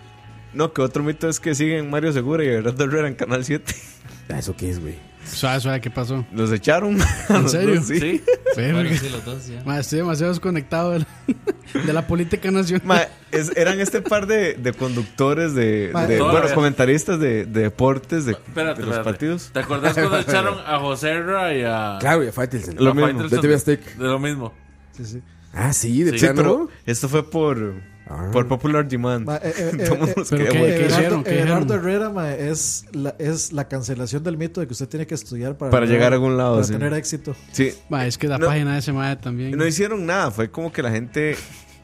No, que otro mito es que siguen Mario Segura y Gerardo Herrera en Canal 7. Ah, ¿Eso qué es, güey? Suave, suave, ¿qué pasó? Los echaron. ¿En serio? Sí. Verga. Bueno, sí, los dos, ya. Ma, estoy demasiado desconectado de la, de la política nacional. Ma, es- eran este par de, de conductores de, Ma, de- bueno, comentaristas de, de deportes de, Espérate, de los espérate. partidos. ¿Te acordás cuando echaron a José Ra y a. Claro, y a Faitelson. a Lo mismo, Faitelson de TV. De lo mismo. Sí, sí. Ah, sí, de Sí, plano. pero esto fue por, por Popular Demand. Ma, eh, eh, eh, eh, se ¿Pero quedó, qué- qué Gerardo. Herrera ma, es, la, es la cancelación del mito de que usted tiene que estudiar para, Para llegar a algún lado, para sí. tener éxito. Sí. Ma, es que la No. página de ese también. No hicieron nada, fue como que la gente.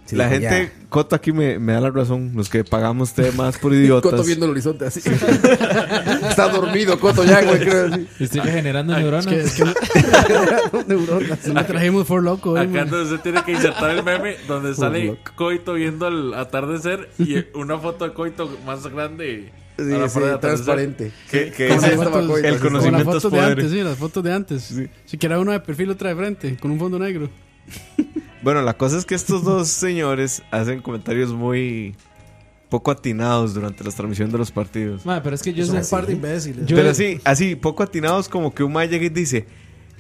Sí, la gente, Coto aquí me, me da la razón, los que pagamos temas por idiotas. Coto viendo el horizonte así. Está dormido, Coto ya, güey. creo así. Estoy regenerando neuronas. Es que, es Neuronas. no trajimos for loco. hoy, Acá donde se tiene que insertar el meme donde sale. Coito viendo el atardecer y una foto de Coito más grande. Sí, sí, transparente. Con dice, las fotos- el con conocimiento las es fotos de poder. antes, sí, las fotos de antes. Si quiera uno de perfil, otra de frente, con un fondo negro. Bueno, la cosa es que estos dos señores hacen comentarios muy poco atinados durante la transmisión de los partidos. Ma, pero es que yo sé- un par de imbéciles. Yo- Pero así, así, poco atinados como que un mae llega y dice,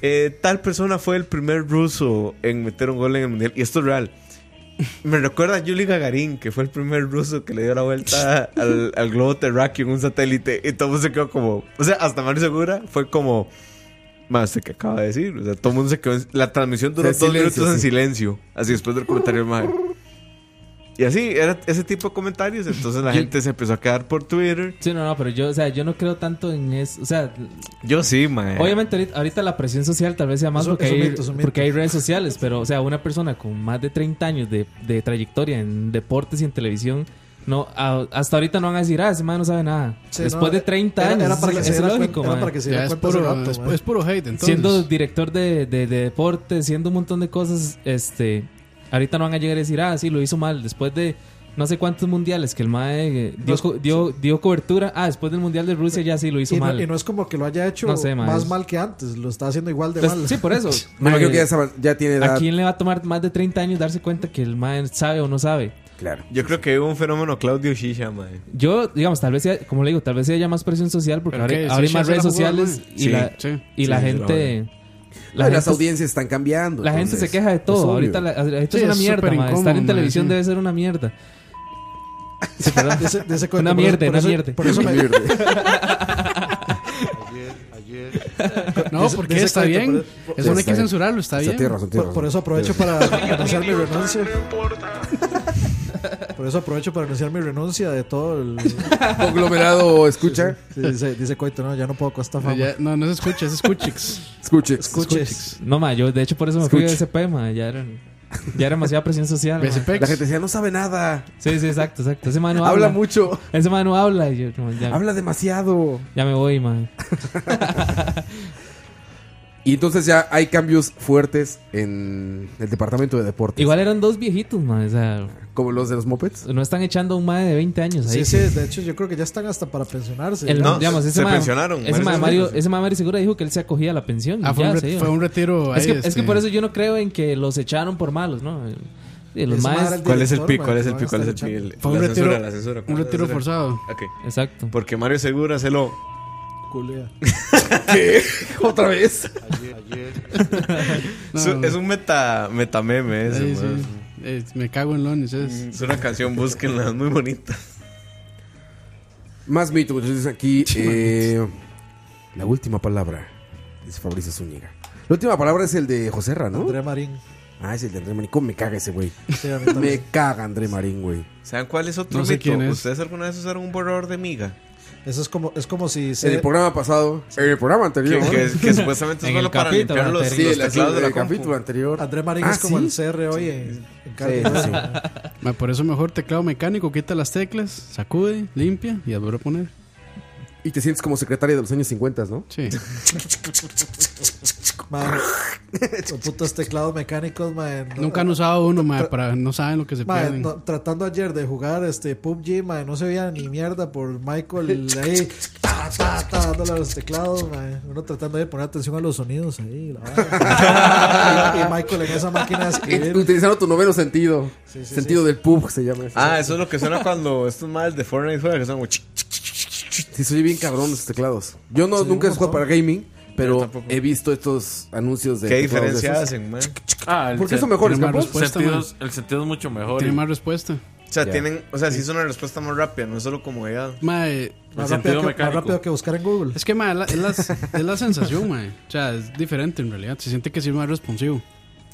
eh, tal persona fue el primer ruso en meter un gol en el mundial. Y esto es real. Me recuerda a Yuli Gagarin, que fue el primer ruso que le dio la vuelta al, al globo terráqueo en un satélite. Y todo se quedó como... O sea, hasta Mario Segura fue como... Más ¿usted qué acaba de decir? O sea, todo el mundo se quedó... en- la transmisión duró dos silencio, minutos en sí. silencio. Así después del comentario del mae. Y así, era ese tipo de comentarios. Entonces la Yo- gente se empezó a quedar por Twitter. Sí, no, no, pero yo, o sea, yo no creo tanto en eso. O sea, Yo sí, mae. obviamente ahorita, ahorita la presión social tal vez sea más Eso- porque, eso hay, porque hay redes sociales, pero, o sea, una persona con más de 30 años de, de trayectoria en deportes y en televisión, no, a- hasta ahorita no van a decir, ah, ese man no sabe nada. Sí, Después no, de 30 era- años, era para que es, se es diera lógico, cuenta- era man. para que se Ya diera es cuenta hace puro, rato, es, ma. es puro hate, entonces. siendo director de, de, de deporte, siendo un montón de cosas, este, ahorita no van a llegar a decir, ah, sí, lo hizo mal. Después de no sé cuántos mundiales que el MAE eh, dio, dio, dio cobertura, ah, después del mundial de Rusia ya sí lo hizo Y no, mal. y no es como que lo haya hecho No sé, más mal que antes, lo está haciendo igual de Entonces, mal. sí, por eso. Mae, imagino que ya, ya tiene edad. ¿A quién le va a tomar más de 30 años darse cuenta que el MAE sabe o no sabe? Claro. Yo creo que hubo un fenómeno Claudio Shisha, mae. Yo, digamos, tal vez sea, como le digo, tal vez haya más presión social porque ¿Pero ahora, hay más redes sociales y la, sí. y la Sí, gente... La las audiencias están cambiando. La gente se queja de todo. Ahorita la, esto Sí, es una mierda. Estar en televisión sí. debe ser una mierda. Sí, perdón. De ese- de ese cuento, una por mierda, por una eso- mierda. Por eso me, Ayer, ayer. No, porque ese está cuento, bien. por- Eso no hay que censurarlo, está bien. razón, por, por eso aprovecho para anunciar mi renuncia. Por eso aprovecho para anunciar mi renuncia de todo el. Conglomerado escucha. Sí, dice, dice Coito, no, ya no puedo con esta fama. Ya- no, no se escucha, es escuchix. Escuche. Escuches. No, ma, yo de hecho por eso me fui de. BSP, ma. Ya era, ya era demasiada presión social. La gente decía, no sabe nada. Sí, sí, exacto, exacto. Ese man no Habla habla. mucho. Ese man no habla. Y yo, ya, Habla demasiado. ya me voy, ma. Y entonces ya hay cambios fuertes en el departamento de deportes. Igual eran dos viejitos, ma. O sea, Como los de los mopeds. no están echando a un mae de 20 años ahí. Sí, sí, de hecho yo creo que ya están hasta para pensionarse. El- ya. No, digamos, ese se mae- pensionaron. Ese mae de Mario, ese mae Mario Segura dijo que él se acogía a la pensión. y Ah, fue ya un, fue un retiro. Es ahí, que, es que este, por eso yo no creo en que los echaron por malos, ¿no? Sí, los maes- ¿Cuál es el director, pi? mae, ¿Cuál es el van pi? a ¿Cuál es el estar pi? echando. El- Fue un retiro, censura, la censura. un retiro forzado. Ok. Exacto. Porque Mario Segura se lo... Culea. ¿Qué? ¿Otra vez? Ayer, ayer. Es un- Es un meta, metameme ese, Sí. Eh, me cago en Lonis. Es. Es una canción, búsquenla, es muy bonita. Más mitos. Entonces aquí eh, la última palabra. Dice Fabricio Zúñiga. La última palabra es el de José Ra, ¿no? André Marín. Ah, es el de André Marín. ¿Cómo me caga ese güey? Sí, Me caga André Marín, güey. ¿Saben cuál es otro No sé mito? quién es. ¿Ustedes alguna vez usaron un borrador de miga? Eso es como, es como si En se, el programa pasado, en el programa Que, anterior. que- que supuestamente es En el para limpiar los, Sí, los el, teclados de la el compu. capítulo anterior. André Marín Ah, es como ¿sí? el CR hoy en, en Sí, Carlos. sí. Ma, por eso mejor teclado mecánico, quita las teclas, sacude, limpia y vuelve a poner. Y te sientes como secretaria de los años 50, ¿no? Sí. Man, los putos teclados mecánicos, man. no- Nunca han usado uno, para no saben lo que se pierden. no, tratando ayer de jugar este PUBG, no se veía ni mierda por Michael ahí, ta, ta, ta, dándole a los teclados, mae. uno tratando de poner atención a los sonidos ahí. la y, y Michael en esa máquina de escribir. Utilizando tu noveno sentido. Sí, sí, sentido del pub se llama. eso. Ah, eso es lo que suena cuando estos males de Fortnite juegan, que son como... Sí, soy bien cabrón esos teclados. Yo no, Sí, nunca he jugado para gaming, Pero he visto estos anuncios de. ¿Qué diferencia hacen, man? Ah, el ¿Por qué sen- son mejores, más Campos? el respuesta, sentido, es- el sentido es mucho mejor. Tiene y- más respuesta. O sea, Ya. tienen, o sea, sí es una respuesta más rápida, no es solo comodidad. Mae, Más sentido rápido, que, más rápido que buscar en Google. es que mae, la- es, la, es la sensación, mae. O sea, es diferente en realidad. Se siente que sí es más responsivo.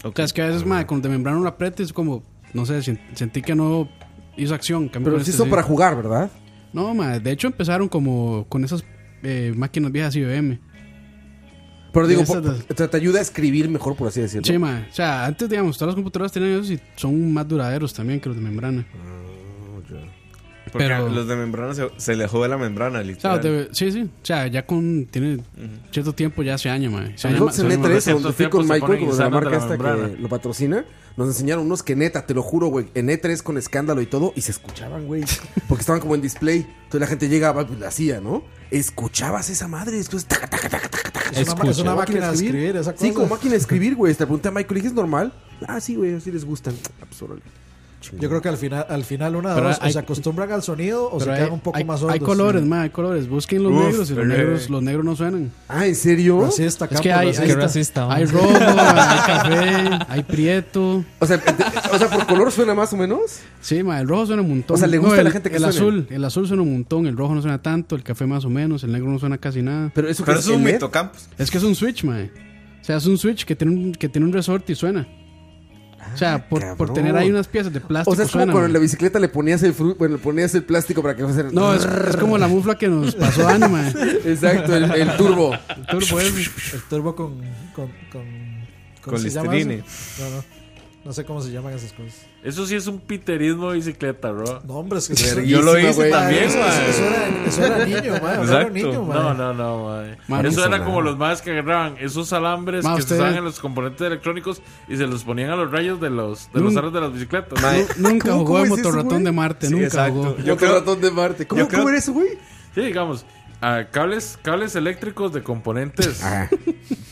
O sea, es que a veces, mae, con de membrana lo aprieta y es como, no sé, sentí que no hizo acción. Pero sí este son para jugar, ¿verdad? No, mae, de hecho empezaron como con esas eh, máquinas viejas IBM. Pero digo, te, te ayuda a escribir mejor, por así decirlo. Sí, mae. O sea, antes, digamos, todas las computadoras tenían esos y son más duraderos también que los de membrana. Porque Pero- los de membrana se, se le jode la membrana, O sea, literal. de- sí, sí. O sea, ya con. Tiene cierto tiempo ya se año, mae. Se en aña- se aña E3, más. cierto donde fui tiempo con se Michael, ponen como de la insanos marca de la esta membrana. que lo patrocina, nos enseñaron unos que neta, te lo juro, güey, en E3 con escándalo y todo, y se escuchaban, güey. Porque estaban como en display. Entonces la gente llegaba, pues la hacía, ¿no? Escuchabas esa madre, escuchas, taca, taca, taca, taca, taca. Es una, es una máquina de escribir, esa cosa. Sí, como máquina de escribir, güey. Te pregunté a Michael, ¿y es normal? Ah, sí, güey, así les gustan. Ah, Yo creo que al final, al final una de dos, o se acostumbran al sonido o se quedan un poco hay- más sordos. hay colores, mae, hay colores. Busquen los Uf, negros y los negros, los negros no suenan. Ah, ¿en serio? Racista, Es que hay, racista. hay, racista, rojo, hay café, hay prieto. O sea, o sea, por color suena más o menos. Sí, ma, el rojo suena un montón. O sea, le gusta a el, la gente que El suene. azul, el azul suena un montón, el rojo no suena tanto, el café más o menos, el negro no suena casi nada. Pero eso, Pero es un mito, Campos. Es que es un switch, mae. O sea, es un switch que tiene un, que tiene un resorte y suena. O sea, por, por Ah, tener ahí unas piezas de plástico O sea, es como suena, cuando en la bicicleta le ponías el fru- bueno, le ponías el plástico para que fuese. No, es, es como la mufla que nos pasó Dani, mae. Exacto, el, el turbo. El turbo ese. El turbo con. con. con. ¿cómo Con se llama Listerine. No, no. No sé cómo se llaman esas cosas. Eso sí es un piterismo de bicicleta, bro. No, hombre, es que Yo lo hice también, eso, eso era, eso era niño, mae. Eso era Exacto. niño, mae. no, no, no, mae. Man, Eso era como los más que agarraban esos alambres que usted- se usaban en los componentes electrónicos y se los ponían a los rayos de los de los aros de las bicicletas. Nu- Nunca ¿Cómo- jugó el motorratón de Marte, Sí, nunca exacto. jugó. Yo creo- creo de Marte. ¿Cómo, yo creo- ¿cómo era eso, güey? Sí, digamos, ah, cables, cables eléctricos de componentes Ajá.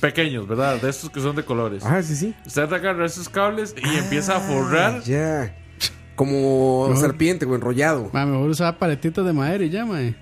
pequeños, ¿verdad? De estos que son de colores. Ah, sí, sí. Usted agarra esos cables y empieza a forrar. Ya. Como serpiente, güey, enrollado. Ma, mejor usaba paletitas de madera y ya, mae.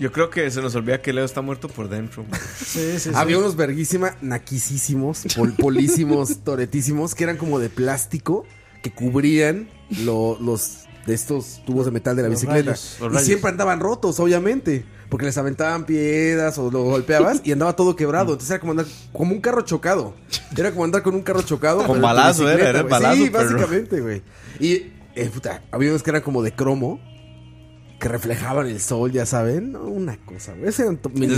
Yo creo que se nos olvida que Leo está muerto por dentro. Sí, sí, sí. Había unos verguísima, naquisísimos, pol- polísimos, toretísimos, que eran como de plástico, que cubrían lo- los de estos tubos de metal de la Los bicicleta. rayos, y rayos. siempre andaban rotos, obviamente. Porque les aventaban piedras o lo golpeabas y andaba todo quebrado. Entonces era como andar como un carro chocado. Era como andar con un carro chocado. Con balazo, era, era balazo, Sí, básicamente, güey. Y, eh, puta, había unos que eran como de cromo. Que reflejaban el sol, ya saben. No, una cosa, güey. Ese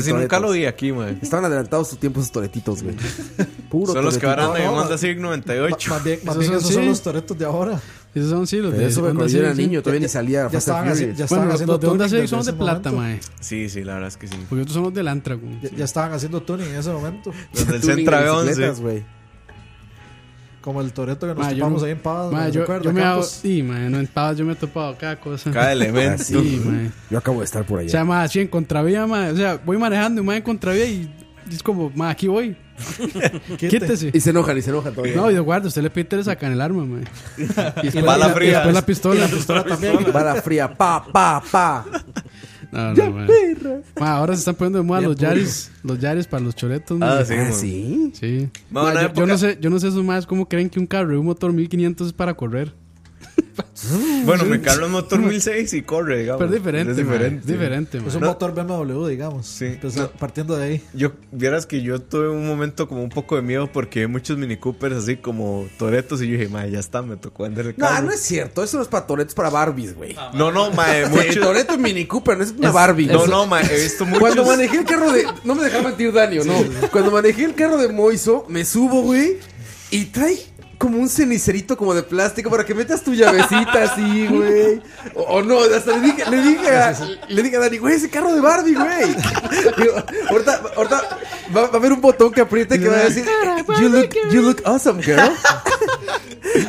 sí nunca lo vi aquí, mae. Estaban adelantados su tiempo esos toretitos, güey. Puro Son los que toretito. ahora andan en No, no, Honda Civic Ma- 98. Más bien, más Esos bien son- esos son sí. los toretos de ahora. Esos son sí los de eso, güey, cuando yo era niño, todavía ni salía. Ya estaban, haci- Furious. ya estaban Bueno, haciendo los de tuning Civic son de plata, mae. Sí, sí, la verdad es que sí. Porque otros son los del Antra, güey. Ya, estaban haciendo tuning en ese momento. Los del Centra de B11. bicicletas, güey. Como el toreto que nos Ma, topamos ahí en Pavas. Ma, yo, ¿Recuerda, yo me hago. Sí, mae, no en Pavas yo me he topado cada cosa. Cada elemento. Sí. Yo acabo de estar por allá. O sea, mae, así en contravía. O sea, voy manejando y mae en contravía y es como, mae, aquí voy. Quítese. Y se enojan, y se enojan todavía. No, y de guarda, usted le pide le sacan el arma, mae. Y después, Bala y la- y fría. después la pistola. La pistola también. Bala fría, pa, pa, pa. No, no, mae. Mae, ahora se están poniendo de moda Ya, los puro. Yaris, los Yaris para los choretos. Ah, sí, Ah, sí. Sí. Ma, yo, no sé, yo no sé esos más cómo creen que un carro de un motor 1500 es para correr. Bueno, mi carro es motor 1006 y corre, digamos. Pero es diferente, Es diferente. es diferente, mae. Es un No. motor BMW, digamos. Sí. Empezó- No. Partiendo de ahí. Yo, vieras que yo tuve un momento como un poco de miedo porque vi muchos Mini Coopers así como toretos y yo dije, mae, ya está, me tocó andar el No, carro. no es cierto. Eso no es para Toretos, es para Barbies, güey. No, no, mae, Sí, muchos... Toreto y Mini Cooper, no es una Barbie. No, no, mae, he visto muchos... Cuando manejé el carro de. No me dejaba mentir, Dani, ¿o no? Cuando manejé el carro de Moiso, me subo, güey. Y trae como un cenicerito como de plástico para que metas tu llavecita así, güey. O, o no, hasta le dije, le dije a, le dije a Dani, güey, ese carro de Barbie, güey. Digo, ahorita, ahorita va, va a haber un botón que apriete que va a decir, you look, you look awesome, girl.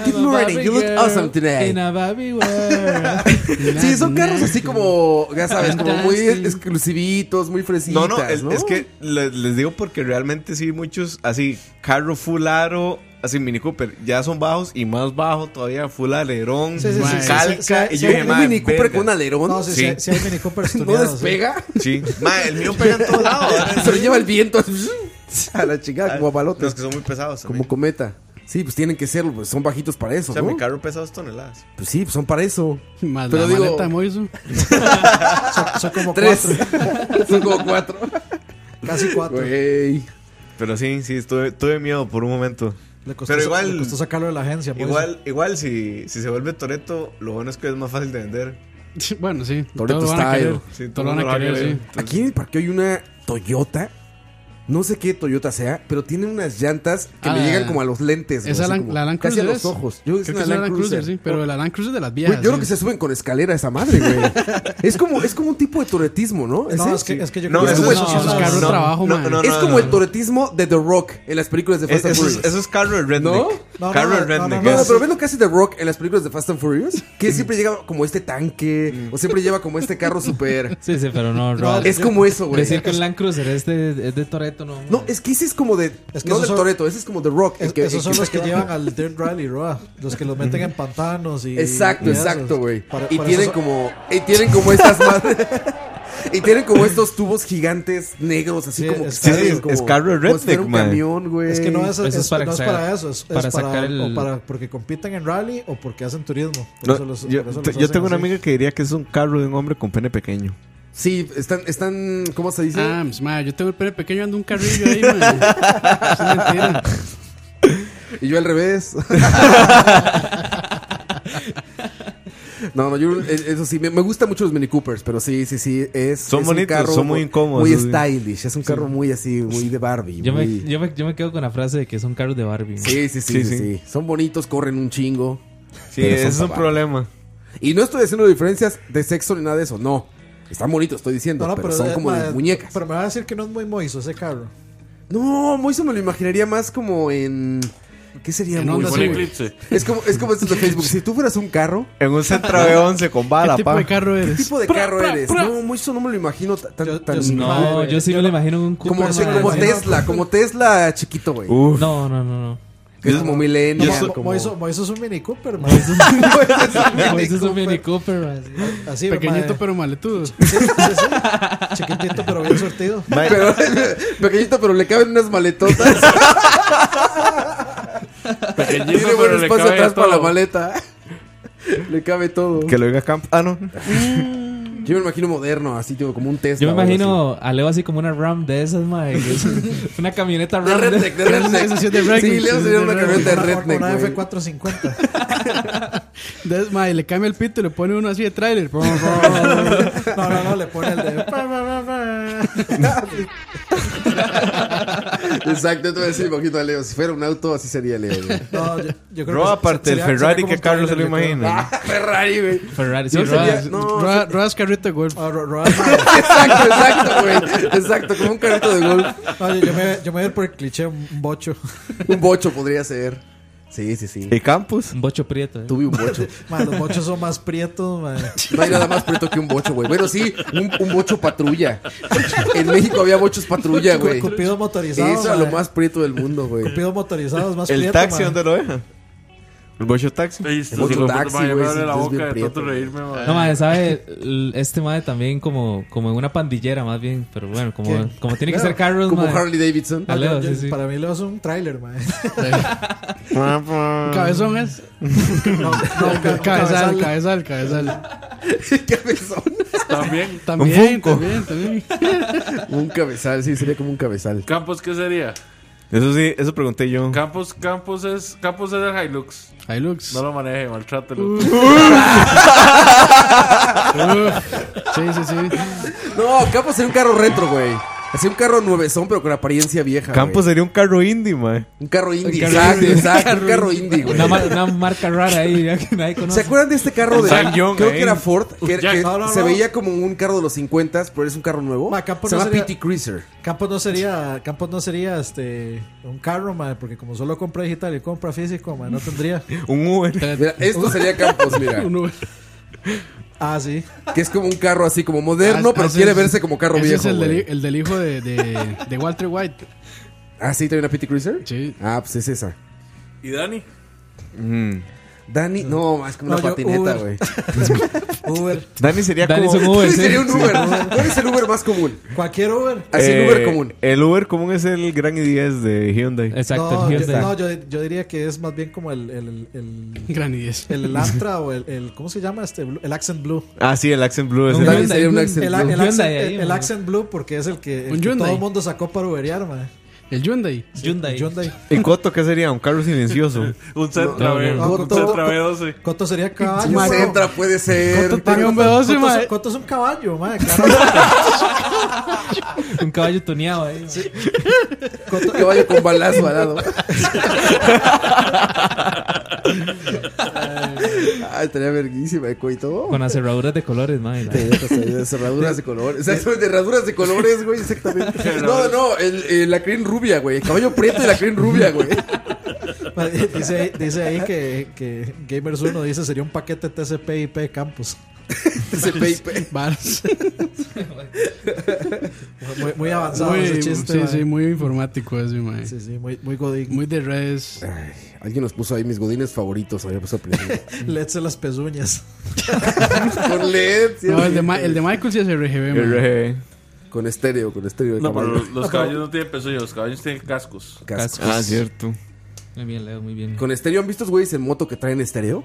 Good morning, you look awesome today. In a Barbie world. Sí, son carros así como, ya sabes, como muy exclusivitos, muy fresitas, No, no, es, es que le- les digo porque realmente sí, muchos así, carro full aro, así Mini Cooper. Ya son bajos y más bajo todavía, full alerón, Sí, sí, sí, sí, calca. sí, sí, y yo dije, un "Mae, Mini Cooper verga". con un alerón. No, sí, sí, Sí. sí hay Mini Cooper ¿No sí. despega? Sí. El mío pega en todos lados. Se lo lleva el viento. A la chingada, como a balotes. Los que son muy pesados. Como cometa. Sí, pues tienen que serlo, pues son bajitos para eso, O sea, ¿no? mi carro pesa dos toneladas. Pues sí, pues son para eso. Más Pero la digo- maleta de Moiso. Son, son como Tres. cuatro. son como cuatro. Casi cuatro. Pero sí, sí, tuve, tuve miedo por un momento. Le costó, Pero igual- le costó sacarlo de la agencia. pues. Igual, igual si, si se vuelve Toreto, lo bueno es que es más fácil de vender. Bueno, sí. Querer. Sí, Todo lo van a querer, sí. Aquí en el parque hay una Toyota. No sé qué Toyota sea, pero tiene unas llantas que Ah, me la- llegan como a los lentes. así Lan- como la Land Casi a Cruiser los es. ojos. Yo Creo que es la Land Cruiser, sí. Pero la Land Cruiser de las viejas. Güey, yo creo que se suben con escalera esa madre, güey. es como es como un tipo de toretismo, ¿no? No, ¿Ese? es que, es que yo No, creo es que eso el- es las- carro de no, trabajo, no, man. no, es no, como no. el toretismo de The Rock en las películas de Fast and eso, es, Furious. eso es carro de redneck. ¿No? No, carro no, de no, redneck. no, No, no, es- pero ves lo que hace The Rock en las películas de Fast and Furious, que siempre llega como este tanque, o siempre lleva como este carro súper... Sí, sí, pero no. Es como eso, güey. Decir que un Land Cruiser es de, es de Toreto, no. No, es que ese es como de... Es que no del son- Toreto, ese es como The Rock. el Es- que- esos el son los que llevan al Dirt Rally, Roa. Los que los meten en pantanos y. Exacto, y exacto, güey. Y tienen son- como... Y tienen como estas madres... Y tienen como estos tubos gigantes negros, así Sí, como... es- que es- como- es carro de redneck, un man. camión, güey. Es que no es, Eso es- es para no es sacar- para eso, es, es para para, sacar el- o para porque compiten en rally o porque hacen turismo. Por No, eso los- yo por eso te- los yo hacen tengo una así. amiga que diría que es un carro de un hombre con pene pequeño. Sí, están, están, ¿cómo se dice? Ah, pues, ma, yo tengo el pene pequeño, ando un carrillo ahí, man. Y yo al revés. No, no, yo, eh, eso sí, me, me gustan mucho los Mini Coopers, pero sí, sí, sí, es, Son es un bonitos, carro son muy incómodos, Muy stylish, es un carro muy así, muy de Barbie. Yo me, yo, me, yo me quedo con la frase de que son carros de Barbie. Sí, sí, sí, Sí, sí, sí. sí. Son bonitos, corren un chingo. Sí, ese es un problema. Y no estoy haciendo diferencias de sexo ni nada de eso, no. Están bonitos, estoy diciendo, No, no, pero, son eh, como de muñecas. Pero me va a decir que no es muy moiso ese carro. No, Moiso me lo imaginaría más como en... ¿Qué sería En Moiso? Un eclipse. Es como, es como esto de Facebook. Si tú fueras un carro, En un centro de 11 con ¿Qué bala, tipo pa. de carro ¿qué eres? tipo de carro eres? No, Moiso no me lo imagino tan... Yo- tan- yo sí- No, Madre, yo sí me lo imagino en un Cooper. como, como. Tesla, como Tesla chiquito, güey. Uf. No, no, no, no. Que es como millennial. No, Mo- como... Moiso, Moiso es un Mini Cooper, man. Moiso es un Mini Cooper, man. Así, Pequeñito ma, pero maletudo. Sí, sí, sí. Chiquitito, pero bien sortido. Pero, pequeñito, pero le caben unas maletotas. Pequeñito, Tiene buen pero le espacio cabe atrás para la todo. maleta. Le cabe todo. Que lo diga Camp. Ah, no. Yo me imagino moderno, así tipo, como un Tesla. Yo me imagino a Leo así como una Ram de esas, mae. una camioneta. De Ram. redneck, de redneck. De redneck. Sí, Leo sería una camioneta de redneck, una güey. F450. Entonces, ma, y le cambia el pito y le pone uno así de trailer. No, no, no, le pone el de. Exacto, te voy a decir un poquito a Leo. Si fuera un auto, así sería Leo, güey. No, yo, yo creo Bro, que aparte del sería- Ferrari, sería como que un Carlos se lo trailer, yo creo. imagina. Ferrari, güey. Ferrari, sí, Yo sería- no, Ruedas carrito de golf. Ah, ro- Exacto, exacto, güey. Exacto, como un carrito de golf. no, yo, yo me, yo me voy a ir por el cliché, un bocho. Un bocho podría ser. Sí, sí, sí. ¿Y Campus? Un bocho prieto. ¿eh? Tuve un bocho. Man, los bochos son más prietos, man. No hay nada más preto que un bocho, güey. Bueno, sí, un, un bocho patrulla. En México había bochos patrulla, güey. Cupido motorizado. Eso es lo más prieto del mundo, güey. Cupido motorizado es más ¿El prieto, taxi man. dónde lo dejan? ¿El bocho taxi? De puta, taxi, me abre la boca de tanto reírme. No, mae, sabe, este mae también como, como en una pandillera más bien, pero bueno, como, como tiene que ser carros, Como. Harley Davidson. Para mí Leo es un trailer. Un cabezón es. No, no, cabezal, ca- cabezal. cabezal, cabezón. También. También, también, también. Un cabezal, sí, sería como un cabezal. Campos, ¿qué sería? Eso sí, eso pregunté yo. Campos, Campos es, Campos es el Hilux. Hilux. No lo maneje, maltrátelo. Sí, sí, sí. No, Campos sería un carro retro, güey. Así un carro nuevezón, pero con apariencia vieja. Campos güey. sería un carro indie, mae. Un carro indie. carro Exacto, indie. exacto. Un carro indie, güey. Una, ma- una marca rara ahí ya que nadie ¿Se acuerdan de este carro de Young, Creo ahí. que era Ford, que, Jack. que No, no, se no. veía como un carro de los 50, pero es un carro nuevo. Ma, Campos se no llama sería- PT Cruiser. Campos no sería, Campos no sería este un carro, man, porque como solo compra digital y compra físico, man, no tendría. Un Uber. Mira, esto sería Campos, mira. Uno- Ah, sí. Que es como un carro así como moderno, Ah, pero ese quiere es- verse como carro ese viejo. es el, güey. del, el del hijo de, de, de Walter White. Ah, sí, trae una PT Cruiser. Sí. Ah, pues es esa. ¿Y Dani? Mm. Dani, no, es como No, una yo, patineta, Uber. güey. Uber. Dani sería Dani como... es un Uber, sí. sería un Uber. ¿Cuál es el Uber más común? Cualquier Uber. Así el Eh, Uber común. El Uber común es el Gran i10 de Hyundai. Exacto, No, el yo, Hyundai. no yo, yo diría que es más bien como el, el, el, Gran idea. el, el Antra o el, el- ¿Cómo se llama este? El Accent Blue. Ah, sí, el Accent Blue es Un el... Dani Hyundai, sería un Accent El, Blue. el Hyundai accent, ahí, el- el. Accent Blue porque es el que, el que todo el mundo sacó para uberiar, man. El Hyundai. Hyundai. Hyundai. ¿Y Coto qué sería? ¿Un carro silencioso? Un Centra, no, no. un Coto- Centra B12. Coto sería caballo. Un. Centra puede ser. Coto, Tiene un Coto- B12, Coto- man. Coto es un caballo, claro. Un caballo tuneado ahí. man. Coto- Caballo con balazo al lado. Ah, estaría verguísima, todo. Con las cerraduras de colores, man. De cerraduras de colores. Exacto, de herraduras de colores, güey, exactamente. No, no, el, el- la crin rubia, güey. El caballo prieto y la crin rubia, güey. dice, ahí- dice ahí que, que Gamers 1 dice sería un paquete TCP IP Campus. Ese PIP. Varas. Muy, muy avanzado Muy, ese chiste. sí, man. sí, muy informático ese, mae. Sí, sí, muy, muy godín. Muy de redes. Ay, alguien nos puso ahí mis godines favoritos. Había puesto principio. Let's las pezuñas. Con LED. sí, No, el de, Ma- el de Michael sí es RGB, mae. Con estéreo, con estéreo de No, pero caballo. los, los caballos no tienen pezuñas, los caballos tienen cascos. Cascos. Ah, cierto. Muy bien, Leo, muy bien. Con estéreo, ¿han visto los güeyes en moto que traen estéreo?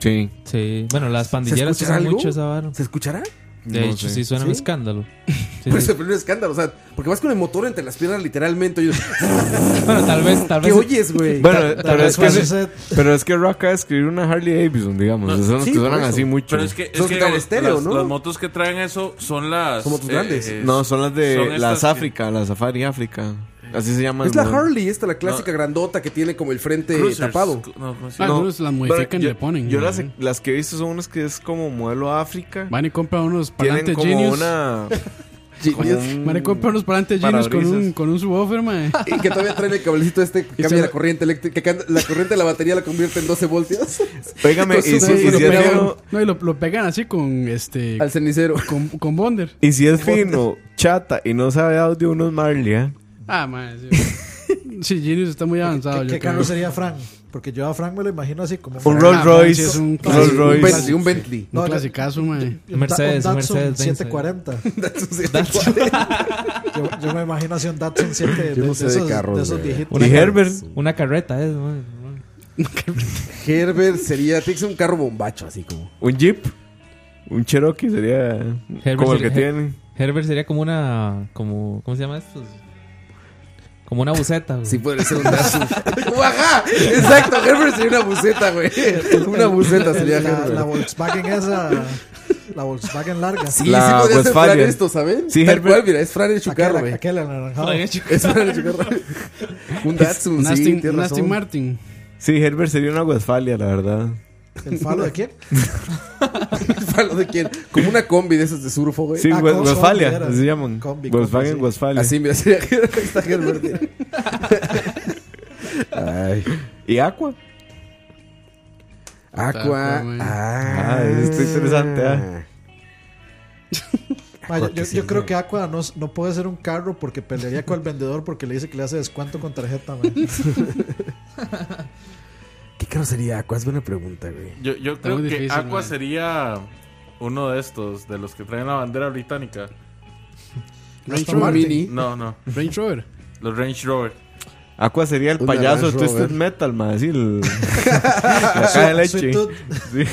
Sí. Sí, bueno, las pandilleras usan algo? mucho esa vara. ¿Se escuchará? De No hecho, sé. sí suena ¿Sí? un escándalo. Sí, Por sí. pero un escándalo, o sea, porque vas con el motor entre las piernas literalmente. Y, Bueno, tal vez, tal ¿Qué vez. oyes, güey? Bueno, Tal pero vez es, que, pero es que Rock de escribir una Harley Davidson, digamos. No, son los que suenan así mucho. Pero es que, es Son que que traen digamos, estéreo, las, ¿no? las motos que traen eso son las. Son motos grandes. No, son las de son las África, las Safari África. Así se llaman. Es la Harley, esta, la clásica grandota que tiene como el frente Cruisers. tapado. No, ¿cómo se Ah, llama? algunos las modifican y yo, le ponen. Yo las, las que he visto son unas que es como modelo África. Van y compran unos parlantes como Genius. una. un- Van y compran unos parlantes Genius con un, con un subwoofer, mae. Y que todavía traen el cablecito este que Y cambia se- la corriente eléctrica. Que la corriente de la batería la convierte en 12 voltios. Con y su- si, y y lo pegan, no, y lo, lo pegan así con este Al cenicero. con, con Bonder. y si es fino, chata y no sabe audio, unos Marley, ¿eh? Ah, mae. Sí, Sí, Genius está muy avanzado. ¿Qué, yo qué creo. carro sería Frank? Porque yo a Frank me lo imagino así como Un Ah, Rolls Frank Royce. es un Rolls clásico. Un Royce. Bentley, un Bentley. Un No, no, clasicazo, mae. un Mercedes, un un Datsun Mercedes-Benz. 740. Datsun Yo, yo me imagino así un Datsun 7 de, Yo no de sé de esos, carros, de esos viejitos. Una Herbert. Una carreta, es. Herbert sería, tiene que ser un carro bombacho, así como. Un Jeep. Un Cherokee sería Herbert como el que sería- tienen. Herbert sería como una. Como, ¿Cómo se llama esto? Como una buceta. güey. Sí, podría ser un Datsun. ¡Ajá! Exacto, Herbert sería una buceta, güey. Una buceta sería la, Herbert. la Volkswagen esa. La Volkswagen larga. Sí, La sí podría ser. Fran esto, ¿saben? Sí, Tal Herbert- cual, mira, es Fran en su Aquel, carro, güey. aquel anaranjado. Es Fran en su carro. Un Datsun, Un sí, razón. Martin. Sí, Herbert sería una Westfalia, la verdad. ¿El falo de quién? ¿Falo de quién? Como una combi de esas de surfo, güey. Sí, Ah, Westfalia, se llaman. Combi, Volkswagen, combi, sí. Westfalia. Así, mira, sería está Herbert. Ay. ¿Y Aqua? Aqua. Ah, Ah, esto es interesante, ah. Ma, yo, creo que Aqua no, no puede ser un carro porque pelearía con el vendedor porque le dice que le hace descuento con tarjeta. man. ¿Qué carro sería Aqua? Es buena pregunta, güey. Yo, creo que difícil, Aqua man. sería uno de estos, de los que traen la bandera británica. Range Rover. Mini. No, no. Range Rover. Los Range Rover. Aqua sería el Una payaso de Twisted Rover. Metal, man. Así, el- la caja de leche. Sí,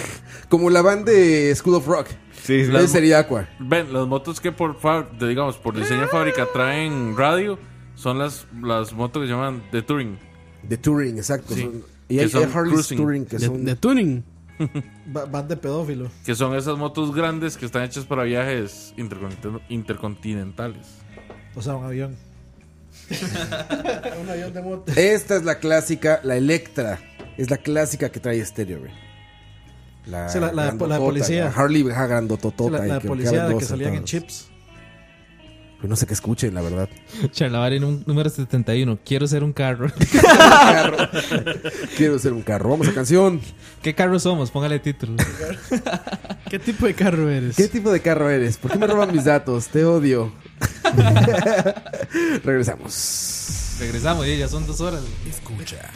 Como la banda de School of Rock. sí, sí. Sería Aqua. Ven, las motos que por, digamos, por diseño de fábrica traen radio son las, las motos que se llaman de Touring. De Touring, exacto. Sí. Son- y Que hay, son hay Harley cruising. Touring que De, son. de tuning. Va- Van de pedófilo. Que son esas motos grandes que están hechas para viajes intercontin- intercontinentales. O sea, un avión. un avión de moto. Esta es la clásica, la Electra. Es la clásica que trae estéreo, güey. La, Sí, la- la de- la de policía. la Harley ja, grandototota. Sí, la, que policía de dos que salían en chips. Pues no sé qué escuchen, la verdad. Charlavari num- número 71. Quiero ser un carro. Carro. Quiero ser un carro. Vamos a canción. ¿Qué carro somos? Póngale título. ¿Qué tipo de carro eres? ¿Qué tipo de carro eres? ¿Por qué me roban mis datos? Te odio. Regresamos. Regresamos, ya son dos horas. Escucha.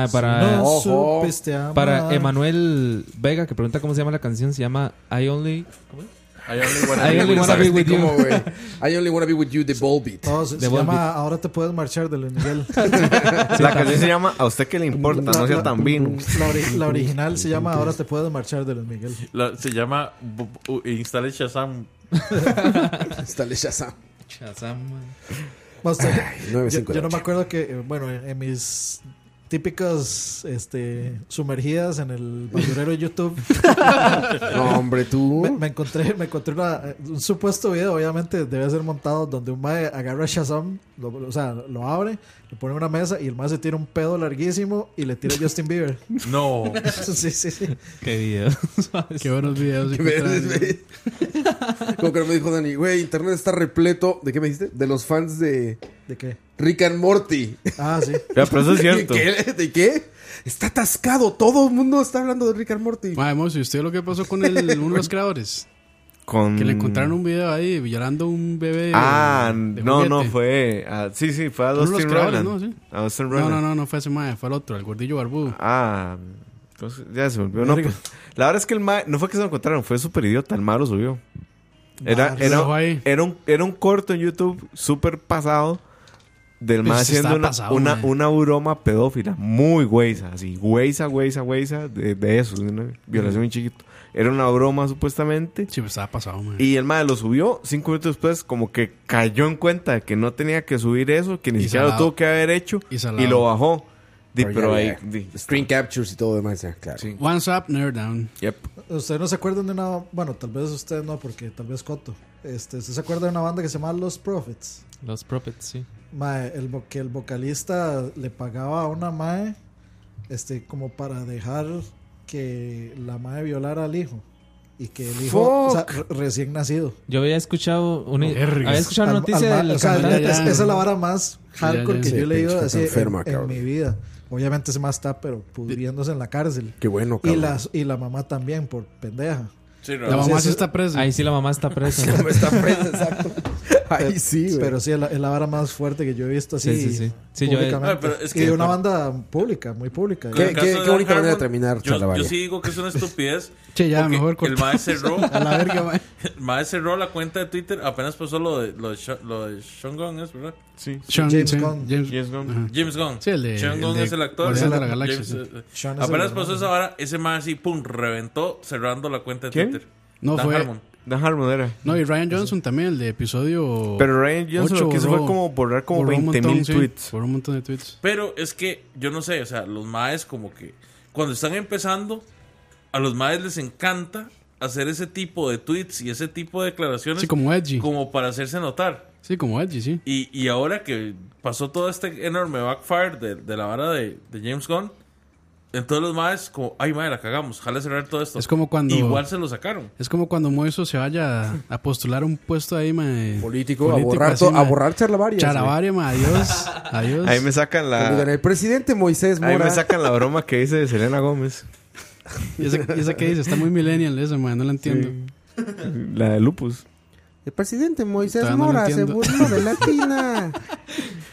Mae, para, No Ojo. supiste amar. para Emanuel Vega, que pregunta cómo se llama la canción, se llama I Only. ¿cómo es? I only wanna I be only with- wanna be ¿sabes with ni you. cómo? I only wanna be with you, the ball beat. No, se, llama Ahora te puedes marchar de Luis Miguel. La canción se llama A usted que le importa, no sea tan vino. La, ori- la original se llama Ahora te puedes marchar de Luis Miguel. La- se llama bu- Instale Shazam. Instale Shazam. Shazam, Ay, yo, 958. yo no me acuerdo que, eh, bueno, en, en mis típicas este, sumergidas en el basurero de YouTube. No, hombre, tú. Me, me encontré, me encontré una- un supuesto video, obviamente debe ser montado, donde un mae agarra Shazam, lo- o sea, lo abre, lo pone una mesa y el mae se tira un pedo larguísimo y le tira a Justin Bieber. No. sí, sí, sí. Qué video. Qué buenos videos. Que me-. Como que me dijo Dani, güey, internet está repleto. ¿De qué me dijiste? De los fans de ¿De qué? Rick and Morty. Ah, sí. Ya, pero eso es cierto. ¿De qué? ¿De qué? Está atascado. Todo el mundo está hablando de Rick and Morty. Mae, Mosi, ¿usted lo que pasó con el, uno de los creadores? Con... Que le encontraron un video ahí llorando un bebé. Ah, de no, no, juguete. fue. ah, sí, sí, fue a Dustin Roland. ¿no? Sí. A Dustin No, Roland. no, no, no fue ese mae, fue el otro, el gordillo barbudo. Ah, entonces ya se me olvidó. No, pues, la verdad es que el mae, no fue que se lo encontraron, fue súper idiota. El mae lo subió. Era, era, era, un, era un corto en YouTube súper pasado del sí haciendo una, pasado, una, una broma pedófila. Muy güeyza, así, güeyza, güeyza, güeyza, de, de eso, de una violación muy chiquito. Era una broma supuestamente. Sí, pues estaba pasado, mae. Y el mae lo subió cinco minutos después, como que cayó en cuenta de que no tenía que subir eso, que ni Y siquiera lo tuvo que haber hecho, Y lo bajó. Di, Pero pero, ya, ahí, di, Screen captures y todo demás, ya, claro. Sí. One up, never down. Yep. ¿Ustedes no se acuerdan de una... Bueno, tal vez ustedes no, porque tal vez Coto. Este, ¿Usted se acuerda de una banda que se llama Los Prophets? Los Prophets, sí. Mae, el, que el vocalista le pagaba a una mae este, como para dejar que la mae violara al hijo. Y que el hijo, o sea, re- recién nacido. Yo había escuchado una, había escuchado una noticia del o sea, ya, ya. esa es la vara más Ya, ya, hardcore que yo he leído así en- enferma, en, mi vida. Obviamente ese más está, pero pudriéndose en la cárcel. Qué bueno, Y, cabrón. las, y la mamá también, por pendeja. Sí, La mamá sí, está presa. Ahí sí la mamá está presa. Está presa, exacto. Ahí sí, güey. Pero sí, es la, es la vara más fuerte que yo he visto así. Sí, sí, sí. Sí, yo he- públicamente. Pero es y que- de una banda pública, muy pública. Qué- qué- qué bonita manera de terminar, Yo, yo sí digo que es una estupidez. Che, ya, mejor El mae cerró, A la verga, mae. el mae cerró la cuenta de Twitter. Apenas pasó lo de, lo de, lo de Sean Gunn, ¿es verdad? Sí. Sean- James sí, Gunn. James, James Gunn. James Gunn. Sí, el de- Sean el Gunn de es el actor. De la James, Galaxia, eh, el apenas pasó esa vara, ese mae así, pum, reventó cerrando la cuenta de. Twitter. No, fue-. Dan Harmon era. No, y Ryan Johnson también, el de episodio. Pero Ryan Johnson ocho lo que hizo borró- fue como borrar como borró un 20 montón, mil sí, tweets. Por un montón de tweets. Pero es que, yo no sé, o sea, los maes como que cuando están empezando, a los maes les encanta hacer ese tipo de tweets y ese tipo de declaraciones Sí, como Edgy. como para hacerse notar. Sí, como Edgy, sí. Y, y ahora que pasó todo este enorme backfire de, de la vara de, de James Gunn, entonces los maes como, ay madre, la cagamos, jale cerrar todo esto. Es como cuando- Igual se lo sacaron. Es como cuando Moiso se vaya a- a postular un puesto ahí, mae. Político, a borrar así, to- a borrar charlavarias, Charlavaria, mae. Adiós. Adiós. Ahí me sacan la. el presidente Moisés Ahí Mora. me sacan la broma que dice de Selena Gómez. ¿Y esa, y esa qué dice? Está muy millennial esa, mae. No la entiendo. La de Lupus. El presidente Moisés Todavía no Mora se burló de Latina.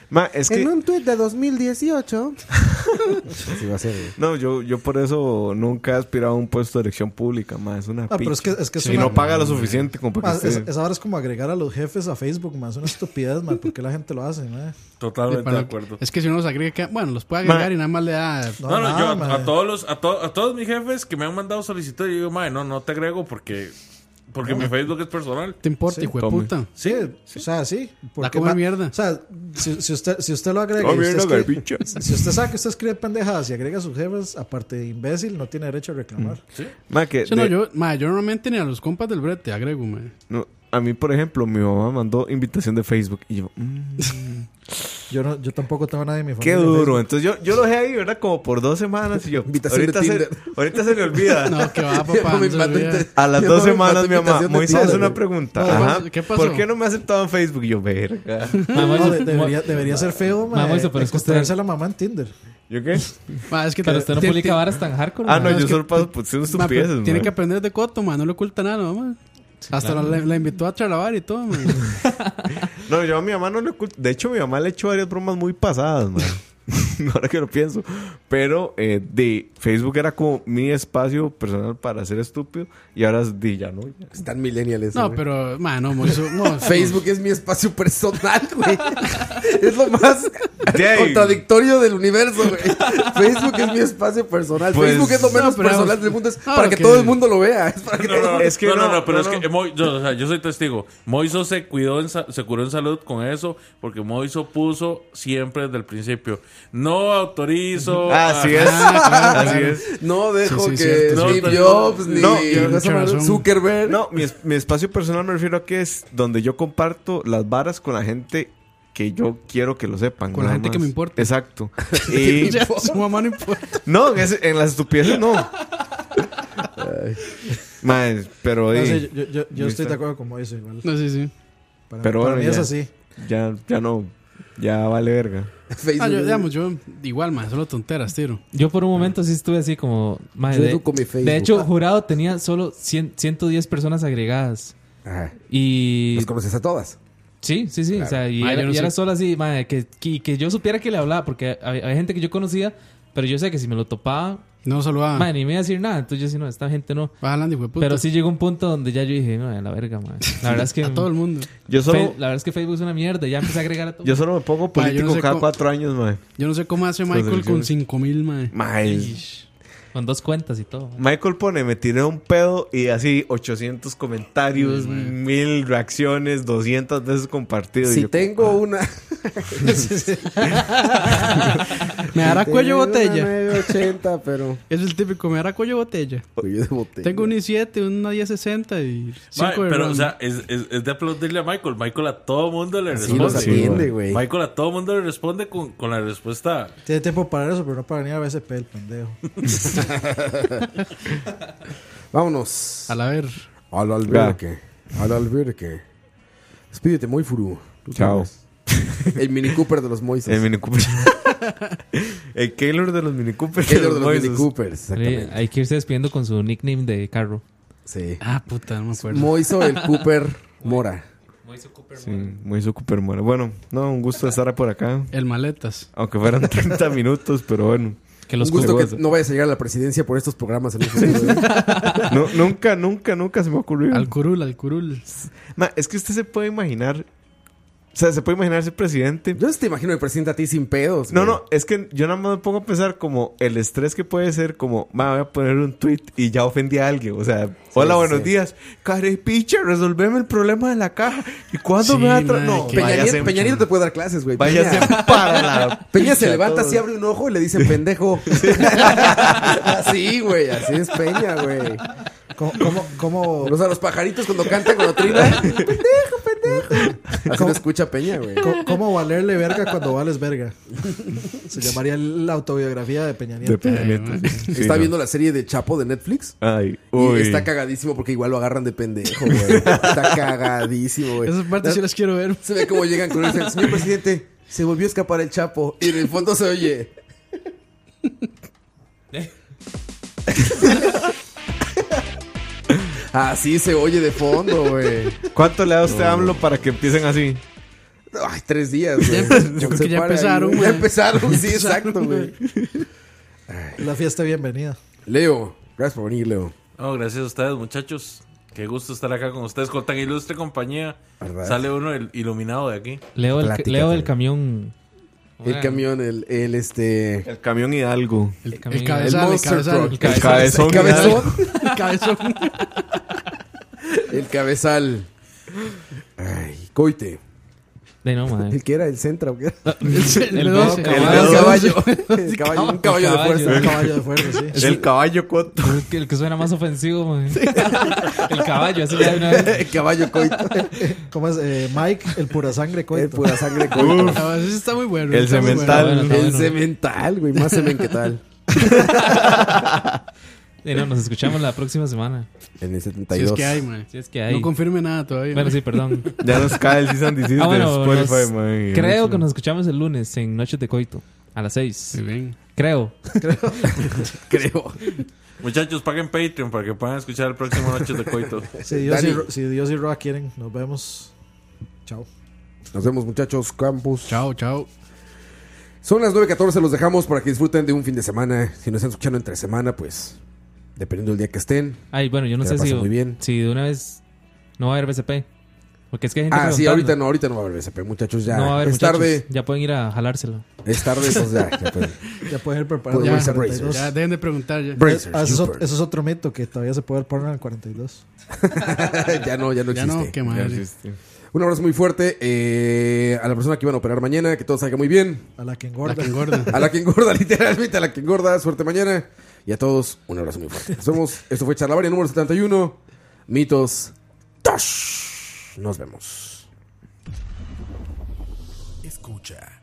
Ma, es que. En un tuit de 2018. Así va a ser. güey. No, yo, yo por eso nunca he aspirado a un puesto de elección pública, ma. Es una Ah, pero es que- es que es una- no paga lo suficiente como para que es- esté- esa hora es como agregar a los jefes a Facebook, más una estupidez, man. ¿Por qué la gente lo hace? Totalmente para- de acuerdo. Es que si uno los agrega, bueno, los puede agregar Ma- y nada más le da. No, no, yo a, a todos los, a, to- a todos mis jefes que me han mandado solicitud, yo digo, mae, no, no te agrego porque Porque mi Facebook es personal. ¿Te importa, hijo de puta? Sí, o sea, sí. La come ma- mierda. O sea, si, si usted, si usted lo agrega. Y usted escribe- si usted sabe que usted escribe pendejadas y agrega a sus jefes, aparte de imbécil, no tiene derecho a reclamar. Ma, que Sí, no, de- yo, ma, yo normalmente ni a los compas del brete agrego, ma. no, a mí, por ejemplo, mi mamá mandó invitación de Facebook y yo, mm, Yo, no, yo tampoco tengo a nadie en mi qué familia. en duro. Entonces yo, yo lo dejé ahí, ¿verdad? Como por dos semanas y yo, Invitación ahorita de se, ahorita se le olvida. No, que va, papá. No se A las Yo dos no semanas mi mamá, Moisés, una pregunta. No, Ajá, ¿qué pasó? ¿Por qué no me ha aceptado en Facebook? Y yo, verga. Debería, debería ser feo, Ma, ma, Moiso, pero es que usted- a la mamá en Tinder. ¿Yo qué? Ma, es que Pero te- usted no publica varas tan hardcore. Ah, no, yo que- solo paso pues, estupideces, Tiene que aprender de Coto, ma. No le oculta nada, Hasta claro. la, la invitó a charlavar y todo. No, yo a mi mamá no le oculto. De hecho, mi mamá le echó varias bromas muy pasadas, man. Ahora que lo pienso. Pero eh, de Facebook era como mi espacio personal para ser estúpido. Y ahora es de ya no. Están millennials. No, güey. pero, ma, no, no. Facebook es mi espacio personal, güey. es lo más contradictorio del universo, güey. Facebook es mi espacio personal. Pues- Facebook es lo menos No, pero- personal del mundo. Es No, para que, que- todo el mundo lo vea. Es para que No, no, Es que no, no, no, no, pero no, es que no. Mo- yo, o sea, yo soy testigo. Moiso se cuidó, en se curó en salud con eso, porque Moiso puso siempre desde el principio. No autorizo. Así a- es. claro, Así es. No dejo Sí, sí, que cierto, sí. Steve No, Jobs ni. Zuckerberg. No, mi, es- mi espacio personal me refiero a que es donde yo comparto las varas con la gente que yo quiero que lo sepan. Con la gente que me importa. Exacto. Y su mamá no importa. no, en, ese- en las estupideces no. Pero No sé, yo, yo, yo Listo. estoy de acuerdo con Moiso igual. No, sí, sí. Para, Pero para bueno, mí es así. ya, ya no. Ya vale verga. Facebook Ah, yo, digamos, yo, igual, ma, solo tonteras, tiro. Yo por un momento sí estuve así como... de, educo mi Facebook. de hecho, jurado tenía solo 100 110 personas agregadas. Ajá. Y... Los conoces a todas. Sí, sí, sí. O sea, y, Ah, era, yo no y sé. era solo así, madre, que, que, que yo supiera que le hablaba, porque hay gente que yo conocía, pero yo sé que si me lo topaba, No saludaba. madre, ni me iba a decir nada. Entonces yo decía, no, esta gente no. Hijo de puta. Pero sí llegó un punto donde ya yo dije, no, a la verga, madre. La verdad es que. A todo el mundo. Yo solo, la verdad es que Facebook es una mierda. Ya empecé a agregar a todo. yo solo me pongo político no sé cada cómo- cuatro años, mae. Yo no sé cómo hace Michael con elecciones. 5000, ma. Mae. Con dos cuentas y todo. Michael pone, me tiré un pedo y así 800 comentarios, mil reacciones, 200 veces compartido. y Si yo, tengo una. Me dará cuello Tengo botella. Una 980, pero. Es el típico, me dará cuello botella. Cuello de botella. Tengo un i7, una 1060 y 5 Ma, de pero, RAM. o sea, es, es, es de aplaudirle a Michael. Michael a todo mundo le Así responde. atiende, güey. Michael a todo mundo le responde con, con la respuesta. Tiene tiempo para eso, pero no para venir a BSP, el pendejo. Vámonos. A la ver. Al albergue. Al albergue. Despídete, muy Chao. El Mini Cooper de los Moises. El Mini Cooper. el Keylor de los Mini Cooper. Keylor de los. Mini Coopers. Hay que irse despidiendo con su nickname de carro. Sí. Ah, puta, no me acuerdo. Moiso el Cooper Mora. Sí, Moiso Cooper Mora. Bueno, no, un gusto estar por acá. El maletas. Aunque fueran 30 minutos, pero bueno. Que los Un gusto que no vayas a llegar a la presidencia por estos programas en. ¿eh? No, nunca, nunca, nunca se me ocurrió. Al curul, al curul. Ma, es que usted se puede imaginar. O sea, se puede imaginar ser presidente. Yo te imagino el presidente a ti sin pedos. No, güey. no, es que yo nada más me pongo a pensar como el estrés que puede ser como, ma, voy a poner un tweet y ya ofendí a alguien. O sea, hola, buenos sí. días. Carepicha, resolveme el problema de la caja. ¿Y cuándo Sí, me va a tra- ma, No, que- Peña váyase- Nieto, Peña Nieto te puede dar clases, güey. Váyase Peña, para la. Peña se picha, levanta así, abre un ojo y le dicen pendejo. así, güey. Así es Peña, güey. ¿Cómo, cómo, cómo, O sea, los pajaritos cuando cantan, cuando trinan. pendejo, pendejo. Así lo escucha Peña, güey. cómo- cómo valerle verga cuando vales verga? Se llamaría la autobiografía de Peña Nieto. De Peña Nieto, sí. Está no. viendo la serie de Chapo de Netflix. Ay, Y uy. está cagadísimo porque igual lo agarran de pendejo, güey. Está cagadísimo, güey. Esas partes sí las quiero ver. Se ve cómo llegan con él. y dicen, Señor presidente, se volvió a escapar el Chapo. Y en el fondo se oye. Así se oye de fondo, güey. ¿Cuánto le da usted a AMLO para que empiecen así? Ay, tres días, güey. Yo creo que ya empezaron, güey. Ya empezaron, sí, exacto, güey. La fiesta bienvenida. Leo, gracias por venir, Leo. No, gracias a ustedes, muchachos. Qué gusto estar acá con ustedes, con tan ilustre compañía. ¿Verdad? Sale uno el iluminado de aquí. Leo el, Plática, Leo el camión. El camión, el, el este. El camión Hidalgo. El, El camión. cabezal, el cabezal. El El cabezón. El cabezón. El cabezón. El cabezal. Ay, coite. De no, madre. ¿El que era? ¿El centro? ¿o qué era? El- el El doce. caballo. El caballo. Un caballo de fuerza. Un caballo de fuerza, sí. El caballo coto. El que, el que suena más ofensivo, man. El caballo, así ya una vez. El caballo coito. ¿Cómo es? Eh, Mike, el pura sangre coito. El pura sangre coito. Ah, ese está muy bueno. El cemental. bueno. Está bueno, El bueno. cemental, güey. Más semen que tal. No, nos escuchamos la próxima semana. En el Si 72. es que hay, man. Si es que hay. No confirme nada todavía. Bueno, man. sí, perdón. Ya nos cae el season 16 Ah, bueno, de Spotify, nos- man. Creo que nos escuchamos el lunes en Noches de Coito. A las 6. Muy bien. Creo. Creo. Muchachos, paguen Patreon para que puedan escuchar el próximo Noches de Coito. Si Dios, y, Dani. Si Dios y Roa quieren, nos vemos. Chao. Nos vemos, muchachos. Campus. Chao, chao. Son las 9.14, los dejamos para que disfruten de un fin de semana. Si nos están escuchando entre semana, pues dependiendo del día que estén. Ay, bueno, yo no sé si, muy bien. si de una vez no va a haber BCP. Porque es que hay gente Ah, sí, ahorita no, ahorita no va a haber BCP, muchachos. Ya No va a haber, es muchachos. tarde. Ya pueden ir a jalárselo. Es tarde, pues ya. ya pueden. Ya pueden ir preparando Pueden el irse 42. Brazers. Ya, dejen de preguntar ya. Brazers, Ah, eso, es, eso es otro mito que todavía se puede ver porno en el 42. ya no, ya no Ya existe. no, qué madre. Un abrazo muy fuerte eh, a la persona que iban a operar mañana. Que todo salga muy bien. A la que La engorda. que engorda. A la que engorda, literalmente, a la que engorda. Suerte mañana. Y a todos, un abrazo muy fuerte. Nos vemos. Esto fue Charlavaria número 71. Mitos. Tosh. Nos vemos. Escucha.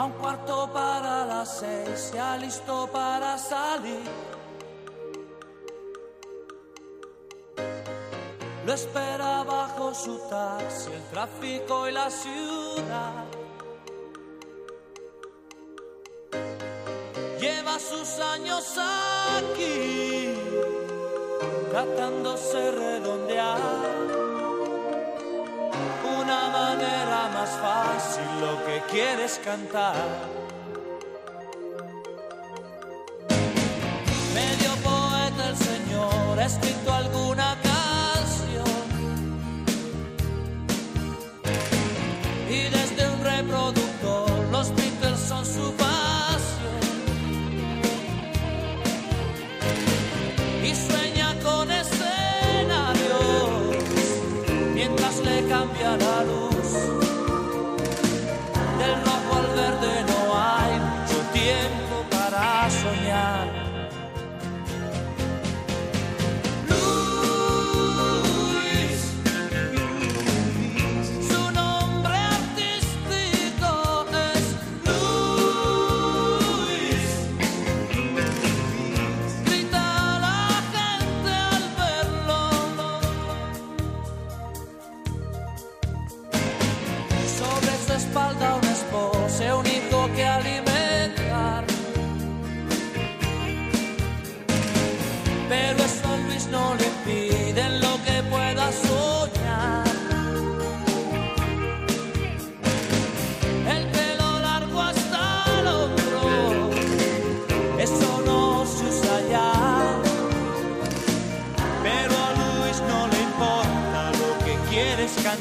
A un cuarto para las seis, ya listo para salir. Lo espera bajo su taxi, el tráfico y la ciudad. Lleva sus años aquí, tratándose redondear una manera más fácil lo que quieres cantar.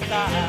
Quieres